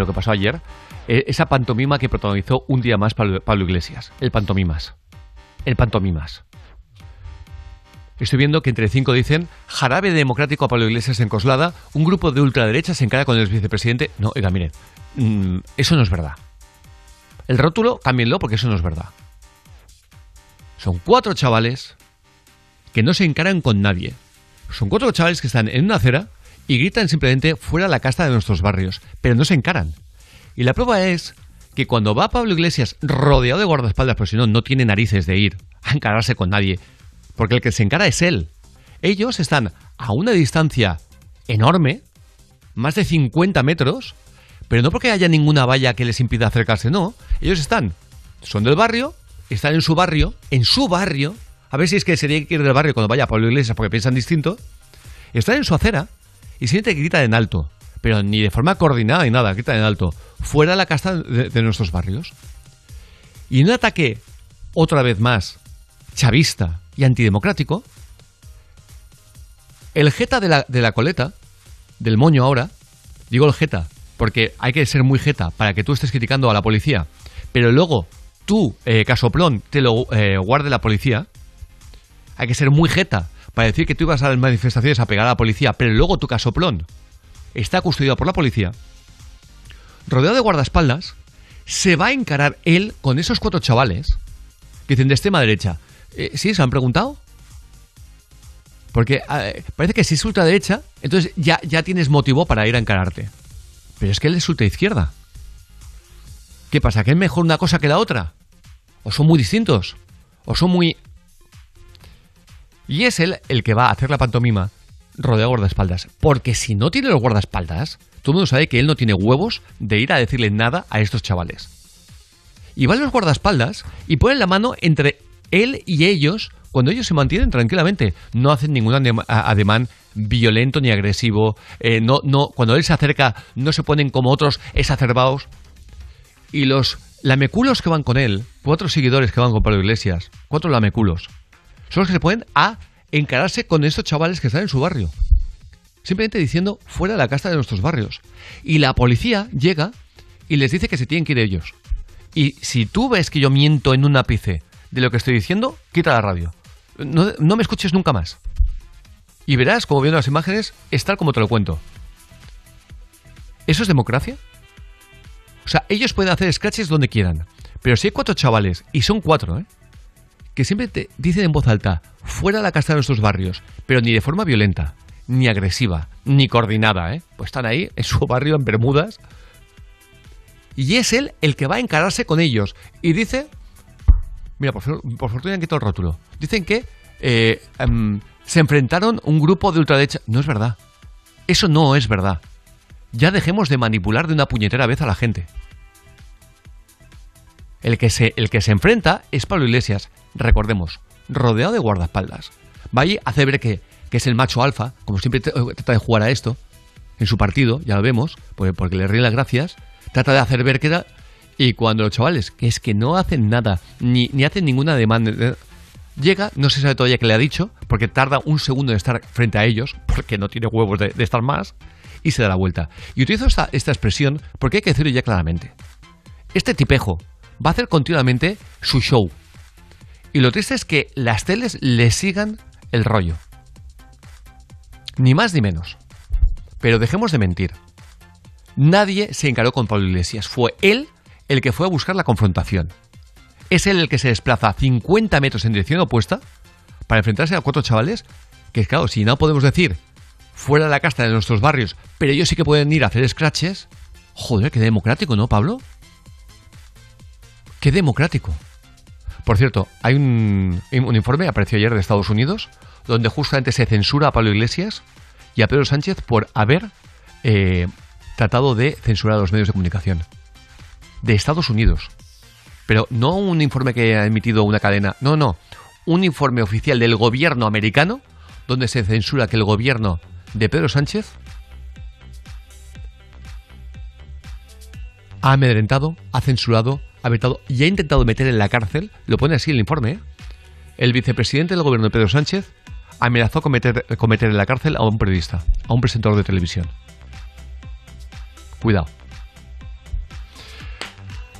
lo que pasó ayer, eh, esa pantomima que protagonizó un día más Pablo, Pablo Iglesias. El pantomimas. El pantomimas. Estoy viendo que entre cinco dicen jarabe democrático a Pablo Iglesias en Coslada, un grupo de ultraderecha se encara con el vicepresidente. No, oiga, miren, mm, eso no es verdad. El rótulo, cámbienlo porque eso no es verdad. Son cuatro chavales que no se encaran con nadie. Son cuatro chavales que están en una acera y gritan simplemente fuera la casta de nuestros barrios, pero no se encaran. Y la prueba es que cuando va Pablo Iglesias rodeado de guardaespaldas, porque si no, no tiene narices de ir a encararse con nadie, porque el que se encara es él. Ellos están a una distancia enorme, más de 50 metros, pero no porque haya ninguna valla que les impida acercarse, no. Ellos están, son del barrio, están en su barrio, en su barrio, a ver si es que sería que ir del barrio cuando vaya Pablo Iglesias porque piensan distinto, están en su acera y que gritan en alto, pero ni de forma coordinada ni nada, gritan en alto, fuera la casta de, de nuestros barrios. Y en un ataque, otra vez más, chavista y antidemocrático, el jeta de la, de la coleta, del moño ahora, digo el jeta, porque hay que ser muy jeta para que tú estés criticando a la policía, pero luego tú, eh, casoplón, te lo eh, guarde la policía, hay que ser muy jeta para decir que tú ibas a las manifestaciones a pegar a la policía, pero luego tu casoplón está custodiado por la policía, rodeado de guardaespaldas, se va a encarar él con esos cuatro chavales que dicen de extrema derecha. Eh, ¿Sí? ¿Se han preguntado? Porque eh, parece que si es ultraderecha, entonces ya, ya tienes motivo para ir a encararte. Pero es que él es ultraizquierda. ¿Qué pasa? ¿Que es mejor una cosa que la otra? ¿O son muy distintos? ¿O son muy y es él el que va a hacer la pantomima rodeado de guardaespaldas. Porque si no tiene los guardaespaldas, todo el mundo sabe que él no tiene huevos de ir a decirle nada a estos chavales. Y van los guardaespaldas y ponen la mano entre él y ellos cuando ellos se mantienen tranquilamente. No hacen ningún ademán violento ni agresivo. eh, no, no, cuando él se acerca, no se ponen como otros exacerbados. Y los lameculos que van con él, cuatro seguidores que van con Pablo Iglesias, cuatro lameculos, son los que se pueden a encararse con estos chavales que están en su barrio. Simplemente diciendo fuera de la casta de nuestros barrios. Y la policía llega y les dice que se tienen que ir ellos. Y si tú ves que yo miento en un ápice de lo que estoy diciendo, quita la radio. No, no me escuches nunca más. Y verás, como viendo las imágenes, es tal como te lo cuento. ¿Eso es democracia? O sea, ellos pueden hacer scratches donde quieran. Pero si hay cuatro chavales, y son cuatro, ¿eh? Que siempre te dicen en voz alta, fuera la casta de nuestros barrios, pero ni de forma violenta, ni agresiva, ni coordinada, ¿eh? Pues están ahí, en su barrio, en Bermudas. Y es él el que va a encararse con ellos. Y dice, mira, por fortuna han quitado el rótulo. Dicen que eh, em, se enfrentaron un grupo de ultraderecha. No es verdad. Eso no es verdad. Ya dejemos de manipular de una puñetera vez a la gente. El que se, el que se enfrenta es Pablo Iglesias, recordemos, rodeado de guardaespaldas. Va allí, hace ver que, que es el macho alfa, como siempre trata de jugar a esto, en su partido, ya lo vemos, porque, porque le ríen las gracias, trata de hacer ver que era... Y cuando los chavales, que es que no hacen nada, ni, ni hacen ninguna demanda, eh, llega, no se sabe todavía qué le ha dicho, porque tarda un segundo en estar frente a ellos, porque no tiene huevos de, de estar más, y se da la vuelta. Y utilizo esta, esta expresión porque hay que decirlo ya claramente. Este tipejo va a hacer continuamente su show. Y lo triste es que las teles le sigan el rollo. Ni más ni menos. Pero dejemos de mentir. Nadie se encaró con Pablo Iglesias. Fue él el que fue a buscar la confrontación. Es él el que se desplaza 50 metros en dirección opuesta para enfrentarse a cuatro chavales que, claro, si no podemos decir fuera de la casta de nuestros barrios, pero ellos sí que pueden ir a hacer scratches, joder, qué democrático, ¿no, Pablo? Qué democrático. Por cierto, hay un, informe, apareció ayer de Estados Unidos, donde justamente se censura a Pablo Iglesias y a Pedro Sánchez por haber eh, tratado de censurar a los medios de comunicación. De Estados Unidos. Pero no un informe que ha emitido una cadena, no, no. Un informe oficial del gobierno americano donde se censura que el gobierno de Pedro Sánchez ha amedrentado, ha censurado, ha vetado y ha intentado meter en la cárcel, lo pone así el informe, ¿eh? el vicepresidente del gobierno Pedro Sánchez amenazó con meter, con meter en la cárcel a un periodista, a un presentador de televisión. Cuidado.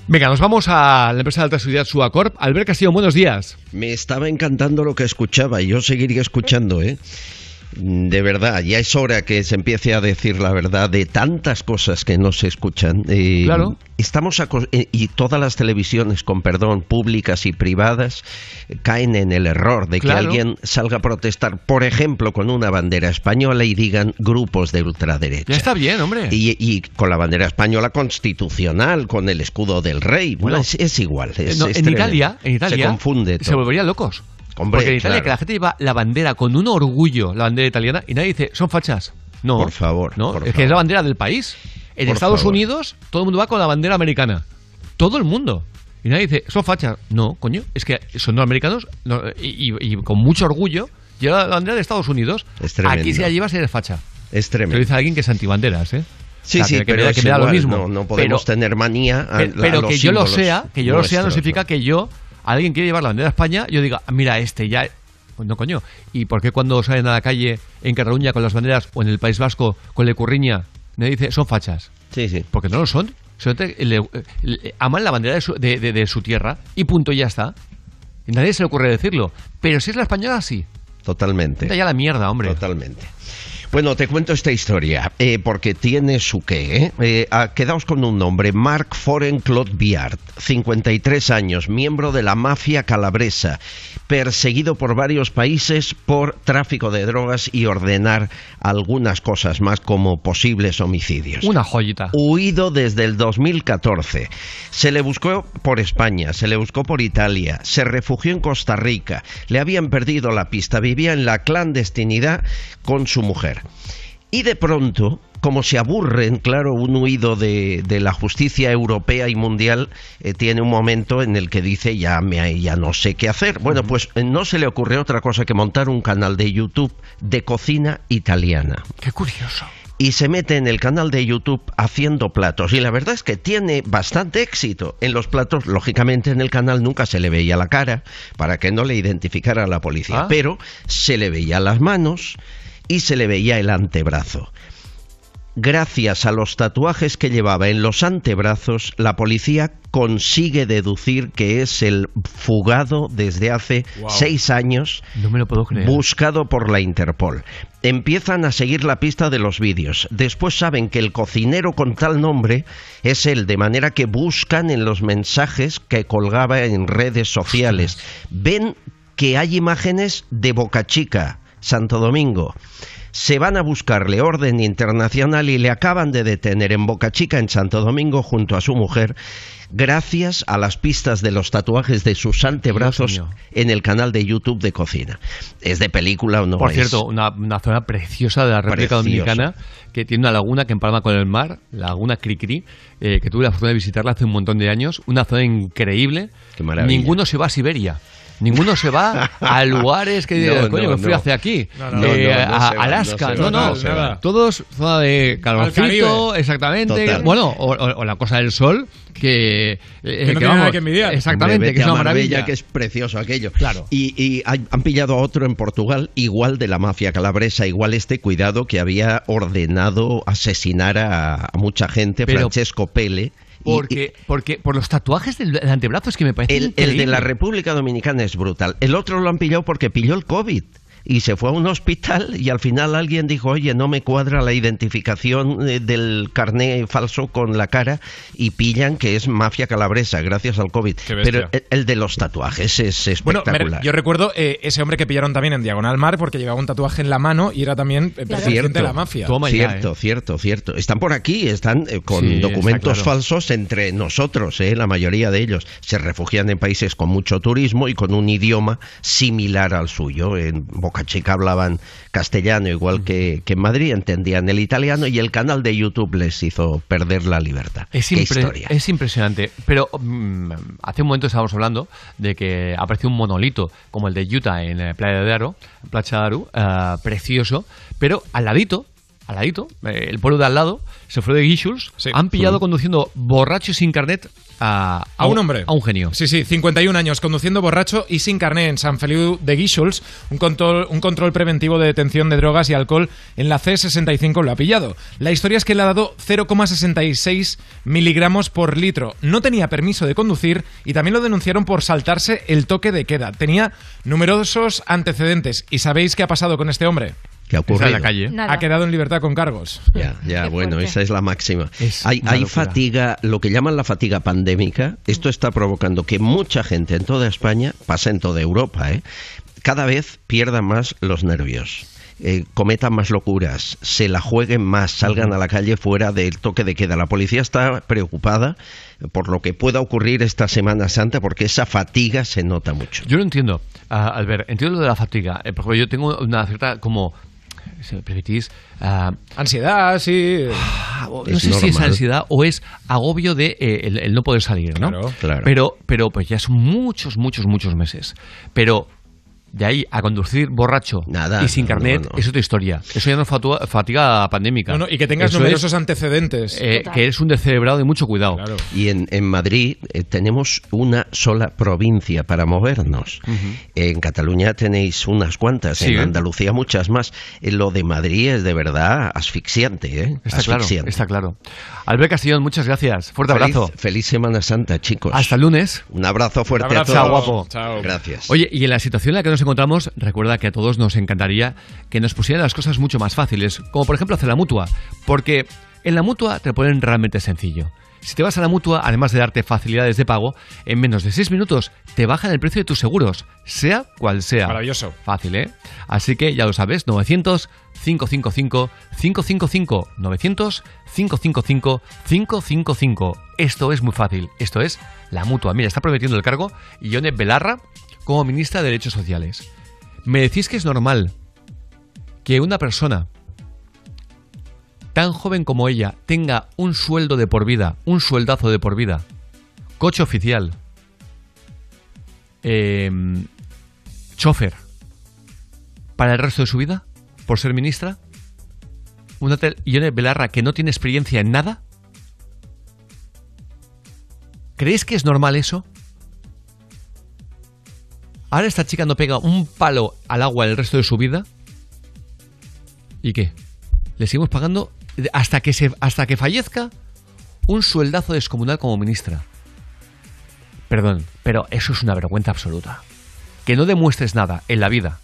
Venga, nos vamos a la empresa de alta seguridad Suacorp. Albert Castillo, buenos días. Me estaba encantando lo que escuchaba y yo seguiría escuchando, ¿eh? De verdad, ya es hora que se empiece a decir la verdad de tantas cosas que no se escuchan. Eh, Claro. Estamos aco- eh, y todas las televisiones, con perdón, públicas y privadas, caen en el error de que alguien salga a protestar, por ejemplo, con una bandera española y digan grupos de ultraderecha. Ya está bien, hombre. Y, y con la bandera española constitucional, con el escudo del rey. Bueno, Bueno, es, es igual. es- Eh, no, es en. Italia, en Italia Se confunde se volverían locos. Hombre, Porque en Italia claro. que la gente lleva la bandera con un orgullo, la bandera italiana, y nadie dice, son fachas. No. Por favor, No, por es que es la bandera del país. En Por Estados favor. Unidos, todo el mundo va con la bandera americana. Todo el mundo. Y nadie dice, son fachas. No, coño, es que son norteamericanos no, y, y- y con mucho orgullo lleva la bandera de Estados Unidos. Es. Aquí si la llevas eres facha. Es Te tremendo. lo dice alguien que es antibanderas, ¿eh? Sí, O sea, sí, que, pero me da, que me da lo mismo. No, no podemos Pero- tener manía a, pero, a los que yo lo sea, que yo lo sea, no significa que yo, alguien quiere llevar la bandera de España, yo diga, mira, este ya. Pues no, coño. ¿Y por qué cuando salen a la calle en Cataluña con las banderas o en el País Vasco con la curriña, me dice, son fachas? Sí, sí. Porque no lo son. Le- le- aman la bandera de su, de- de- de su tierra y punto, ya está. Y nadie se le ocurre decirlo. Pero si es la española, sí. Totalmente. Vete ya la mierda, hombre. Totalmente. Bueno, te cuento esta historia, eh, porque tiene su qué. ¿eh? Eh, ah, quedaos con un nombre, Marc Foren Claude Biart, 53 años, miembro de la mafia calabresa, perseguido por varios países por tráfico de drogas y ordenar algunas cosas más como posibles homicidios. Una joyita. Huido desde el 2014. Se le buscó por España, se le buscó por Italia, se refugió en Costa Rica, le habían perdido la pista, vivía en la clandestinidad con su mujer. Y de pronto, como se aburren, claro, un huido de, de la justicia europea y mundial eh, tiene un momento en el que dice ya, me, ya no sé qué hacer. Bueno, pues eh, no se le ocurrió otra cosa que montar un canal de YouTube de cocina italiana Qué curioso. y se mete en el canal de YouTube haciendo platos. Y la verdad es que tiene bastante éxito. En los platos, lógicamente, en el canal nunca se le veía la cara para que no le identificara a la policía. Ah. Pero se le veía las manos y se le veía el antebrazo. Gracias a los tatuajes que llevaba en los antebrazos, la policía consigue deducir que es el fugado desde hace Wow. seis años No me lo puedo creer. buscado por la Interpol. Empiezan a seguir la pista de los vídeos. Después saben que el cocinero con tal nombre es él, de manera que buscan en los mensajes que colgaba en redes sociales. Ven que hay imágenes de Boca Chica, Santo Domingo. Se van a buscarle orden internacional y le acaban de detener en Boca Chica, en Santo Domingo, junto a su mujer, gracias a las pistas de los tatuajes de sus antebrazos en el canal de YouTube de cocina. ¿Es de película o no? Por es? cierto, una, una zona preciosa de la República. Dominicana que tiene una laguna que empalma con el mar, la laguna Cricri, eh, que tuve la fortuna de visitarla hace un montón de años. Una zona increíble. Qué maravilla. Ninguno se va a Siberia. Ninguno se va a lugares que No, coño, no, me fui no. hacia aquí. No, no, Eh, no, no a Alaska. No, no, no se va. Todos zona de calorcito, exactamente. Total. Bueno, o, o- o la cosa del sol, que, eh, Que no tiene nada que envidiar. Exactamente, Hombre, que es una Marbella, maravilla. que es precioso aquello. Claro. Y, y hay- han pillado a otro en Portugal, igual de la mafia calabresa, igual este, cuidado, que había ordenado asesinar a, a mucha gente, Pero- Francesco Pele. Y- Porque, porque por los tatuajes del, antebrazo es que me parece El, el de la República Dominicana es brutal. El otro lo han pillado porque pilló el COVID. Y se fue a un hospital y al final alguien dijo, oye, no me cuadra la identificación eh, del carné falso con la cara y pillan que es mafia calabresa gracias al COVID. Pero el, el de los tatuajes es Bueno, espectacular. yo recuerdo eh, ese hombre que pillaron también en Diagonal Mar porque llevaba un tatuaje en la mano y era también eh, perteneciente a la mafia. cierto, cierto, cierto. Están por aquí, están eh, con Sí, documentos claro. falsos entre nosotros, eh, la mayoría de ellos. Se refugian en países con mucho turismo y con un idioma similar al suyo. En Boca Chica hablaban castellano igual que, que en Madrid, entendían el italiano y el canal de YouTube les hizo perder la libertad. Es, Qué impre- historia. es impresionante. Pero mm, hace un momento estábamos hablando de que apareció un monolito como el de Utah en eh, Playa de Aro, Playa de Aro, eh, precioso, pero al ladito, al ladito, eh, el pueblo de al lado, se fue de Guixols, han pillado conduciendo borracho y sin carnet a, A un hombre. A un genio. Sí, sí, 51 años, conduciendo borracho y sin carné en San Feliu de Guíxols. Un control, un control preventivo de detención de drogas y alcohol en la C65 lo ha pillado. La historia es que le ha dado 0,66 miligramos por litro. No tenía permiso de conducir y también lo denunciaron por saltarse el toque de queda. Tenía numerosos antecedentes. ¿Y sabéis qué ha pasado con este hombre? ¿Qué ha ocurrido? en la calle. Ha quedado en libertad con cargos. Ya, ya, bueno, fuerte. esa es la máxima. hay hay fatiga, lo que llaman la fatiga pandémica. Esto está provocando que mucha gente en toda España, pasa en toda Europa, ¿eh? cada vez pierda más los nervios. eh, cometan más locuras, se la jueguen más, salgan a la calle fuera del toque de queda. La policía está preocupada por lo que pueda ocurrir esta Semana Santa porque esa fatiga se nota mucho. Yo lo entiendo, ah, Albert, entiendo lo de la fatiga. Eh, por ejemplo, yo tengo una cierta como si me permitís, ah, Ansiedad, sí. no sé si es ansiedad o es agobio de eh, el, el no poder salir, ¿no? Claro, claro. Pero, pero pues ya son muchos, muchos, muchos meses. Pero de ahí a conducir borracho y sin carnet no, no. es otra historia. Eso ya no es fatiga pandémica. No, no, y que tengas Eso numerosos es, antecedentes. eh, que eres un descerebrado de mucho cuidado. Y en, en Madrid eh, tenemos una sola provincia para movernos. En Cataluña tenéis unas cuantas, Sí, en ¿eh? Andalucía muchas más. Eh, Lo de Madrid es de verdad asfixiante, ¿eh? Está claro, está claro. Albert Castellón, muchas gracias. Fuerte Feliz- abrazo. Feliz Semana Santa, chicos. Hasta el lunes. Un abrazo fuerte Un abrazo. a todos. Chao, guapo. Gracias. Oye, y en la situación en la que nos encontramos, recuerda que a todos nos encantaría que nos pusieran las cosas mucho más fáciles, como por ejemplo hacer la mutua, porque en la mutua te lo ponen realmente sencillo. Si te vas a la mutua, además de darte facilidades de pago, en menos de 6 minutos te bajan el precio de tus seguros, sea cual sea. Maravilloso. Fácil, ¿eh? Así que ya lo sabes, 900 555 555 900 555 555. Esto es muy fácil. Esto es la mutua. Mira, está prometiendo el cargo Ione Belarra como ministra de Derechos Sociales. ¿Me decís que es normal que una persona tan joven como ella tenga un sueldo de por vida, un sueldazo de por vida, coche oficial, em, chofer, para el resto de su vida, por ser ministra? ¿Una Ione Belarra que no tiene experiencia en nada? ¿Creéis que es normal eso? Ahora esta chica no pega un palo al agua el resto de su vida. ¿Y qué? Le seguimos pagando hasta que, se, hasta que fallezca un sueldazo descomunal como ministra. Perdón, pero eso es una vergüenza absoluta. Que no demuestres nada en la vida.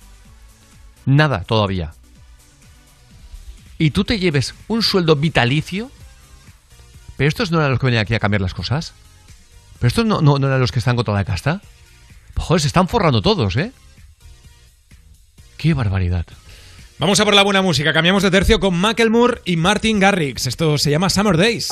Nada todavía. Y tú te lleves un sueldo vitalicio. Pero estos no eran los que venían aquí a cambiar las cosas. Pero estos no, no, no eran los que están contra la casta. Joder, se están forrando todos, ¿eh? Qué barbaridad. Vamos a por la buena música. Cambiamos de tercio con Macklemore y Martin Garrix. Esto se llama Summer Days.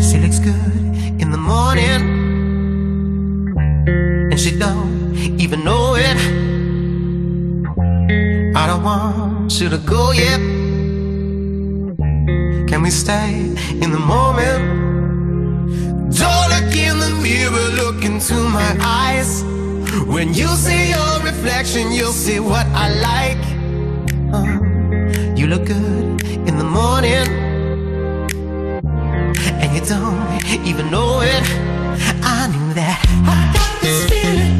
She looks good in the morning, and she don't even know it. I don't want you to go yet. Can we stay in the moment? Don't look in the mirror, look into my eyes. When you see your reflection, you'll see what I like. Uh, you look good in the morning and you don't even know it. I knew that. I got this feeling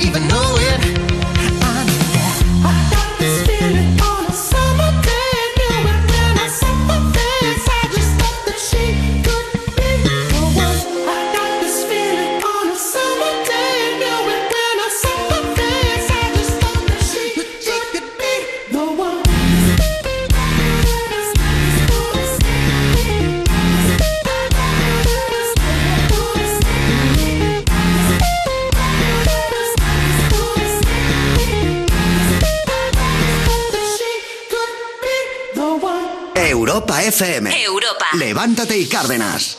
even know it. FM. Europa. Levántate y Cárdenas.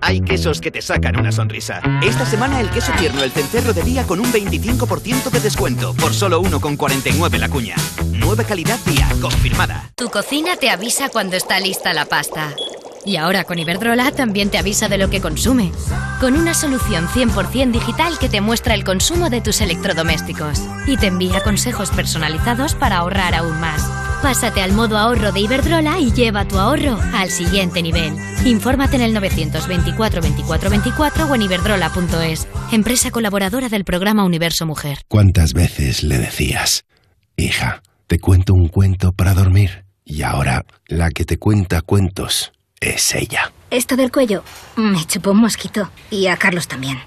Hay quesos que te sacan una sonrisa. Esta semana el queso tierno el cencerro de día con un 25% de descuento por solo 1,49 la cuña. Nueva calidad día, confirmada. Tu cocina te avisa cuando está lista la pasta. Y ahora con Iberdrola también te avisa de lo que consume. Con una solución 100% digital que te muestra el consumo de tus electrodomésticos. Y te envía consejos personalizados para ahorrar aún más. Pásate al modo ahorro de Iberdrola y lleva tu ahorro al siguiente nivel. Infórmate en el 924 24 24 o en iberdrola.es. Empresa colaboradora del programa Universo Mujer. ¿Cuántas veces le decías, hija, te cuento un cuento para dormir? Y ahora la que te cuenta cuentos es ella. Esto del cuello me chupó un mosquito. Y a Carlos también.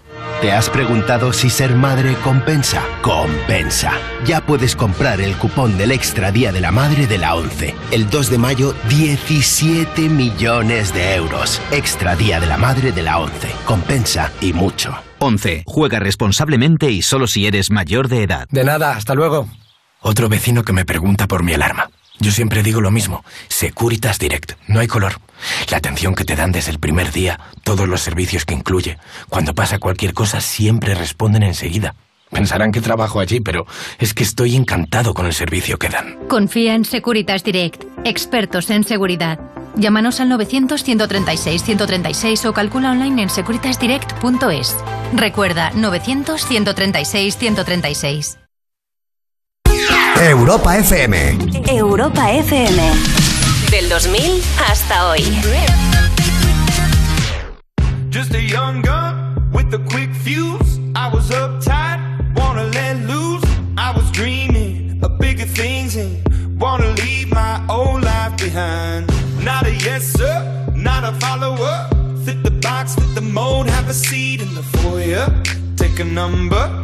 ¿Te has preguntado si ser madre compensa? Compensa. Ya puedes comprar el cupón del Extra Día de la Madre de la 11. El 2 de mayo, 17 millones de euros. Extra Día de la Madre de la 11. Compensa y mucho. 11. Juega responsablemente y solo si eres mayor de edad. De nada, hasta luego. Otro vecino que me pregunta por mi alarma. Yo siempre digo lo mismo. Securitas Direct. No hay color. La atención que te dan desde el primer día, todos los servicios que incluye. Cuando pasa cualquier cosa, siempre responden enseguida. Pensarán que trabajo allí, pero es que estoy encantado con el servicio que dan. Confía en Securitas Direct, expertos en seguridad. Llámanos al 900-136-136 o calcula online en securitasdirect.es. Recuerda, 900-136-136. Europa FM. Europa FM. Del 2000 hasta hoy. Just a young gun with a quick fuse. I was uptight, wanna let loose. I was dreaming of bigger things and wanna leave my old life behind. Not a yes sir, not a follower. Fit the box, fit the mold, have a seat in the foyer. Take a number.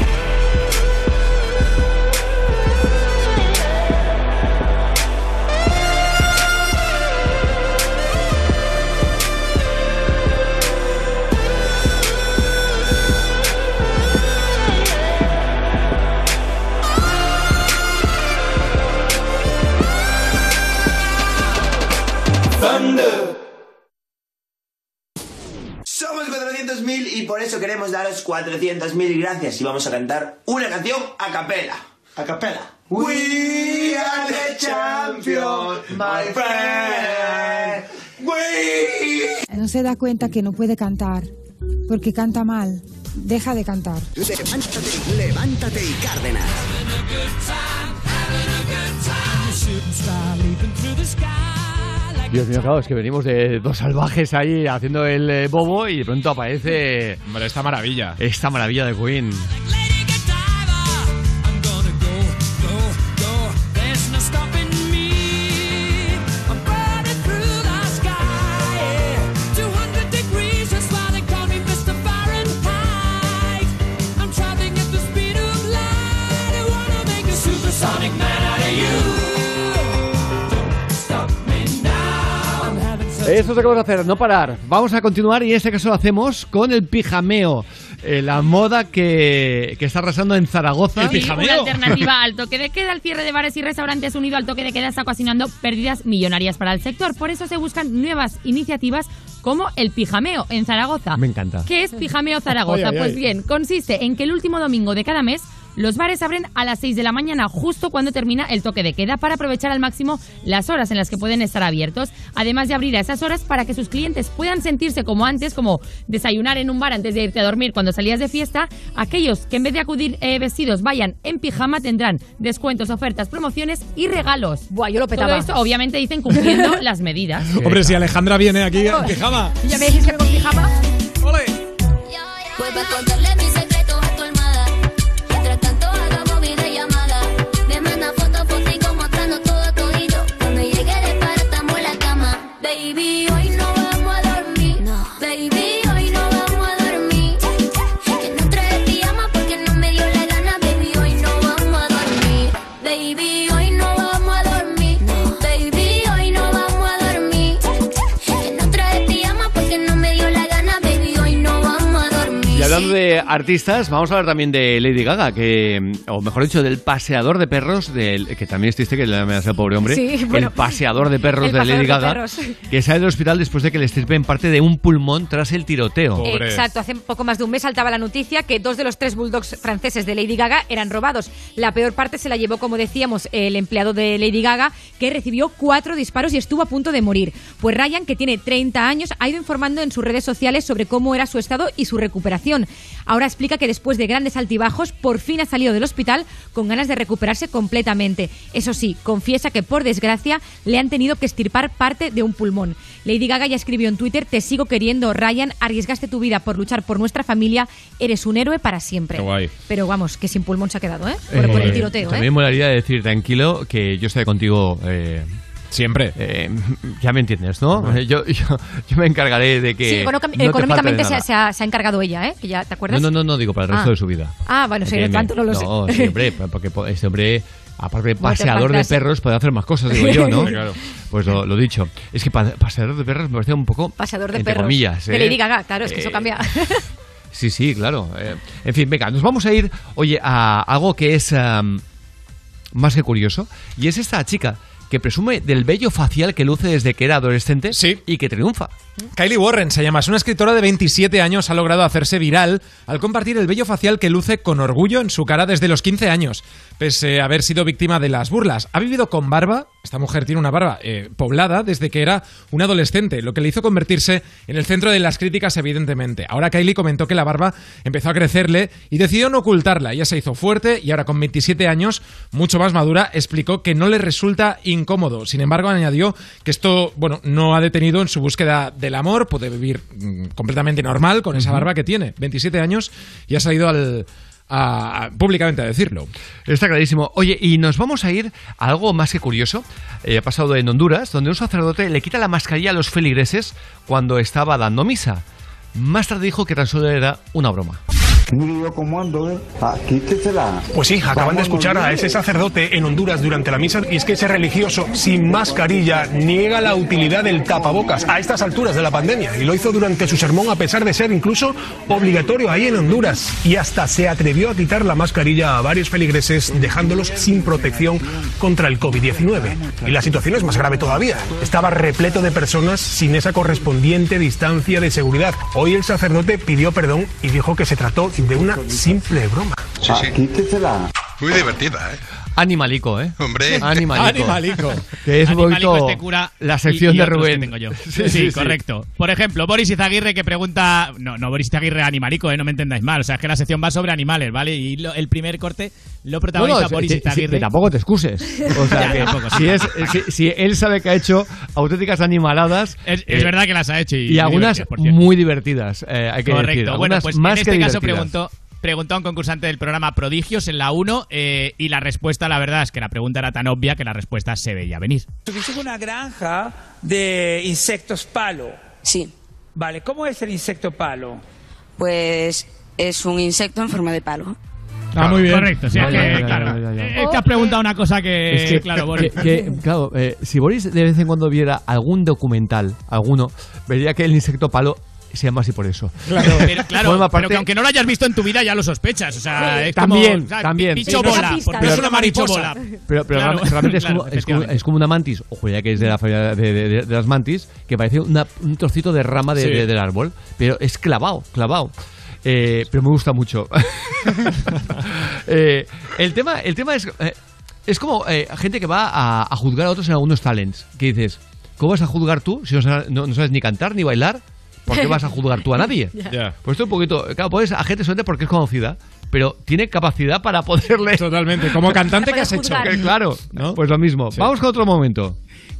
Thunder. Somos 400.000 y por eso queremos daros 400.000 gracias y vamos a cantar una canción a capela. A capela. We are the champions, my friend. We. No se da cuenta que no puede cantar, porque canta mal. Deja de cantar. Levántate, levántate y Cárdenas. Dios mío, claro, es que venimos de dos salvajes ahí haciendo el eh, bobo y de pronto aparece. Hombre, esta maravilla. Esta maravilla de Queen. Eso es lo que vamos a hacer, no parar. Vamos a continuar y en este caso lo hacemos con el pijameo. eh, la moda que, que está arrasando en Zaragoza. Sí, una alternativa al toque de queda. El cierre de bares y restaurantes unido al toque de queda está ocasionando pérdidas millonarias para el sector. Por eso se buscan nuevas iniciativas como el pijameo en Zaragoza. Me encanta. ¿Qué es Pijameo Zaragoza? Ay, ay, pues bien, consiste en que el último domingo de cada mes los bares abren a las 6 de la mañana, justo cuando termina el toque de queda, para aprovechar al máximo las horas en las que pueden estar abiertos, además de abrir a esas horas para que sus clientes puedan sentirse como antes, como desayunar en un bar antes de irte a dormir cuando salías de fiesta. Aquellos que en vez de acudir eh, vestidos vayan en pijama tendrán descuentos, ofertas, promociones y regalos. Buah, yo lo Todo petaba. esto, obviamente, dicen cumpliendo las medidas. Hombre, si Alejandra viene aquí en pijama. ¿Ya me decís que en pijama? Vuelve hablando de artistas, vamos a hablar también de Lady Gaga, que, o mejor dicho, del paseador de perros, del, que también es triste que le amenaza al pobre hombre, Sí, bueno. el paseador de perros El de Lady de Gaga, perros. que sale del hospital después de que le estirpen parte de un pulmón tras el tiroteo. Exacto, hace poco más de un mes saltaba la noticia que dos de los tres bulldogs franceses de Lady Gaga eran robados. La peor parte se la llevó, como decíamos, el empleado de Lady Gaga, que recibió cuatro disparos y estuvo a punto de morir. Pues Ryan, que tiene 30 años, ha ido informando en sus redes sociales sobre cómo era su estado y su recuperación. Ahora explica que después de grandes altibajos, por fin ha salido del hospital con ganas de recuperarse completamente. Eso sí, confiesa que por desgracia le han tenido que estirpar parte de un pulmón. Lady Gaga ya escribió en Twitter, te sigo queriendo, Ryan, arriesgaste tu vida por luchar por nuestra familia, eres un héroe para siempre. Qué guay. Pero vamos, que sin pulmón se ha quedado, ¿eh? Por, por el Eh, tiroteo, ¿eh? También molaría decir tranquilo que yo estaré contigo. eh, Siempre. ya me entiendes, ¿no? Yo, yo, yo me encargaré de que. Sí, no falte económicamente se, ha- se ha, se ha encargado ella, ¿eh? Que ya, ¿Te acuerdas? No, no, no, no, digo para el resto Ah. de su vida. Ah, bueno, sí, Que tanto no lo sé. No, sí, hombre, porque po- este hombre, aparte de paseador de perros, puede hacer más cosas, digo yo, ¿no? Claro. Pues lo, lo dicho. Es que pa- paseador de perros me parece un poco. Paseador de entre perros. comillas, De ¿eh? Lady Gaga, claro, es que eso Eh, cambia. Sí, sí, claro. Eh, en fin, venga, nos vamos a ir, oye, a algo que es am, más que curioso. Y es esta chica que presume del vello facial que luce desde que era adolescente y que triunfa. Kylie Warren se llama, es una escritora de 27 años, ha logrado hacerse viral al compartir el vello facial que luce con orgullo en su cara desde los 15 años, pese a haber sido víctima de las burlas. Ha vivido con barba, esta mujer tiene una barba eh, poblada desde que era una adolescente, lo que le hizo convertirse en el centro de las críticas evidentemente. Ahora Kylie comentó que la barba empezó a crecerle y decidió no ocultarla, ella se hizo fuerte y ahora con 27 años, mucho más madura, explicó que no le resulta incómodo. Sin embargo, añadió que esto, bueno, no ha detenido en su búsqueda del amor, puede vivir mm, completamente normal con esa barba que tiene, 27 años, y ha salido al, públicamente a decirlo. Está clarísimo. Oye, y nos vamos a ir a algo más que curioso. Eh, ha pasado en Honduras, donde un sacerdote le quita la mascarilla a los feligreses cuando estaba dando misa. Más tarde dijo que tan solo era una broma. Mire yo cómo ando, ¿eh? Ah, quítesela. Pues sí, acaban de escuchar a ese sacerdote en Honduras durante la misa y es que ese religioso sin mascarilla niega la utilidad del tapabocas a estas alturas de la pandemia y lo hizo durante su sermón a pesar de ser incluso obligatorio ahí en Honduras y hasta se atrevió a quitar la mascarilla a varios feligreses dejándolos sin protección contra el COVID-19. Y la situación es más grave todavía. Estaba repleto de personas sin esa correspondiente distancia de seguridad. Hoy el sacerdote pidió perdón y dijo que se trató de una simple broma. Ah, quítesela. Muy divertida, ¿eh? Animalico, ¿eh? Hombre. Animalico. Animalico. Que es un Animalico poquito este cura la sección y de que Rubén. tengo yo. Sí, correcto. Por ejemplo, Boris Izaguirre que pregunta. No, no, Boris Izaguirre animalico, ¿eh? no me entendáis mal. O sea, es que la sección va sobre animales, ¿vale? Y lo- el primer corte lo No, protagoniza no, Boris que- que- Izaguirre. que tampoco te excuses. O sea, que tampoco, sí. si, es, si, si él sabe que ha hecho auténticas animaladas. Es, es eh, verdad que las ha hecho y, Y algunas divertidas, muy divertidas, eh, hay que Correcto. decir. Bueno, pues más en que este caso preguntó, preguntó a un concursante del programa Prodigios en la 1 eh, y la respuesta, la verdad, es que la pregunta era tan obvia que la respuesta se veía venir. Tuviste una granja de insectos palo. Sí. Vale, ¿cómo es el insecto palo? Pues es un insecto en forma de palo. Ah, muy bien. Correcto, sí, es que, claro, ya, ya, ya. es que has preguntado una cosa que, Es que, claro, Boris. que- que, claro, eh, si Boris de vez en cuando viera algún documental, alguno, vería que el insecto palo se llama así por eso. Claro, pero, claro, pero que aunque no lo hayas visto en tu vida ya lo sospechas. O sea, es como, También, o sea, también. Bicho Sí, no es bola. pista. porque Pero- es una mariposa. Pero, pero Claro, realmente- es, claro, como, es, como, es como una mantis, o ya que es de la familia de, de- de- de las mantis, que parece una- un trocito de rama de- Sí. de- del árbol, pero es clavado, clavado. Eh, pero me gusta mucho. Eh, el, tema, el tema es, eh, es como eh, gente que va a, a juzgar a otros en algunos talents, que dices, ¿cómo vas a juzgar tú si no- no sabes ni cantar ni bailar? ¿Por qué vas a juzgar tú a nadie? Pues esto un poquito, claro, puedes a gente solamente porque es conocida, pero tiene capacidad para poderle... Totalmente. Como cantante, ¿qué has hecho? Que Claro, pues lo mismo. Vamos con otro momento.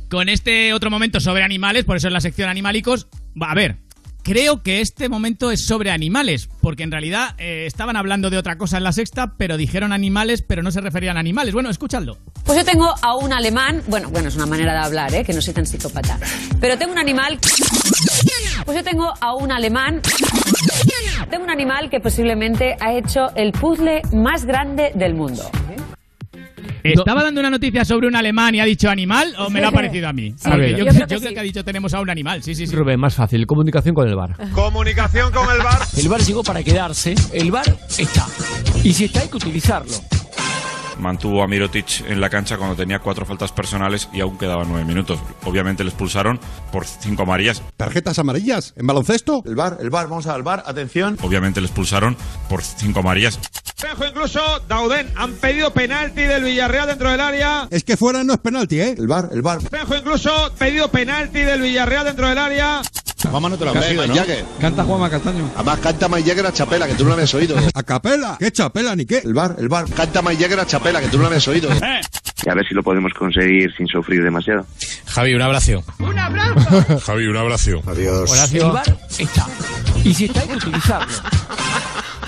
Con este otro momento sobre animales, por eso es la sección animálicos. Va, A ver, creo que este momento es sobre animales, porque en realidad eh, estaban hablando de otra cosa en la sexta, pero dijeron animales, pero no se referían a animales. Bueno, escuchadlo. Pues yo tengo a un alemán, bueno, bueno, es una manera de hablar, ¿eh? que no soy tan psicópata. Pero tengo un animal. Pues yo tengo a un alemán. Tengo un animal que posiblemente ha hecho el puzzle más grande del mundo. ¿Estaba dando una noticia sobre un alemán y ha dicho animal o me lo ha parecido a mí? Sí, Porque yo yo, creo yo que creo sí. que ha dicho tenemos a un animal, sí, sí, sí. Rubén, más fácil, comunicación con el bar. Comunicación con el bar. El bar llegó para quedarse, el bar está. Y si está hay que utilizarlo. Mantuvo a Mirotic en la cancha cuando tenía cuatro faltas personales y aún quedaban nueve minutos. Obviamente le expulsaron por cinco amarillas. ¿Tarjetas amarillas en baloncesto? El bar, el bar, vamos al bar, atención. Obviamente le expulsaron por cinco amarillas. Incluso, Dauden, han pedido penalti del Villarreal dentro del área. Es que fuera no es penalti, ¿eh? El bar, el bar. Espejo incluso, pedido penalti del Villarreal dentro del área. Juanma no te lo Casi, ¿no? Canta Juanma Castaño. Además canta Mike Jagger a Chapela, que tú no lo habías oído. ¿A capela? ¿Qué chapela ni qué? El bar, el bar. Canta Mike Jagger a Chapela, que tú no lo habías oído. Y a ver si lo podemos conseguir sin sufrir demasiado. Javi, un abrazo. ¡Un abrazo! Javi, un abrazo. Adiós. Bar está. Y si está hay que utilizarlo.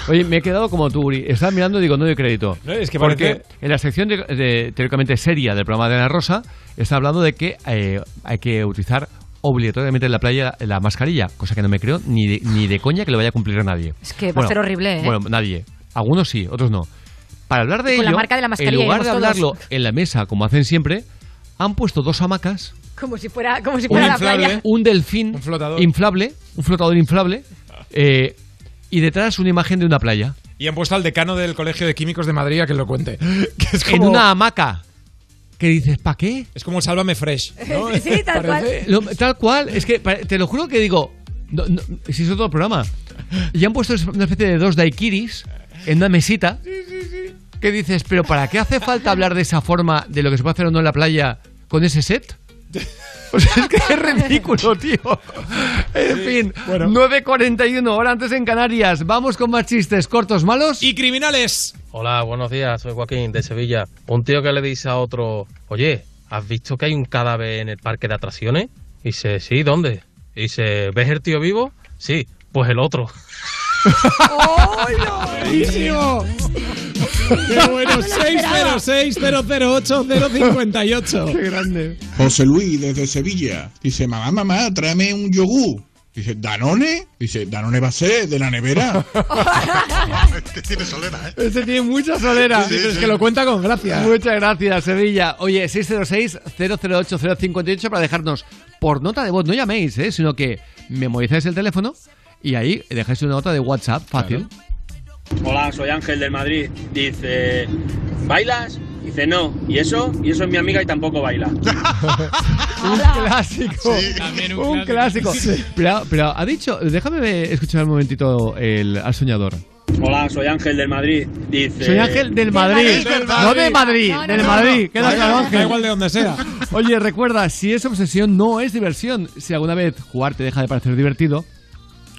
Oye, me he quedado como tú, Uri. Estaba mirando y digo, no doy crédito. No, es que Porque parece- en la sección de, de- teóricamente seria del programa de Ana Rosa está hablando de que eh, hay que utilizar obligatoriamente en la playa la mascarilla, cosa que no me creo ni de, ni de coña que lo vaya a cumplir a nadie. Es que va a ser horrible, ¿eh? Bueno, nadie. Algunos sí, otros no. Para hablar de Con la ello, marca de la mascarilla en lugar de íbamos todos. hablarlo en la mesa, como hacen siempre, han puesto dos hamacas Como si fuera, como si un fuera la inflable, playa. un delfín inflable, un flotador inflable, eh, y detrás una imagen de una playa. Y han puesto al decano del Colegio de Químicos de Madrid a que lo cuente. Que es En como- una hamaca. ¿Qué dices? ¿Para qué? Es como el Sálvame Fresh. ¿no? Sí, tal Parece- Lo- tal cual, es que te lo juro que digo, no, no, si es otro programa. Y han puesto una especie de dos daiquiris en una mesita. ¿Qué dices? ¿Pero para qué hace falta hablar de esa forma de lo que se puede hacer o no en la playa con ese set? O sea, es que es ridículo, tío. En fin, 9.41, hora antes en Canarias. Vamos con más chistes cortos, malos. Y criminales. Hola, buenos días, soy Joaquín de Sevilla. Un tío que le dice a otro, oye, ¿has visto que hay un cadáver en el parque de atracciones? Y dice, sí, ¿dónde? Y dice, ¿ves el tío vivo? Sí, pues el otro. ¡Buenísimo! ¡Qué bueno! 606-008-058. ¡Qué grande! José Luis desde Sevilla dice, mamá, mamá, tráeme un yogur. Dice, ¿Danone? Dice, ¿Danone va a ser de la nevera? Este tiene solera, ¿eh? Este tiene mucha solera. Sí, es que lo cuenta con gracia. Muchas gracias, Sevilla. Oye, 606-008-058 para dejarnos por nota de voz. No llaméis, ¿eh? sino que memorizáis el teléfono y ahí dejáis una nota de WhatsApp fácil. Hola, soy Ángel del Madrid. Dice, ¿bailas? Dice, no. ¿Y eso? Y eso es mi amiga y tampoco baila. un clásico. También un clásico. Pero, pero ha dicho, déjame escuchar un momentito el, al soñador. Hola, soy Ángel del Madrid. Dice. Soy Ángel del Madrid, no de Madrid, No, no, del no. Madrid. Queda claro, Ángel. da igual de donde sea. Oye, recuerda, si es obsesión, no es diversión. Si alguna vez jugar te deja de parecer divertido,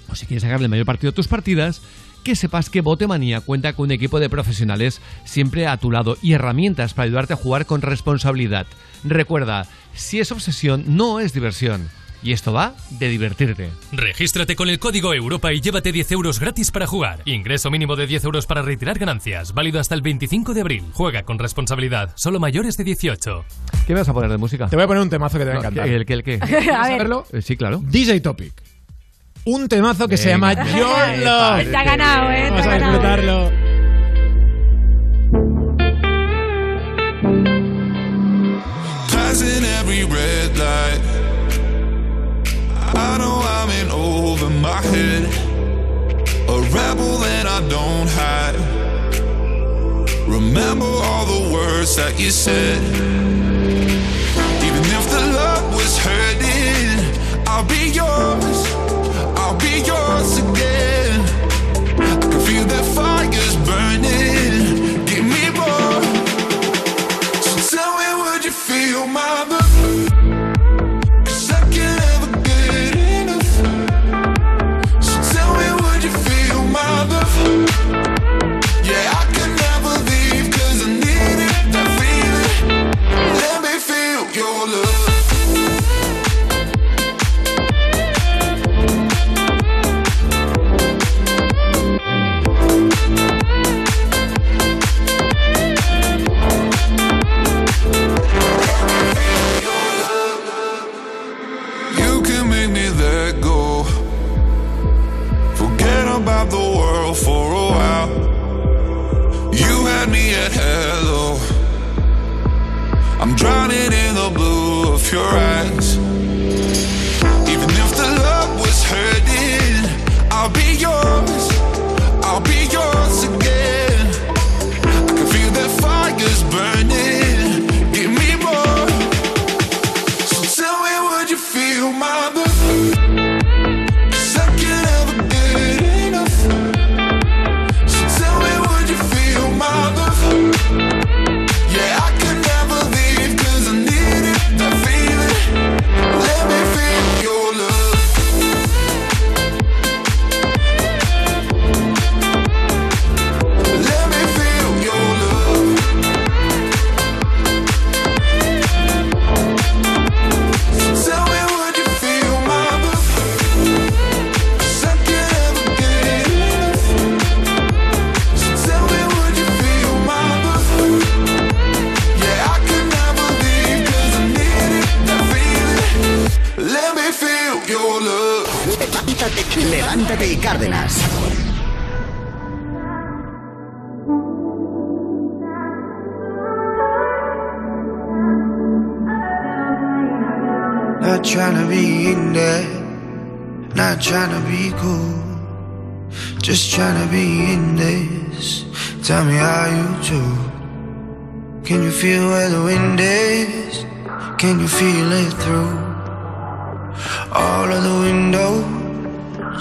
o si quieres sacarle el mayor partido a tus partidas, que sepas que Botemanía cuenta con un equipo de profesionales siempre a tu lado y herramientas para ayudarte a jugar con responsabilidad. Recuerda, si es obsesión, no es diversión. Y esto va de divertirte. Regístrate con el código Europa y llévate 10 euros gratis para jugar. Ingreso mínimo de 10 euros para retirar ganancias. Válido hasta el 25 de abril. Juega con responsabilidad. Solo mayores de 18. ¿Qué me vas a poner de música? Te voy a poner un temazo que te va a encantar. ¿El qué? ¿El qué? A ¿Quieres ver. saberlo? Eh, Sí, claro. DJ Topic. Un temazo que se Venga. llama Your Love. Te ha ganado, ¿eh? Vamos a disfrutarlo. Passing every red light. I know I'm in over my head. A rebel that I don't hide. Remember all the words that you said. Even if the love was hurting, I'll be yours. Be yours again. About the world for a while. You had me at hello. I'm drowning in the blue of your eyes. Even if the love was hurting, I'll be yours. Cárdenas. Not trying to be in there, not trying to be cool. Just trying to be in this. Tell me how you do. Can you feel where the wind is? Can you feel it through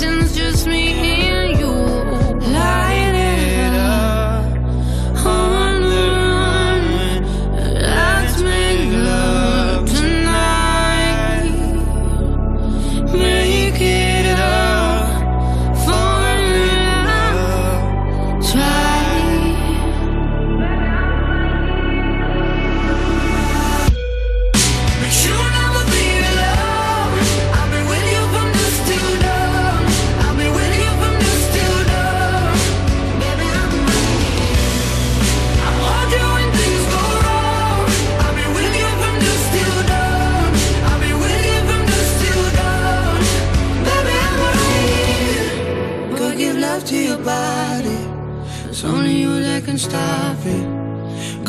and your sins, just me and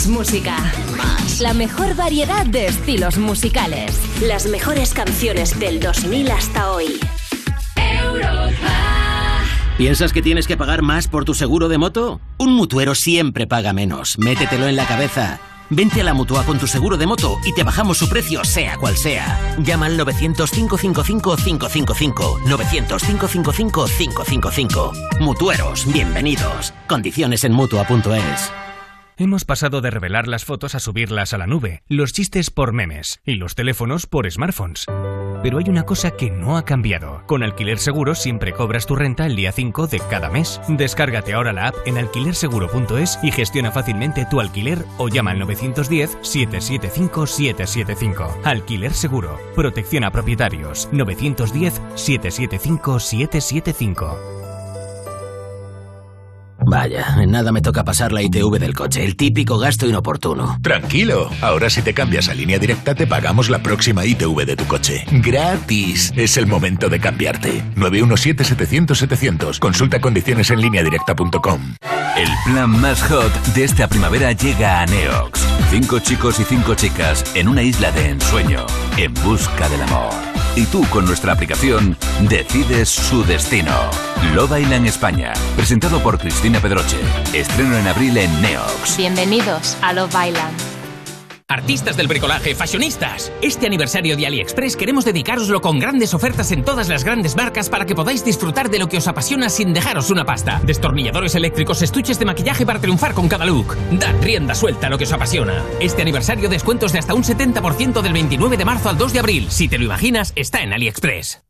Más música. La mejor variedad de estilos musicales. Las mejores canciones del 2000 hasta hoy. ¿Piensas que tienes que pagar más por tu seguro de moto? Un mutuero siempre paga menos. Métetelo en la cabeza. Vente a la mutua con tu seguro de moto y te bajamos su precio, sea cual sea. Llama al 900-555-555. 900-555-555. Mutueros, bienvenidos. Condiciones en mutua.es. Hemos pasado de revelar las fotos a subirlas a la nube, los chistes por memes y los teléfonos por smartphones. Pero hay una cosa que no ha cambiado. Con Alquiler Seguro siempre cobras tu renta el día 5 de cada mes. Descárgate ahora la app en alquilerseguro.es y gestiona fácilmente tu alquiler o llama al 910-775-775. Alquiler Seguro. Protección a propietarios. 910-775-775. Vaya, en nada me toca pasar la ITV del coche, el típico gasto inoportuno. Tranquilo, ahora si te cambias a línea directa te pagamos la próxima ITV de tu coche. Gratis. Es el momento de cambiarte. 917-700-700. Consulta condiciones en línea directa.com. El plan más hot de esta primavera llega a Neox. Cinco chicos y cinco chicas en una isla de ensueño, en busca del amor. Y tú con nuestra aplicación decides su destino. Love Island España, presentado por Cristina Pedroche. Estreno en abril en Neox. Bienvenidos a Love Island. Artistas del bricolaje, fashionistas. Este aniversario de AliExpress queremos dedicaroslo con grandes ofertas en todas las grandes marcas para que podáis disfrutar de lo que os apasiona sin dejaros una pasta. Destornilladores eléctricos, estuches de maquillaje para triunfar con cada look. Dad rienda suelta a lo que os apasiona. Este aniversario descuentos de hasta un 70% del 29 de marzo al 2 de abril. Si te lo imaginas, está en AliExpress.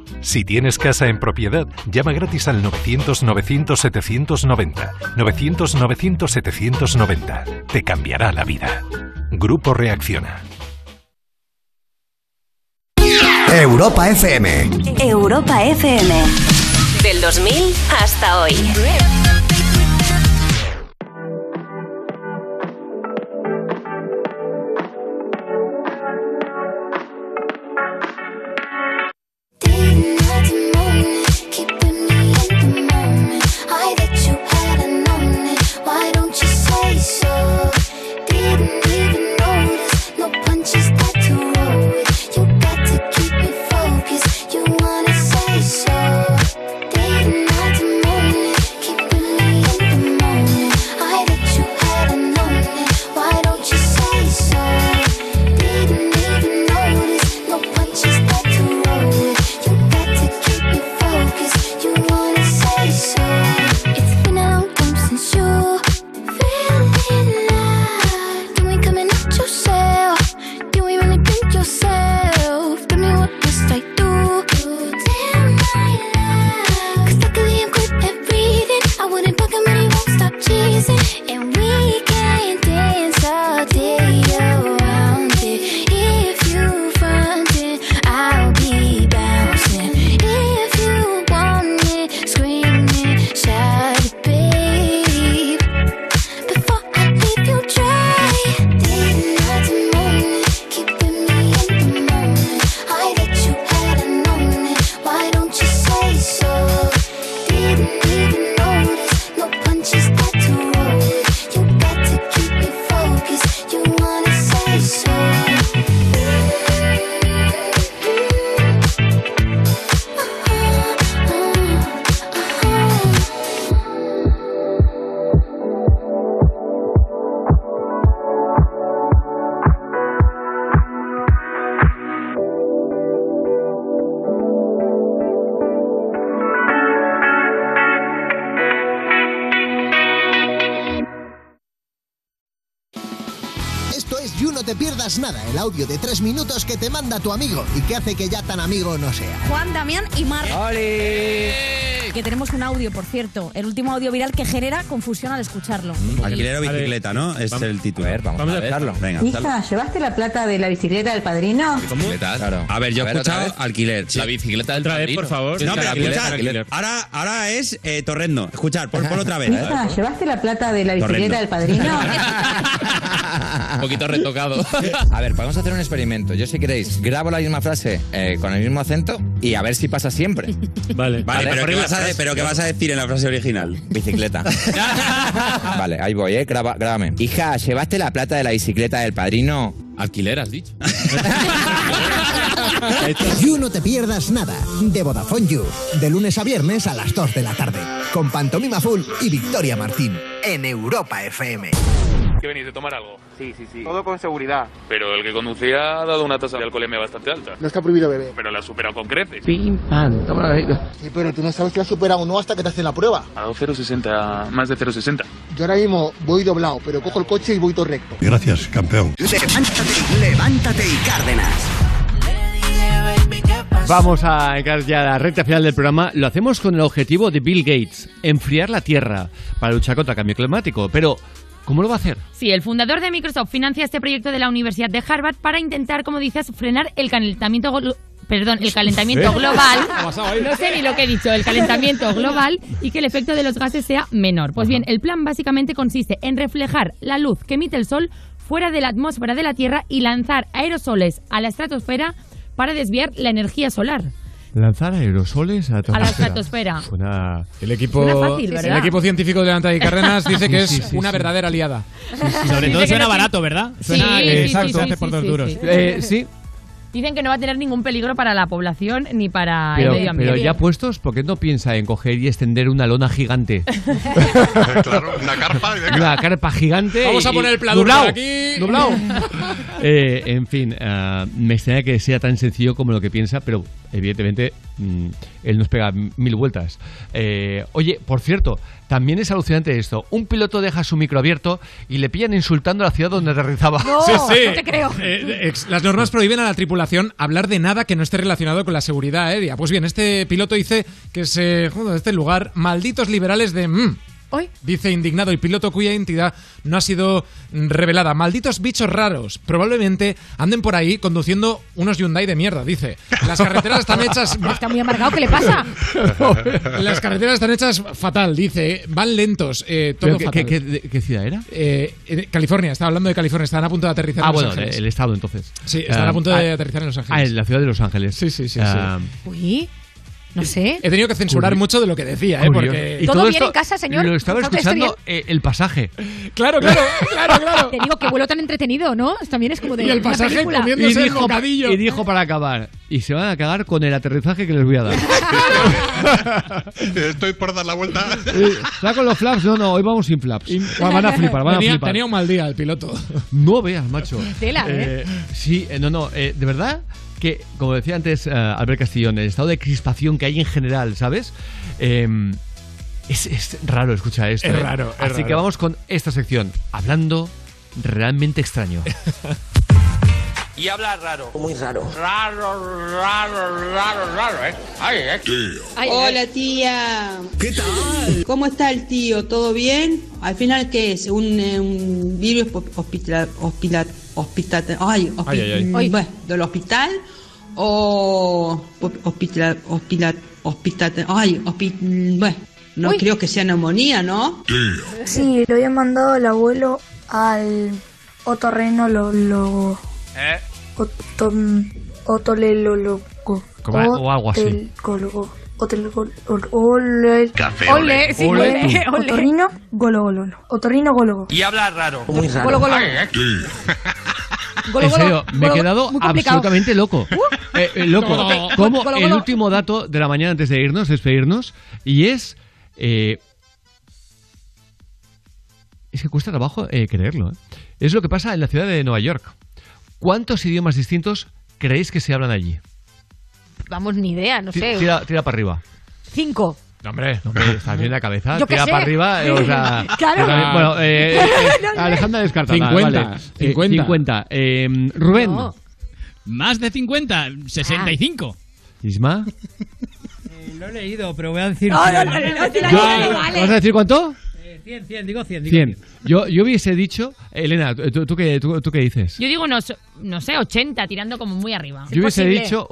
Si tienes casa en propiedad, llama gratis al 900-900-790. 900-900-790. Te cambiará la vida. Grupo Reacciona. Europa FM. Europa FM. Del 2000 hasta hoy. Audio de tres minutos que te manda tu amigo y que hace que ya tan amigo no sea. Juan, Damián y Mar. Que tenemos un audio, por cierto. El último audio viral que genera confusión al escucharlo. Alquiler o bicicleta, ¿no? Es el título. A ver, vamos a escucharlo. Venga, Hija, ¿llevaste la plata de la bicicleta del padrino? Claro. A ver, yo he otra escuchado alquiler. La bicicleta del padrino. por favor. No, pero escuchad. Ahora, ahora es eh, torrendo. Escuchar, por, por otra vez. Hija, ¿llevaste la plata de la bicicleta del padrino? Un poquito retocado. A ver, podemos hacer un experimento. Yo, si queréis, grabo la misma frase eh, con el mismo acento y a ver si pasa siempre. Vale, pero, ¿qué vas a, de- pero ¿qué vas a decir en la frase original? Bicicleta. vale, ahí voy, ¿eh? Graba, grábame. Hija, ¿llevaste la plata de la bicicleta del padrino? Alquiler, has dicho. You No Te Pierdas Nada, de Vodafone You, de lunes a viernes a las 2 de la tarde, con Pantomima Full y Victoria Martín, en Europa FM. ¿Qué venís de tomar algo? Sí, sí, sí. Todo con seguridad. Pero el que conducía ha dado una tasa de alcoholemia bastante alta. No está prohibido beber. Pero la ha superado con creces. Pim, pam, toma Sí, pero tú no sabes si has superado o no hasta que te hacen la prueba. Dado 0,60, más de 0,60. Yo ahora mismo voy doblado, pero cojo el coche y voy todo recto. Gracias, campeón. Levántate, levántate y Cárdenas. Vamos a llegar ya a la recta final del programa. Lo hacemos con el objetivo de Bill Gates, enfriar la Tierra para luchar contra el cambio climático. Pero, ¿cómo lo va a hacer? Sí, el fundador de Microsoft financia este proyecto de la Universidad de Harvard para intentar, como dices, frenar el calentamiento Perdón, el calentamiento ¿Eh? global. No sé ni lo que he dicho, el calentamiento global y que el efecto de los gases sea menor. Pues bien, el plan básicamente consiste en reflejar la luz que emite el sol fuera de la atmósfera de la Tierra y lanzar aerosoles a la estratosfera para desviar la energía solar. Lanzar aerosoles a la A la estratosfera. Suena... El equipo, Suena fácil, ¿verdad? el equipo científico de Levanta y Carrenas dice que es Sí, sí, sí, una sí. verdadera aliada. Sobre todo suena barato, ¿verdad? Suena Sí, que sí, exacto, sí, hace por dos sí, duros. sí. Eh, Dicen que no va a tener ningún peligro para la población ni para pero, el medio ambiente. pero ya puestos, ¿por qué no piensa en coger y extender una lona gigante? claro, una carpa y. Una carpa gigante. Vamos a poner el por aquí. nublao. Eh, en fin, ah, me extraña que sea tan sencillo como lo que piensa, pero evidentemente mm, él nos pega mil vueltas. Eh, oye, por cierto, también es alucinante esto. Un piloto deja su micro abierto y le pillan insultando a la ciudad donde aterrizaba. sí, sí. no te creo. Eh, ex- las normas prohíben a la tripulación hablar de nada que no esté relacionado con la seguridad aérea. Pues bien, este piloto dice que se joder, este lugar, malditos liberales de mm, Hoy. Dice indignado el piloto cuya identidad no ha sido revelada. Malditos bichos raros. Probablemente anden por ahí conduciendo unos Hyundai de mierda, dice. Las carreteras están hechas... Está muy amargado, ¿qué le pasa? Las carreteras están hechas fatal, dice. Van lentos. eh, todo ¿Pero qué, fatal. qué- qué- qué ciudad era? Eh, eh, California, estaba hablando de California, estaban a punto de aterrizar Ah, en Los bueno, Ángeles. el estado entonces. Sí, están Ah, a punto de ah, aterrizar en Los Ángeles. Ah, en la ciudad de Los Ángeles. Sí, sí, sí. Ah, Uy, no sé. He tenido que censurar Curio- mucho de lo que decía, ¿eh? curioso. Porque... Y ¿Todo bien esto en casa, señor? Lo estaba ¿Por favor, ¿está escuchando eh, el pasaje. Claro, claro, claro, claro. Te digo que vuelo tan entretenido, ¿no? También es como de Y el pasaje comiéndose Y el dijo, bocadillo. y dijo para acabar. Y se van a cagar con el aterrizaje que les voy a dar. Estoy por dar la vuelta. Eh, ¿Saco los flaps? No, no, hoy vamos sin flaps. Van a flipar, van a flipar. tenía un mal día el piloto. No veas, macho. Tela, ¿eh? sí, eh, no, no. eh, de verdad que, como decía antes eh, Albert Castillón, el estado de crispación que hay en general, ¿sabes? Eh, es, es raro escuchar esto. Es ¿eh? raro, es Así raro. que vamos con esta sección. Hablando realmente extraño. Y habla raro. Muy raro. Raro, raro, raro, raro, ¿eh? Ay, ¿eh? Hola tía. ¿Qué tal? ¿Cómo está el tío? ¿Todo bien? al final, ¿qué es? ¿Un, eh, un virus hospital, hospital, hospital, ay, hospi- Ay, ay, ay. bueno, del hospital o hospital, hospital, hospital, ay, hospi- bueno, no Uy. creo que sea neumonía, ¿no? Sí, lo había mandado el abuelo al otorrinolago. ¿Eh? Otom- Otolelólogo. Como- o algo así. Ole- Café, sí. Otorrino, golo, golo. Otorrino, golo. Y habla raro. Muy raro. Golo, golo. Golo, en golo, serio, me he quedado absolutamente loco. Eh, eh, loco. Como golo, el último dato de la mañana antes de irnos, despedirnos, y es. eh, es que cuesta trabajo eh, creerlo. ¿eh? Es lo que pasa en la ciudad de Nueva York. ¿Cuántos idiomas distintos creéis que se hablan allí? Vamos, ni idea, no sé. Tira, tira para arriba. Cinco. No, hombre, no, hombre, estás bien la cabeza. Yo tira sé. para arriba. eh, o sea, Claro. también- bueno, eh, eh, eh, No sé. Alejandra descartada. 50, vale. Eh, 50. 50. Eh, Rubén. No. Más de 50, 65. Isma. Lo he leído, pero voy a decir. No, no, 100. no, no, no. ¿Vas a decir cuánto? Eh, 100, 100, digo 100. Digo 100. Yo, yo hubiese dicho, Elena, ¿tú, tú qué, tú, tú qué dices? Yo digo unos, no sé, 80, tirando como muy arriba. Yo hubiese dicho.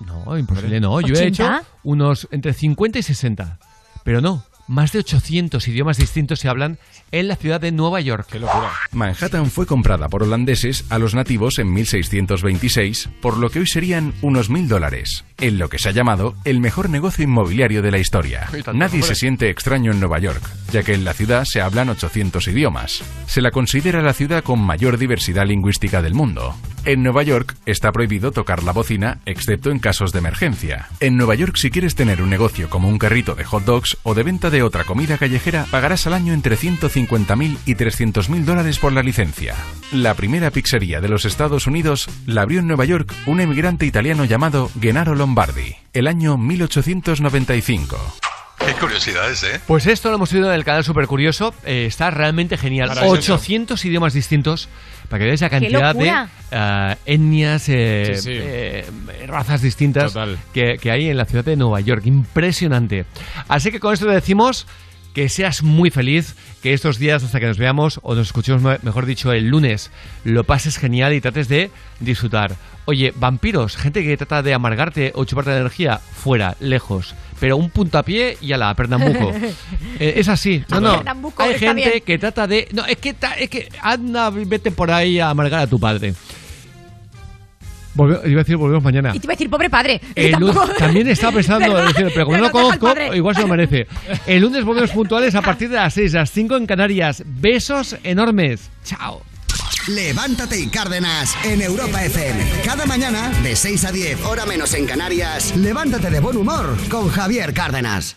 No, imposible, no. Yo he hecho ¿80? unos entre 50 y 60. Pero no, más de 800 idiomas distintos se hablan en la ciudad de Nueva York. Qué locura. Manhattan fue comprada por holandeses a los nativos en 1626, por lo que hoy serían unos mil dólares, en lo que se ha llamado el mejor negocio inmobiliario de la historia. Nadie se siente extraño en Nueva York, ya que en la ciudad se hablan 800 idiomas. Se la considera la ciudad con mayor diversidad lingüística del mundo. En Nueva York está prohibido tocar la bocina, excepto en casos de emergencia. En Nueva York, si quieres tener un negocio como un carrito de hot dogs o de venta de otra comida callejera, pagarás al año entre 150.000 y 300.000 dólares por la licencia. La primera pizzería de los Estados Unidos la abrió en Nueva York un emigrante italiano llamado Gennaro Lombardi, el año 1895. Qué curiosidades, ¿eh? Pues esto lo hemos oído en el canal Super Curioso. eh, está realmente genial. Maravilloso. 800 idiomas distintos para que veáis la ¡Qué cantidad de eh, etnias, eh, Sí, sí. eh, razas distintas que, que hay en la ciudad de Nueva York. Impresionante. Así que con esto te decimos que seas muy feliz, que estos días hasta que nos veamos o nos escuchemos, me- mejor dicho, el lunes, lo pases genial y trates de disfrutar. Oye, vampiros, gente que trata de amargarte o chuparte la energía, fuera, lejos. Pero un puntapié y a la Pernambuco. Eh, es así. No, no. Hay gente bien. que trata de. No, es que, ta- es que anda, vete por ahí a amargar a tu padre. Volve- iba a decir, volvemos mañana. Y te iba a decir, pobre padre. El también estaba pensando, pero como no lo conozco, igual se lo merece. El lunes volvemos puntuales a partir de las 6, las 5 en Canarias. Besos enormes. Chao. Levántate y Cárdenas en Europa FM. Cada mañana, de 6 a 10, hora menos en Canarias, levántate de buen humor con Javier Cárdenas.